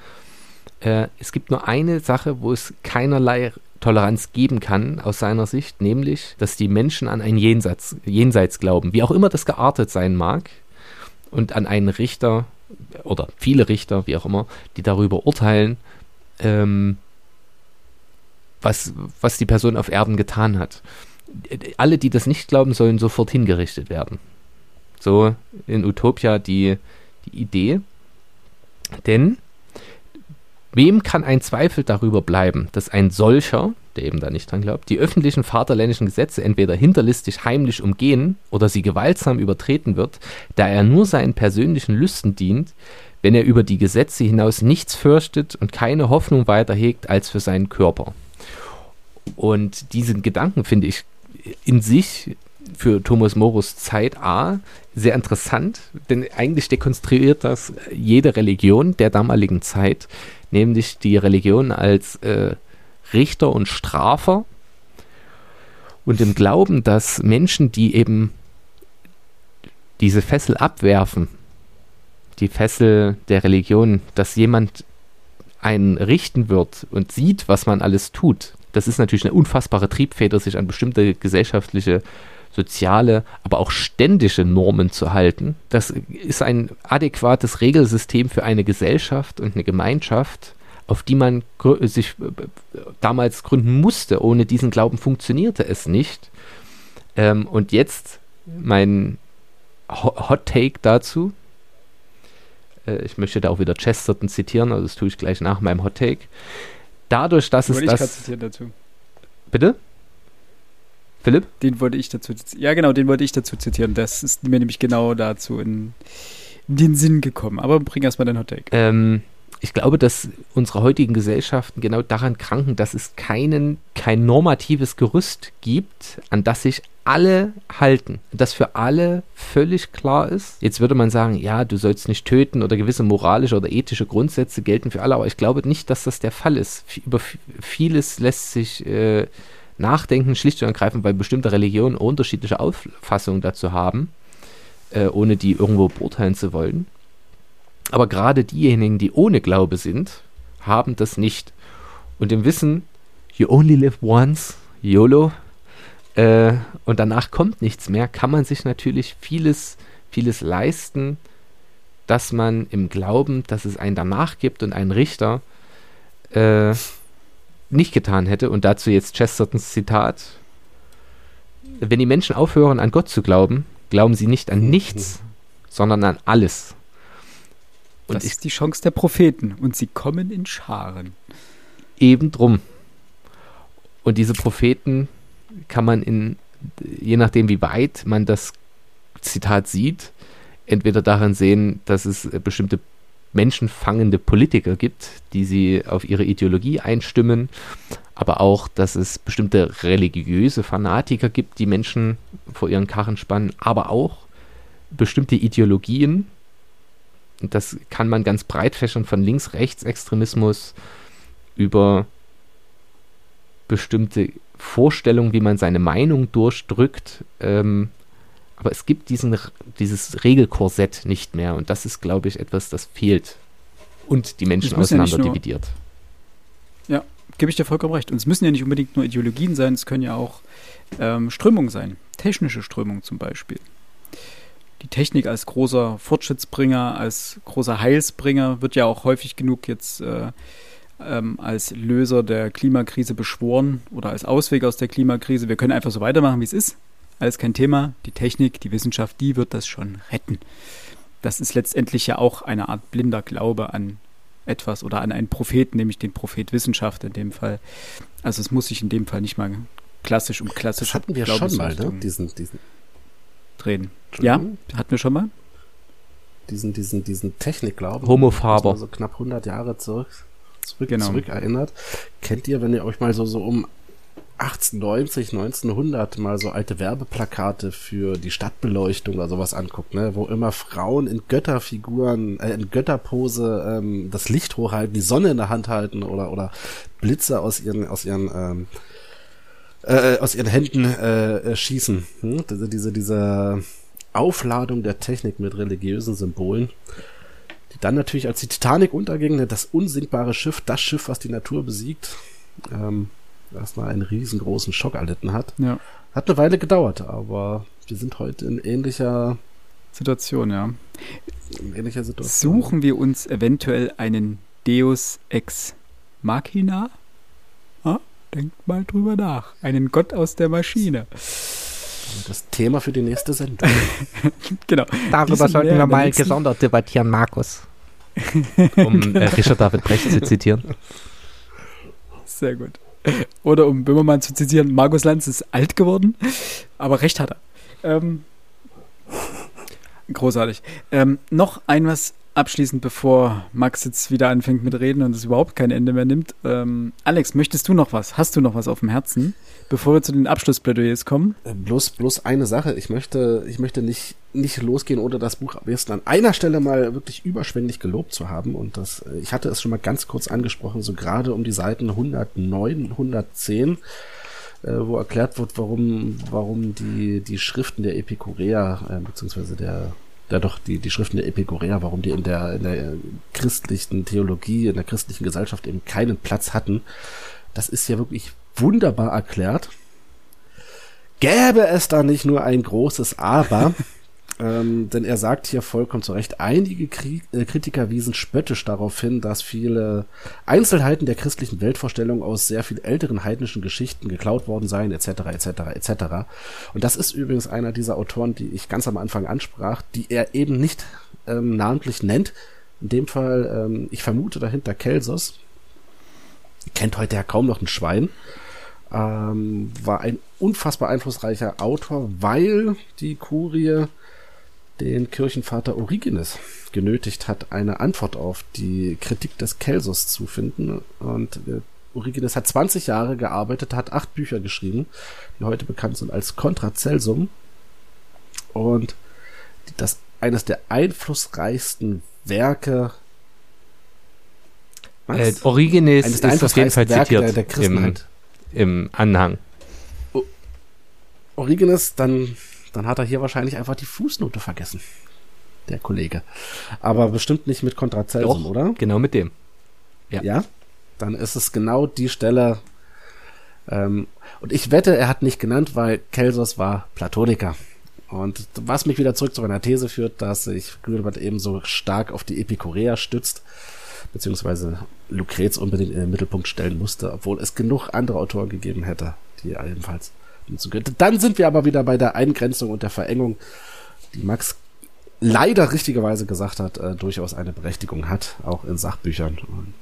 Äh, es gibt nur eine Sache, wo es keinerlei Toleranz geben kann, aus seiner Sicht, nämlich, dass die Menschen an ein Jenseits, Jenseits glauben, wie auch immer das geartet sein mag, und an einen Richter oder viele Richter, wie auch immer, die darüber urteilen, ähm, was, was die Person auf Erden getan hat. Alle, die das nicht glauben, sollen sofort hingerichtet werden. So in Utopia die, die Idee. Denn wem kann ein Zweifel darüber bleiben, dass ein solcher, der eben da nicht dran glaubt, die öffentlichen vaterländischen Gesetze entweder hinterlistig heimlich umgehen oder sie gewaltsam übertreten wird, da er nur seinen persönlichen Lüsten dient, wenn er über die Gesetze hinaus nichts fürchtet und keine Hoffnung weiter hegt als für seinen Körper. Und diesen Gedanken finde ich in sich für Thomas Morus Zeit A sehr interessant, denn eigentlich dekonstruiert das jede Religion der damaligen Zeit, nämlich die Religion als äh, Richter und Strafer und im Glauben, dass Menschen, die eben diese Fessel abwerfen, die Fessel der Religion, dass jemand einen richten wird und sieht, was man alles tut. Das ist natürlich eine unfassbare Triebfeder, sich an bestimmte gesellschaftliche, soziale, aber auch ständische Normen zu halten. Das ist ein adäquates Regelsystem für eine Gesellschaft und eine Gemeinschaft, auf die man sich äh, damals gründen musste. Ohne diesen Glauben funktionierte es nicht. Ähm, und jetzt mein Hot Take dazu. Äh, ich möchte da auch wieder Chesterton zitieren, also das tue ich gleich nach meinem Hot Take. Dadurch, dass es das. zitieren dazu. Bitte? Philipp? Den wollte ich dazu Ja, genau, den wollte ich dazu zitieren. Das ist mir nämlich genau dazu in, in den Sinn gekommen. Aber bring erstmal dein Hot Take. Ähm, ich glaube, dass unsere heutigen Gesellschaften genau daran kranken, dass es keinen, kein normatives Gerüst gibt, an das sich alle halten, das für alle völlig klar ist. Jetzt würde man sagen, ja, du sollst nicht töten oder gewisse moralische oder ethische Grundsätze gelten für alle, aber ich glaube nicht, dass das der Fall ist. Über vieles lässt sich äh, nachdenken, schlicht und ergreifend, weil bestimmte Religionen unterschiedliche Auffassungen dazu haben, äh, ohne die irgendwo beurteilen zu wollen. Aber gerade diejenigen, die ohne Glaube sind, haben das nicht. Und im Wissen, you only live once, YOLO, äh, und danach kommt nichts mehr, kann man sich natürlich vieles, vieles leisten, dass man im Glauben, dass es einen danach gibt und einen Richter, äh, nicht getan hätte. Und dazu jetzt Chestertons Zitat. Wenn die Menschen aufhören, an Gott zu glauben, glauben sie nicht an nichts, sondern an alles. Und das ist die Chance der Propheten und sie kommen in Scharen. Eben drum. Und diese Propheten kann man in, je nachdem wie weit man das Zitat sieht, entweder darin sehen, dass es bestimmte menschenfangende Politiker gibt, die sie auf ihre Ideologie einstimmen, aber auch, dass es bestimmte religiöse Fanatiker gibt, die Menschen vor ihren Karren spannen, aber auch bestimmte Ideologien, das kann man ganz breit fächern von Links-Rechts-Extremismus über bestimmte Vorstellungen, wie man seine Meinung durchdrückt. Ähm, aber es gibt diesen, dieses Regelkorsett nicht mehr. Und das ist, glaube ich, etwas, das fehlt. Und die Menschen auseinander ja dividiert. Ja, gebe ich dir vollkommen recht. Und es müssen ja nicht unbedingt nur Ideologien sein, es können ja auch ähm, Strömungen sein. Technische Strömungen zum Beispiel die Technik als großer Fortschrittsbringer, als großer Heilsbringer wird ja auch häufig genug jetzt äh, ähm, als Löser der Klimakrise beschworen oder als Ausweg aus der Klimakrise. Wir können einfach so weitermachen, wie es ist. Alles kein Thema. Die Technik, die Wissenschaft, die wird das schon retten. Das ist letztendlich ja auch eine Art blinder Glaube an etwas oder an einen Propheten, nämlich den Prophet Wissenschaft in dem Fall. Also es muss sich in dem Fall nicht mal klassisch um klassische Das hatten wir schon mal, ne? Diesen, diesen, drehen. Ja, hatten wir schon mal. diesen, diesen, diesen Technikglauben. Homofaber. So knapp 100 Jahre zurück, zurück, Genau. zurück erinnert. Kennt ihr, wenn ihr euch mal so, so um 1890, 1900 mal so alte Werbeplakate für die Stadtbeleuchtung oder sowas anguckt, ne, wo immer Frauen in Götterfiguren, äh, in Götterpose ähm, das Licht hochhalten, die Sonne in der Hand halten oder oder Blitze aus ihren aus ihren ähm, äh, aus ihren Händen äh, äh, schießen. Hm? Diese, diese Aufladung der Technik mit religiösen Symbolen, die dann natürlich als die Titanic unterging, ne, das unsinkbare Schiff, das Schiff, was die Natur besiegt, ähm, erstmal einen riesengroßen Schock erlitten hat. Ja. Hat eine Weile gedauert, aber wir sind heute in ähnlicher, Situation, ja. in ähnlicher Situation. Suchen wir uns eventuell einen Deus ex machina? Ah, denkt mal drüber nach. Einen Gott aus der Maschine. Das Thema für die nächste Sendung. Genau. Darüber Diesen sollten wir mal nächsten- gesondert debattieren, Markus. Um äh, Richard David Brecht zu zitieren. Sehr gut. Oder um Böhmermann zu zitieren, Markus Lanz ist alt geworden, aber recht hat er. Ähm, großartig. Ähm, noch ein was abschließend, bevor Max jetzt wieder anfängt mit Reden und es überhaupt kein Ende mehr nimmt. Ähm, Alex, möchtest du noch was? Hast du noch was auf dem Herzen, bevor wir zu den Abschlussplädoyers kommen? Äh, bloß, bloß eine Sache. Ich möchte, ich möchte nicht, nicht losgehen, ohne das Buch besten an einer Stelle mal wirklich überschwänglich gelobt zu haben. Und das, äh, ich hatte es schon mal ganz kurz angesprochen, so gerade um die Seiten 109, 110, äh, wo erklärt wird, warum, warum die, die Schriften der Epikureer, äh, beziehungsweise der, ja doch, die, die Schriften der Epikureer, warum die in der, in der christlichen Theologie, in der christlichen Gesellschaft eben keinen Platz hatten. Das ist ja wirklich wunderbar erklärt. Gäbe es da nicht nur ein großes Aber, ähm, denn er sagt hier vollkommen zu Recht, einige Kri äh, Kritiker wiesen spöttisch darauf hin, dass viele Einzelheiten der christlichen Weltvorstellung aus sehr viel älteren heidnischen Geschichten geklaut worden seien, etc., etc., etc. Und das ist übrigens einer dieser Autoren, die ich ganz am Anfang ansprach, die er eben nicht ähm, namentlich nennt. In dem Fall, ähm, ich vermute dahinter Kelsos. Kennt heute ja kaum noch ein Schwein ähm, war ein unfassbar einflussreicher Autor, weil die Kurie den Kirchenvater Origenes genötigt hat, eine Antwort auf die Kritik des Kelsos zu finden. Und äh, Origenes hat 20 Jahre gearbeitet, hat acht Bücher geschrieben, die heute bekannt sind als Contra Celsum. Und das eines der einflussreichsten Werke Äh, Origenes eines ist auf jeden Fall Werke zitiert der, der im, Christenheit. im Anhang. Origenes, dann, dann hat er hier wahrscheinlich einfach die Fußnote vergessen. Der Kollege. Aber bestimmt nicht mit Kontrazelsum, oder? Genau mit dem. Ja. Ja. Dann ist es genau die Stelle. Ähm, und ich wette, er hat nicht genannt, weil Kelsos war Platoniker. Und was mich wieder zurück zu meiner These führt, dass sich Grünewald eben so stark auf die Epikureer stützt, beziehungsweise Lucrez unbedingt in den Mittelpunkt stellen musste, obwohl es genug andere Autoren gegeben hätte, die ebenfalls Dann sind wir aber wieder bei der Eingrenzung und der Verengung, die Max leider richtigerweise gesagt hat, äh, durchaus eine Berechtigung hat, auch in Sachbüchern. Und,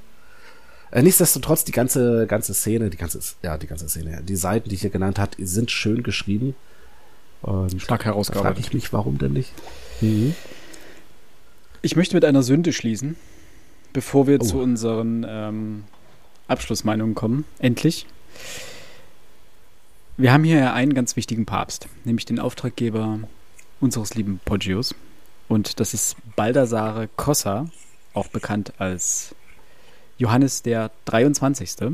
äh, nichtsdestotrotz, die ganze, ganze Szene, die ganze, ja, die ganze Szene, die Seiten, die ich hier genannt hat, sind schön geschrieben. Und Stark da frage herausgearbeitet. ich mich, warum denn nicht? Mhm. Ich möchte mit einer Sünde schließen, bevor wir Oh. zu unseren ähm, Abschlussmeinungen kommen. Endlich. Wir haben hier einen ganz wichtigen Papst, nämlich den Auftraggeber unseres lieben Poggios. Und das ist Baldassare Cossa, auch bekannt als Johannes der 23.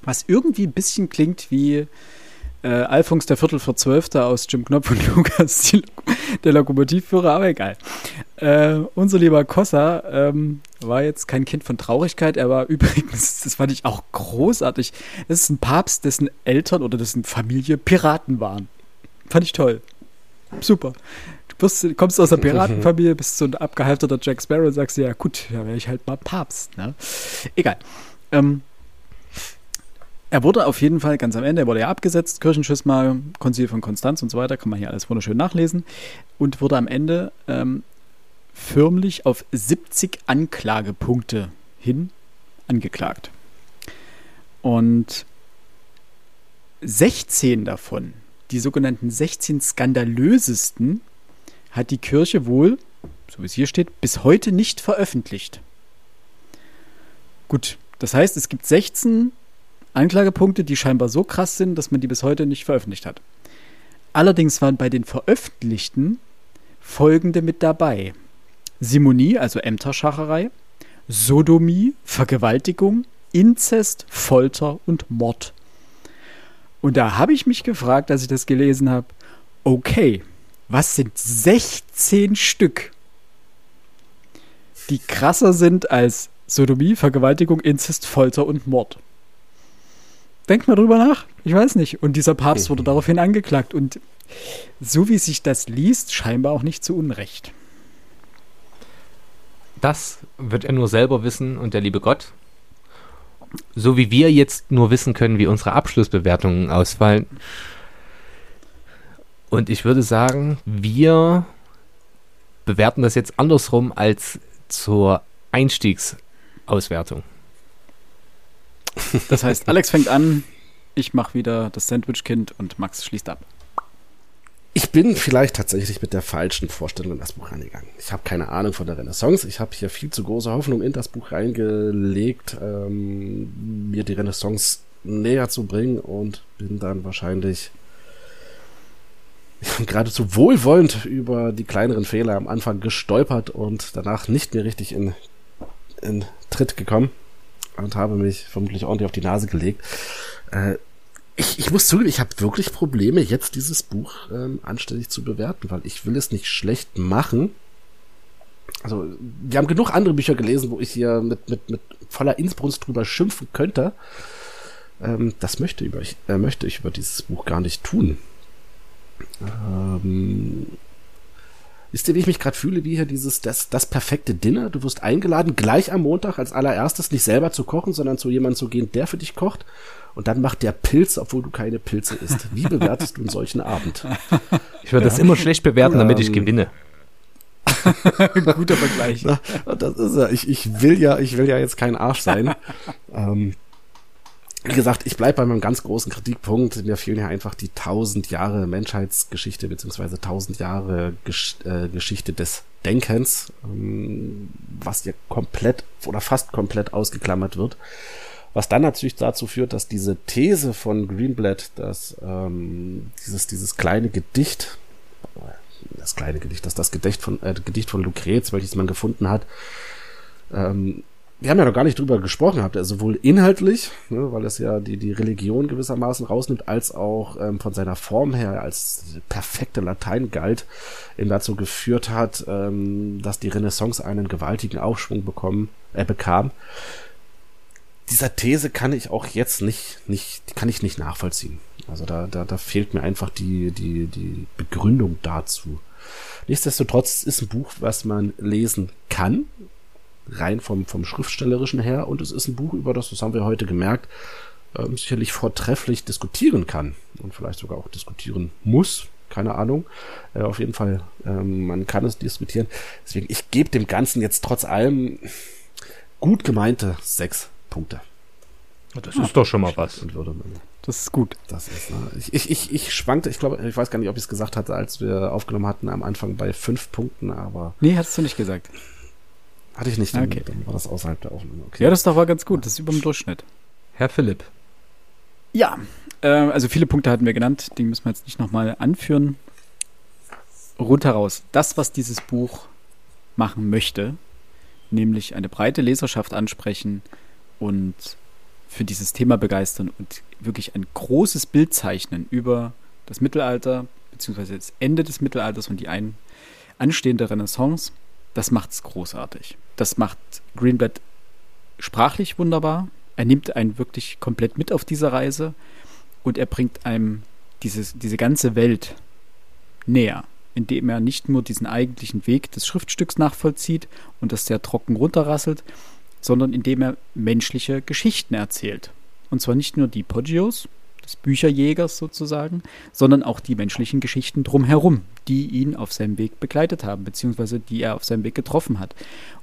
Was irgendwie ein bisschen klingt wie äh, Alphons der Viertel vor Zwölfter aus Jim Knopf und Lukas, die, der Lokomotivführer, aber egal. Äh, unser lieber Cossa ähm, war jetzt kein Kind von Traurigkeit, er war übrigens, das fand ich auch großartig, das ist ein Papst, dessen Eltern oder dessen Familie Piraten waren. Fand ich toll. Super. Du wirst, kommst aus einer Piratenfamilie, bist so ein abgehalfterter Jack Sparrow und sagst dir, ja gut, ja wäre ich halt mal Papst. Ne? Egal. Ähm, er wurde auf jeden Fall ganz am Ende, er wurde ja abgesetzt, Kirchenschisma, Konzil von Konstanz und so weiter, kann man hier alles wunderschön nachlesen. Und wurde am Ende ähm, förmlich auf 70 Anklagepunkte hin angeklagt. Und 16 davon, die sogenannten 16 skandalösesten, hat die Kirche wohl, so wie es hier steht, bis heute nicht veröffentlicht. Gut, das heißt, es gibt 16 Anklagepunkte, die scheinbar so krass sind, dass man die bis heute nicht veröffentlicht hat. Allerdings waren bei den veröffentlichten folgende mit dabei. Simonie, also Ämterschacherei, Sodomie, Vergewaltigung, Inzest, Folter und Mord. Und da habe ich mich gefragt, als ich das gelesen habe, okay, was sind 16 Stück, die krasser sind als Sodomie, Vergewaltigung, Inzest, Folter und Mord? Denk mal drüber nach. Ich weiß nicht. Und dieser Papst wurde daraufhin angeklagt. Und so wie sich das liest, scheinbar auch nicht zu Unrecht. Das wird er nur selber wissen und der liebe Gott. So wie wir jetzt nur wissen können, wie unsere Abschlussbewertungen ausfallen. Und ich würde sagen, wir bewerten das jetzt andersrum als zur Einstiegsauswertung. Das heißt, Alex fängt an, ich mache wieder das Sandwich-Kind und Max schließt ab. Ich bin vielleicht tatsächlich mit der falschen Vorstellung in das Buch reingegangen. Ich habe keine Ahnung von der Renaissance. Ich habe hier viel zu große Hoffnung in das Buch reingelegt, ähm, mir die Renaissance näher zu bringen und bin dann wahrscheinlich geradezu wohlwollend über die kleineren Fehler am Anfang gestolpert und danach nicht mehr richtig in, in Tritt gekommen und habe mich vermutlich ordentlich auf die Nase gelegt. Äh, ich, ich muss zugeben, ich habe wirklich Probleme, jetzt dieses Buch ähm, anständig zu bewerten, weil ich will es nicht schlecht machen. Also, wir haben genug andere Bücher gelesen, wo ich hier mit, mit, mit voller Insbrunst drüber schimpfen könnte. Ähm, das möchte, über, ich, äh, möchte ich über dieses Buch gar nicht tun. Ähm, Wisst ihr, wie ich mich gerade fühle, wie hier dieses, das, das perfekte Dinner? Du wirst eingeladen, gleich am Montag als allererstes nicht selber zu kochen, sondern zu jemandem zu gehen, der für dich kocht. Und dann macht der Pilz, obwohl du keine Pilze isst. Wie bewertest du einen solchen Abend? Ich würde ja. das immer schlecht bewerten, damit ich gewinne. Guter Vergleich. Na, das ist ja, ich, ich will ja, ich will ja jetzt kein Arsch sein. ähm, wie gesagt, ich bleibe bei meinem ganz großen Kritikpunkt. Mir fehlen ja einfach die tausend Jahre Menschheitsgeschichte beziehungsweise tausend Jahre Gesch äh, Geschichte des Denkens, ähm, was ja komplett oder fast komplett ausgeklammert wird. Was dann natürlich dazu führt, dass diese These von Greenblatt, dass ähm, dieses, dieses kleine Gedicht, das kleine Gedicht, dass das Gedicht von, äh, Gedicht von Lucrez, welches man gefunden hat, ähm, wir haben ja noch gar nicht drüber gesprochen gehabt, also sowohl inhaltlich, ne, weil es ja die, die Religion gewissermaßen rausnimmt, als auch ähm, von seiner Form her als perfekte Latein galt, eben dazu geführt hat, ähm, dass die Renaissance einen gewaltigen Aufschwung bekommen, äh, bekam. Dieser These kann ich auch jetzt nicht, nicht, kann ich nicht nachvollziehen. Also da, da, da fehlt mir einfach die, die, die Begründung dazu. Nichtsdestotrotz ist ein Buch, was man lesen kann, rein vom, vom Schriftstellerischen her. Und es ist ein Buch, über das, das haben wir heute gemerkt, äh, sicherlich vortrefflich diskutieren kann und vielleicht sogar auch diskutieren muss. Keine Ahnung. Äh, auf jeden Fall, ähm, man kann es diskutieren. Deswegen, ich gebe dem Ganzen jetzt trotz allem gut gemeinte sechs Punkte. Das ist doch schon mal was. Das ist gut. Das ist, ne? ich, ich, ich, ich schwankte, ich glaube, ich weiß gar nicht, ob ich es gesagt hatte, als wir aufgenommen hatten am Anfang bei fünf Punkten, aber. Nee, hast du nicht gesagt. Hatte ich nicht, dann, okay. dann war das außerhalb der Aufnahme. Okay. Ja, das doch war ganz gut. Das ist über dem Durchschnitt. Herr Philipp. Ja, äh, also viele Punkte hatten wir genannt. Die müssen wir jetzt nicht nochmal anführen. Rund heraus. Das, was dieses Buch machen möchte, nämlich eine breite Leserschaft ansprechen und für dieses Thema begeistern und wirklich ein großes Bild zeichnen über das Mittelalter, beziehungsweise das Ende des Mittelalters und die ein, anstehende Renaissance das macht's großartig. Das macht Greenblatt sprachlich wunderbar. Er nimmt einen wirklich komplett mit auf diese Reise und er bringt einem dieses, diese ganze Welt näher, indem er nicht nur diesen eigentlichen Weg des Schriftstücks nachvollzieht und das sehr trocken runterrasselt, sondern indem er menschliche Geschichten erzählt. Und zwar nicht nur die Poggios, des Bücherjägers sozusagen, sondern auch die menschlichen Geschichten drumherum, die ihn auf seinem Weg begleitet haben, beziehungsweise die er auf seinem Weg getroffen hat.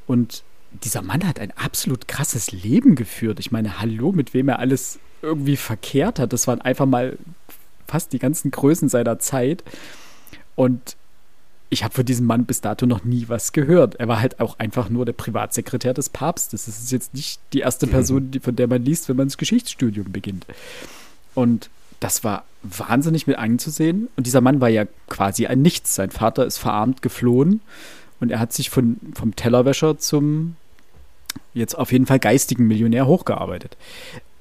Und dieser Mann hat ein absolut krasses Leben geführt. Ich meine, hallo, mit wem er alles irgendwie verkehrt hat. Das waren einfach mal fast die ganzen Größen seiner Zeit. Und ich habe von diesem Mann bis dato noch nie was gehört. Er war halt auch einfach nur der Privatsekretär des Papstes. Das ist jetzt nicht die erste mhm. Person, die, von der man liest, wenn man das Geschichtsstudium beginnt. Und das war wahnsinnig mit anzusehen. Und dieser Mann war ja quasi ein Nichts. Sein Vater ist verarmt geflohen und er hat sich von, vom Tellerwäscher zum jetzt auf jeden Fall geistigen Millionär hochgearbeitet.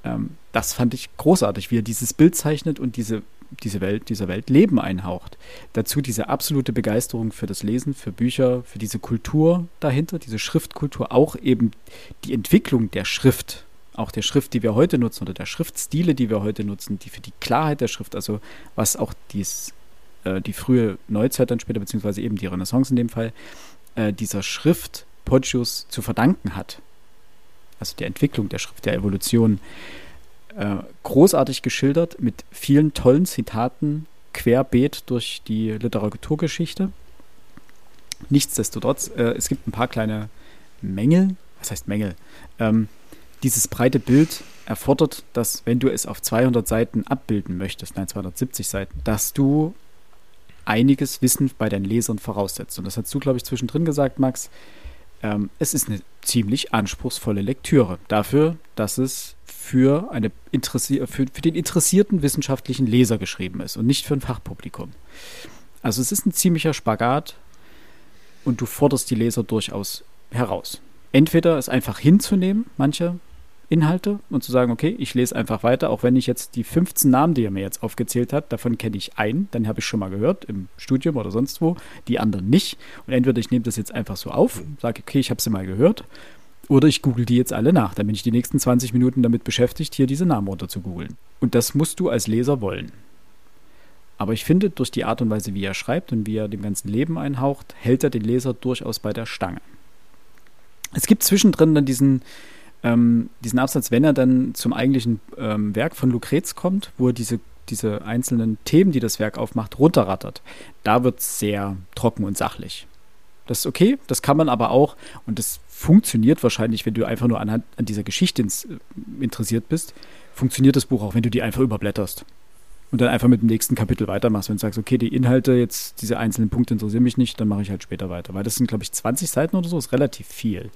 Ähm, das fand ich großartig, wie er dieses Bild zeichnet und diese, diese Welt, dieser Welt Leben einhaucht. Dazu diese absolute Begeisterung für das Lesen, für Bücher, für diese Kultur dahinter, diese Schriftkultur, auch eben die Entwicklung der Schrift, auch der Schrift, die wir heute nutzen oder der Schriftstile, die wir heute nutzen, die für die Klarheit der Schrift, also was auch dies, äh, die frühe Neuzeit dann später, beziehungsweise eben die Renaissance in dem Fall, äh, dieser Schrift Poggius zu verdanken hat. Also der Entwicklung der Schrift, der Evolution. Äh, großartig geschildert mit vielen tollen Zitaten querbeet durch die Literaturgeschichte. Nichtsdestotrotz, äh, es gibt ein paar kleine Mängel. Was heißt Mängel? Ähm, dieses breite Bild erfordert, dass wenn du es auf 200 Seiten abbilden möchtest, nein 270 Seiten, dass du einiges Wissen bei deinen Lesern voraussetzt. Und das hast du, glaube ich, zwischendrin gesagt, Max. Ähm, es ist eine ziemlich anspruchsvolle Lektüre dafür, dass es für, eine für, für den interessierten wissenschaftlichen Leser geschrieben ist und nicht für ein Fachpublikum. Also es ist ein ziemlicher Spagat und du forderst die Leser durchaus heraus. Entweder es einfach hinzunehmen, manche Inhalte und zu sagen, okay, ich lese einfach weiter, auch wenn ich jetzt die 15 Namen, die er mir jetzt aufgezählt hat, davon kenne ich einen, dann habe ich schon mal gehört im Studium oder sonst wo, die anderen nicht. Und entweder ich nehme das jetzt einfach so auf, sage, okay, ich habe sie mal gehört, oder ich google die jetzt alle nach. Dann bin ich die nächsten 20 Minuten damit beschäftigt, hier diese Namen runter zu googeln. Und das musst du als Leser wollen. Aber ich finde, durch die Art und Weise, wie er schreibt und wie er dem ganzen Leben einhaucht, hält er den Leser durchaus bei der Stange. Es gibt zwischendrin dann diesen, ähm, diesen Absatz, wenn er dann zum eigentlichen ähm, Werk von Lucrez kommt, wo er diese, diese einzelnen Themen, die das Werk aufmacht, runterrattert, da wird es sehr trocken und sachlich. Das ist okay, das kann man aber auch, und das funktioniert wahrscheinlich, wenn du einfach nur anhand an dieser Geschichte ins, äh, interessiert bist, funktioniert das Buch auch, wenn du die einfach überblätterst. Und dann einfach mit dem nächsten Kapitel weitermachst. Wenn du sagst, okay, die Inhalte jetzt, diese einzelnen Punkte interessieren mich nicht, dann mache ich halt später weiter. Weil das sind, glaube ich, 20 Seiten oder so, ist relativ viel.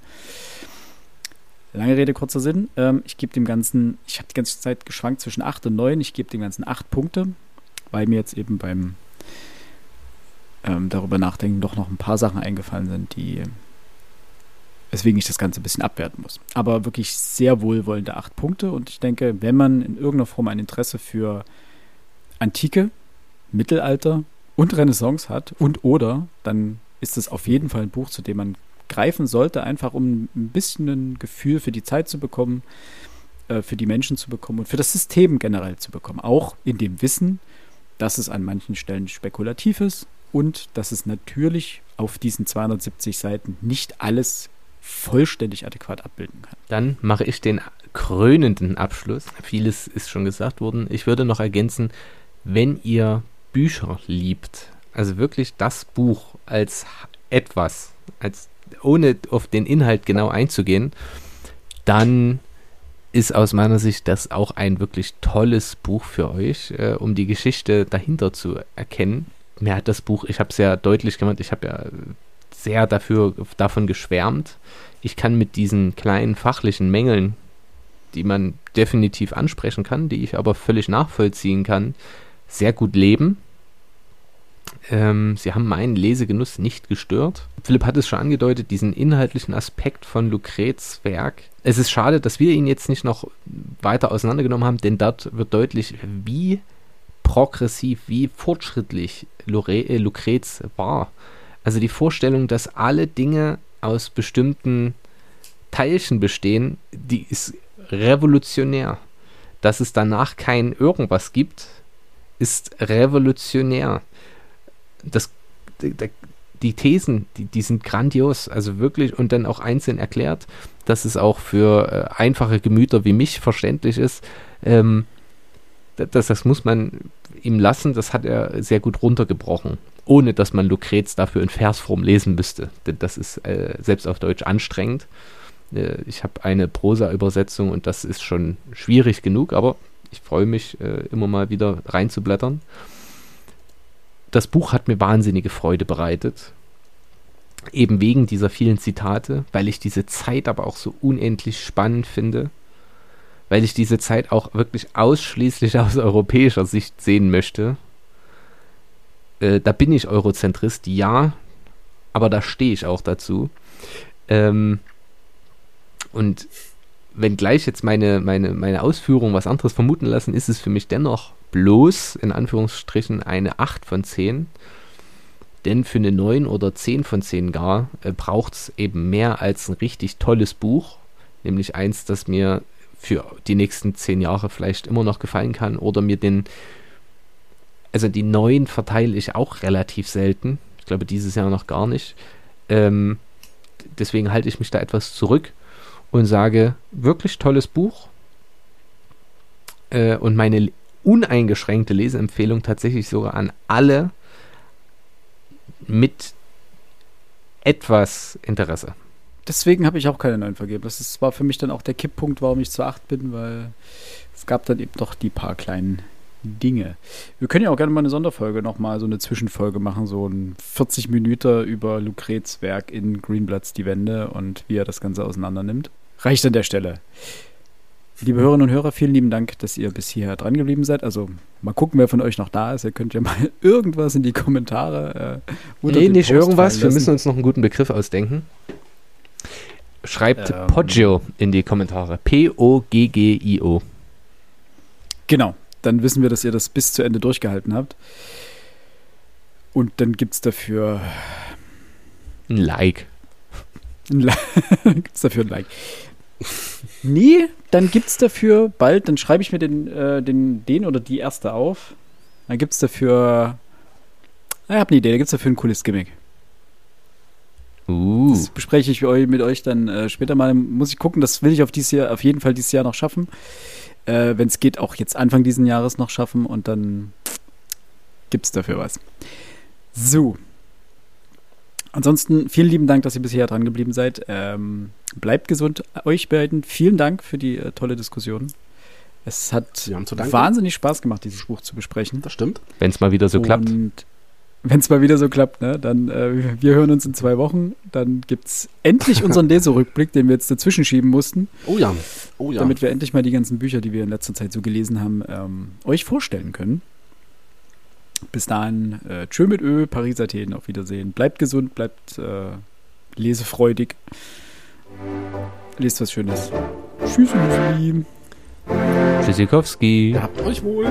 Lange Rede, kurzer Sinn. Ähm, ich gebe dem Ganzen, ich habe die ganze Zeit geschwankt zwischen 8 und 9. Ich gebe dem Ganzen 8 Punkte, weil mir jetzt eben beim ähm, darüber nachdenken doch noch ein paar Sachen eingefallen sind, die weswegen ich das Ganze ein bisschen abwerten muss. Aber wirklich sehr wohlwollende 8 Punkte und ich denke, wenn man in irgendeiner Form ein Interesse für Antike, Mittelalter und Renaissance hat und oder, dann ist es auf jeden Fall ein Buch, zu dem man greifen sollte, einfach um ein bisschen ein Gefühl für die Zeit zu bekommen, äh, für die Menschen zu bekommen und für das System generell zu bekommen. Auch in dem Wissen, dass es an manchen Stellen spekulativ ist und dass es natürlich auf diesen 270 Seiten nicht alles vollständig adäquat abbilden kann. Dann mache ich den krönenden Abschluss. Vieles ist schon gesagt worden. Ich würde noch ergänzen, wenn ihr Bücher liebt, also wirklich das Buch als etwas, als ohne auf den Inhalt genau einzugehen, dann ist aus meiner Sicht das auch ein wirklich tolles Buch für euch, äh, um die Geschichte dahinter zu erkennen. Mir hat das Buch, ich habe es ja deutlich gemacht, ich habe ja sehr dafür, davon geschwärmt. Ich kann mit diesen kleinen fachlichen Mängeln, die man definitiv ansprechen kann, die ich aber völlig nachvollziehen kann, sehr gut leben. Ähm, sie haben meinen Lesegenuss nicht gestört. Philipp hat es schon angedeutet, diesen inhaltlichen Aspekt von Lucrets Werk. Es ist schade, dass wir ihn jetzt nicht noch weiter auseinandergenommen haben, denn dort wird deutlich, wie progressiv, wie fortschrittlich äh, Lucrez war. Also die Vorstellung, dass alle Dinge aus bestimmten Teilchen bestehen, die ist revolutionär. Dass es danach kein irgendwas gibt, ist revolutionär das, die Thesen, die, die sind grandios, also wirklich und dann auch einzeln erklärt, dass es auch für äh, einfache Gemüter wie mich verständlich ist. Ähm, das, das muss man ihm lassen, das hat er sehr gut runtergebrochen, ohne dass man Lucrez dafür in Versform lesen müsste. Denn das ist äh, selbst auf Deutsch anstrengend. Äh, ich habe eine Prosa-Übersetzung und das ist schon schwierig genug, aber ich freue mich äh, immer mal wieder reinzublättern. Das Buch hat mir wahnsinnige Freude bereitet. Eben wegen dieser vielen Zitate, weil ich diese Zeit aber auch so unendlich spannend finde weil ich diese Zeit auch wirklich ausschließlich aus europäischer Sicht sehen möchte. Äh, da bin ich Eurozentrist, ja, aber da stehe ich auch dazu. Ähm, und wenngleich jetzt meine, meine, meine Ausführungen was anderes vermuten lassen, ist es für mich dennoch bloß, in Anführungsstrichen, eine 8 von 10. Denn für eine 9 oder 10 von 10 gar äh, braucht es eben mehr als ein richtig tolles Buch. Nämlich eins, das mir für die nächsten zehn Jahre vielleicht immer noch gefallen kann oder mir den, also die neuen verteile ich auch relativ selten. Ich glaube dieses Jahr noch gar nicht. Ähm, deswegen halte ich mich da etwas zurück und sage, wirklich tolles Buch. Äh, und meine uneingeschränkte Leseempfehlung tatsächlich sogar an alle mit etwas Interesse deswegen habe ich auch keine neuen vergeben. Das war für mich dann auch der Kipppunkt, warum ich zu acht bin, weil es gab dann eben doch die paar kleinen Dinge. Wir können ja auch gerne mal eine Sonderfolge nochmal, so eine Zwischenfolge machen, so ein 40 Minuten über Lucrets Werk in Greenbloods Die Wände und wie er das Ganze auseinander nimmt. Reicht an der Stelle. Liebe Hörerinnen und Hörer, vielen lieben Dank, dass ihr bis hierher dran geblieben seid. Also mal gucken, wer von euch noch da ist. Ihr könnt ja mal irgendwas in die Kommentare. Äh, nee, nicht irgendwas. Wir müssen uns noch einen guten Begriff ausdenken. Schreibt ähm, Poggio in die Kommentare. P-O-G-G-I-O. Genau. Dann wissen wir, dass ihr das bis zu Ende durchgehalten habt. Und dann gibt es dafür ein Like. Ein Like. gibt es dafür ein Like. Nee, dann gibt es dafür bald, dann schreibe ich mir den, äh, den, den oder die erste auf. Dann gibt es dafür. Ich habe eine Idee, da gibt es dafür ein cooles Gimmick. Uh. Das bespreche ich mit euch dann äh, später mal. Muss ich gucken, das will ich auf, dieses Jahr, auf jeden Fall dieses Jahr noch schaffen. Äh, Wenn es geht, auch jetzt Anfang dieses Jahres noch schaffen und dann gibt es dafür was. So. Ansonsten vielen lieben Dank, dass ihr bisher dran geblieben seid. Ähm, bleibt gesund, euch beiden. Vielen Dank für die äh, tolle Diskussion. Es hat wahnsinnig Spaß gemacht, dieses Buch zu besprechen. Das stimmt. Wenn es mal wieder so und klappt wenn es mal wieder so klappt, ne, dann äh, wir hören uns in zwei Wochen. Dann gibt es endlich unseren Leserückblick, den wir jetzt dazwischen schieben mussten. Oh ja. oh ja. Damit wir endlich mal die ganzen Bücher, die wir in letzter Zeit so gelesen haben, ähm, euch vorstellen können. Bis dahin, äh, tschö mit Ö, Paris, Athen, auf Wiedersehen. Bleibt gesund, bleibt äh, lesefreudig. Lest was Schönes. Tschüss, Tschüssikowski. Habt euch wohl.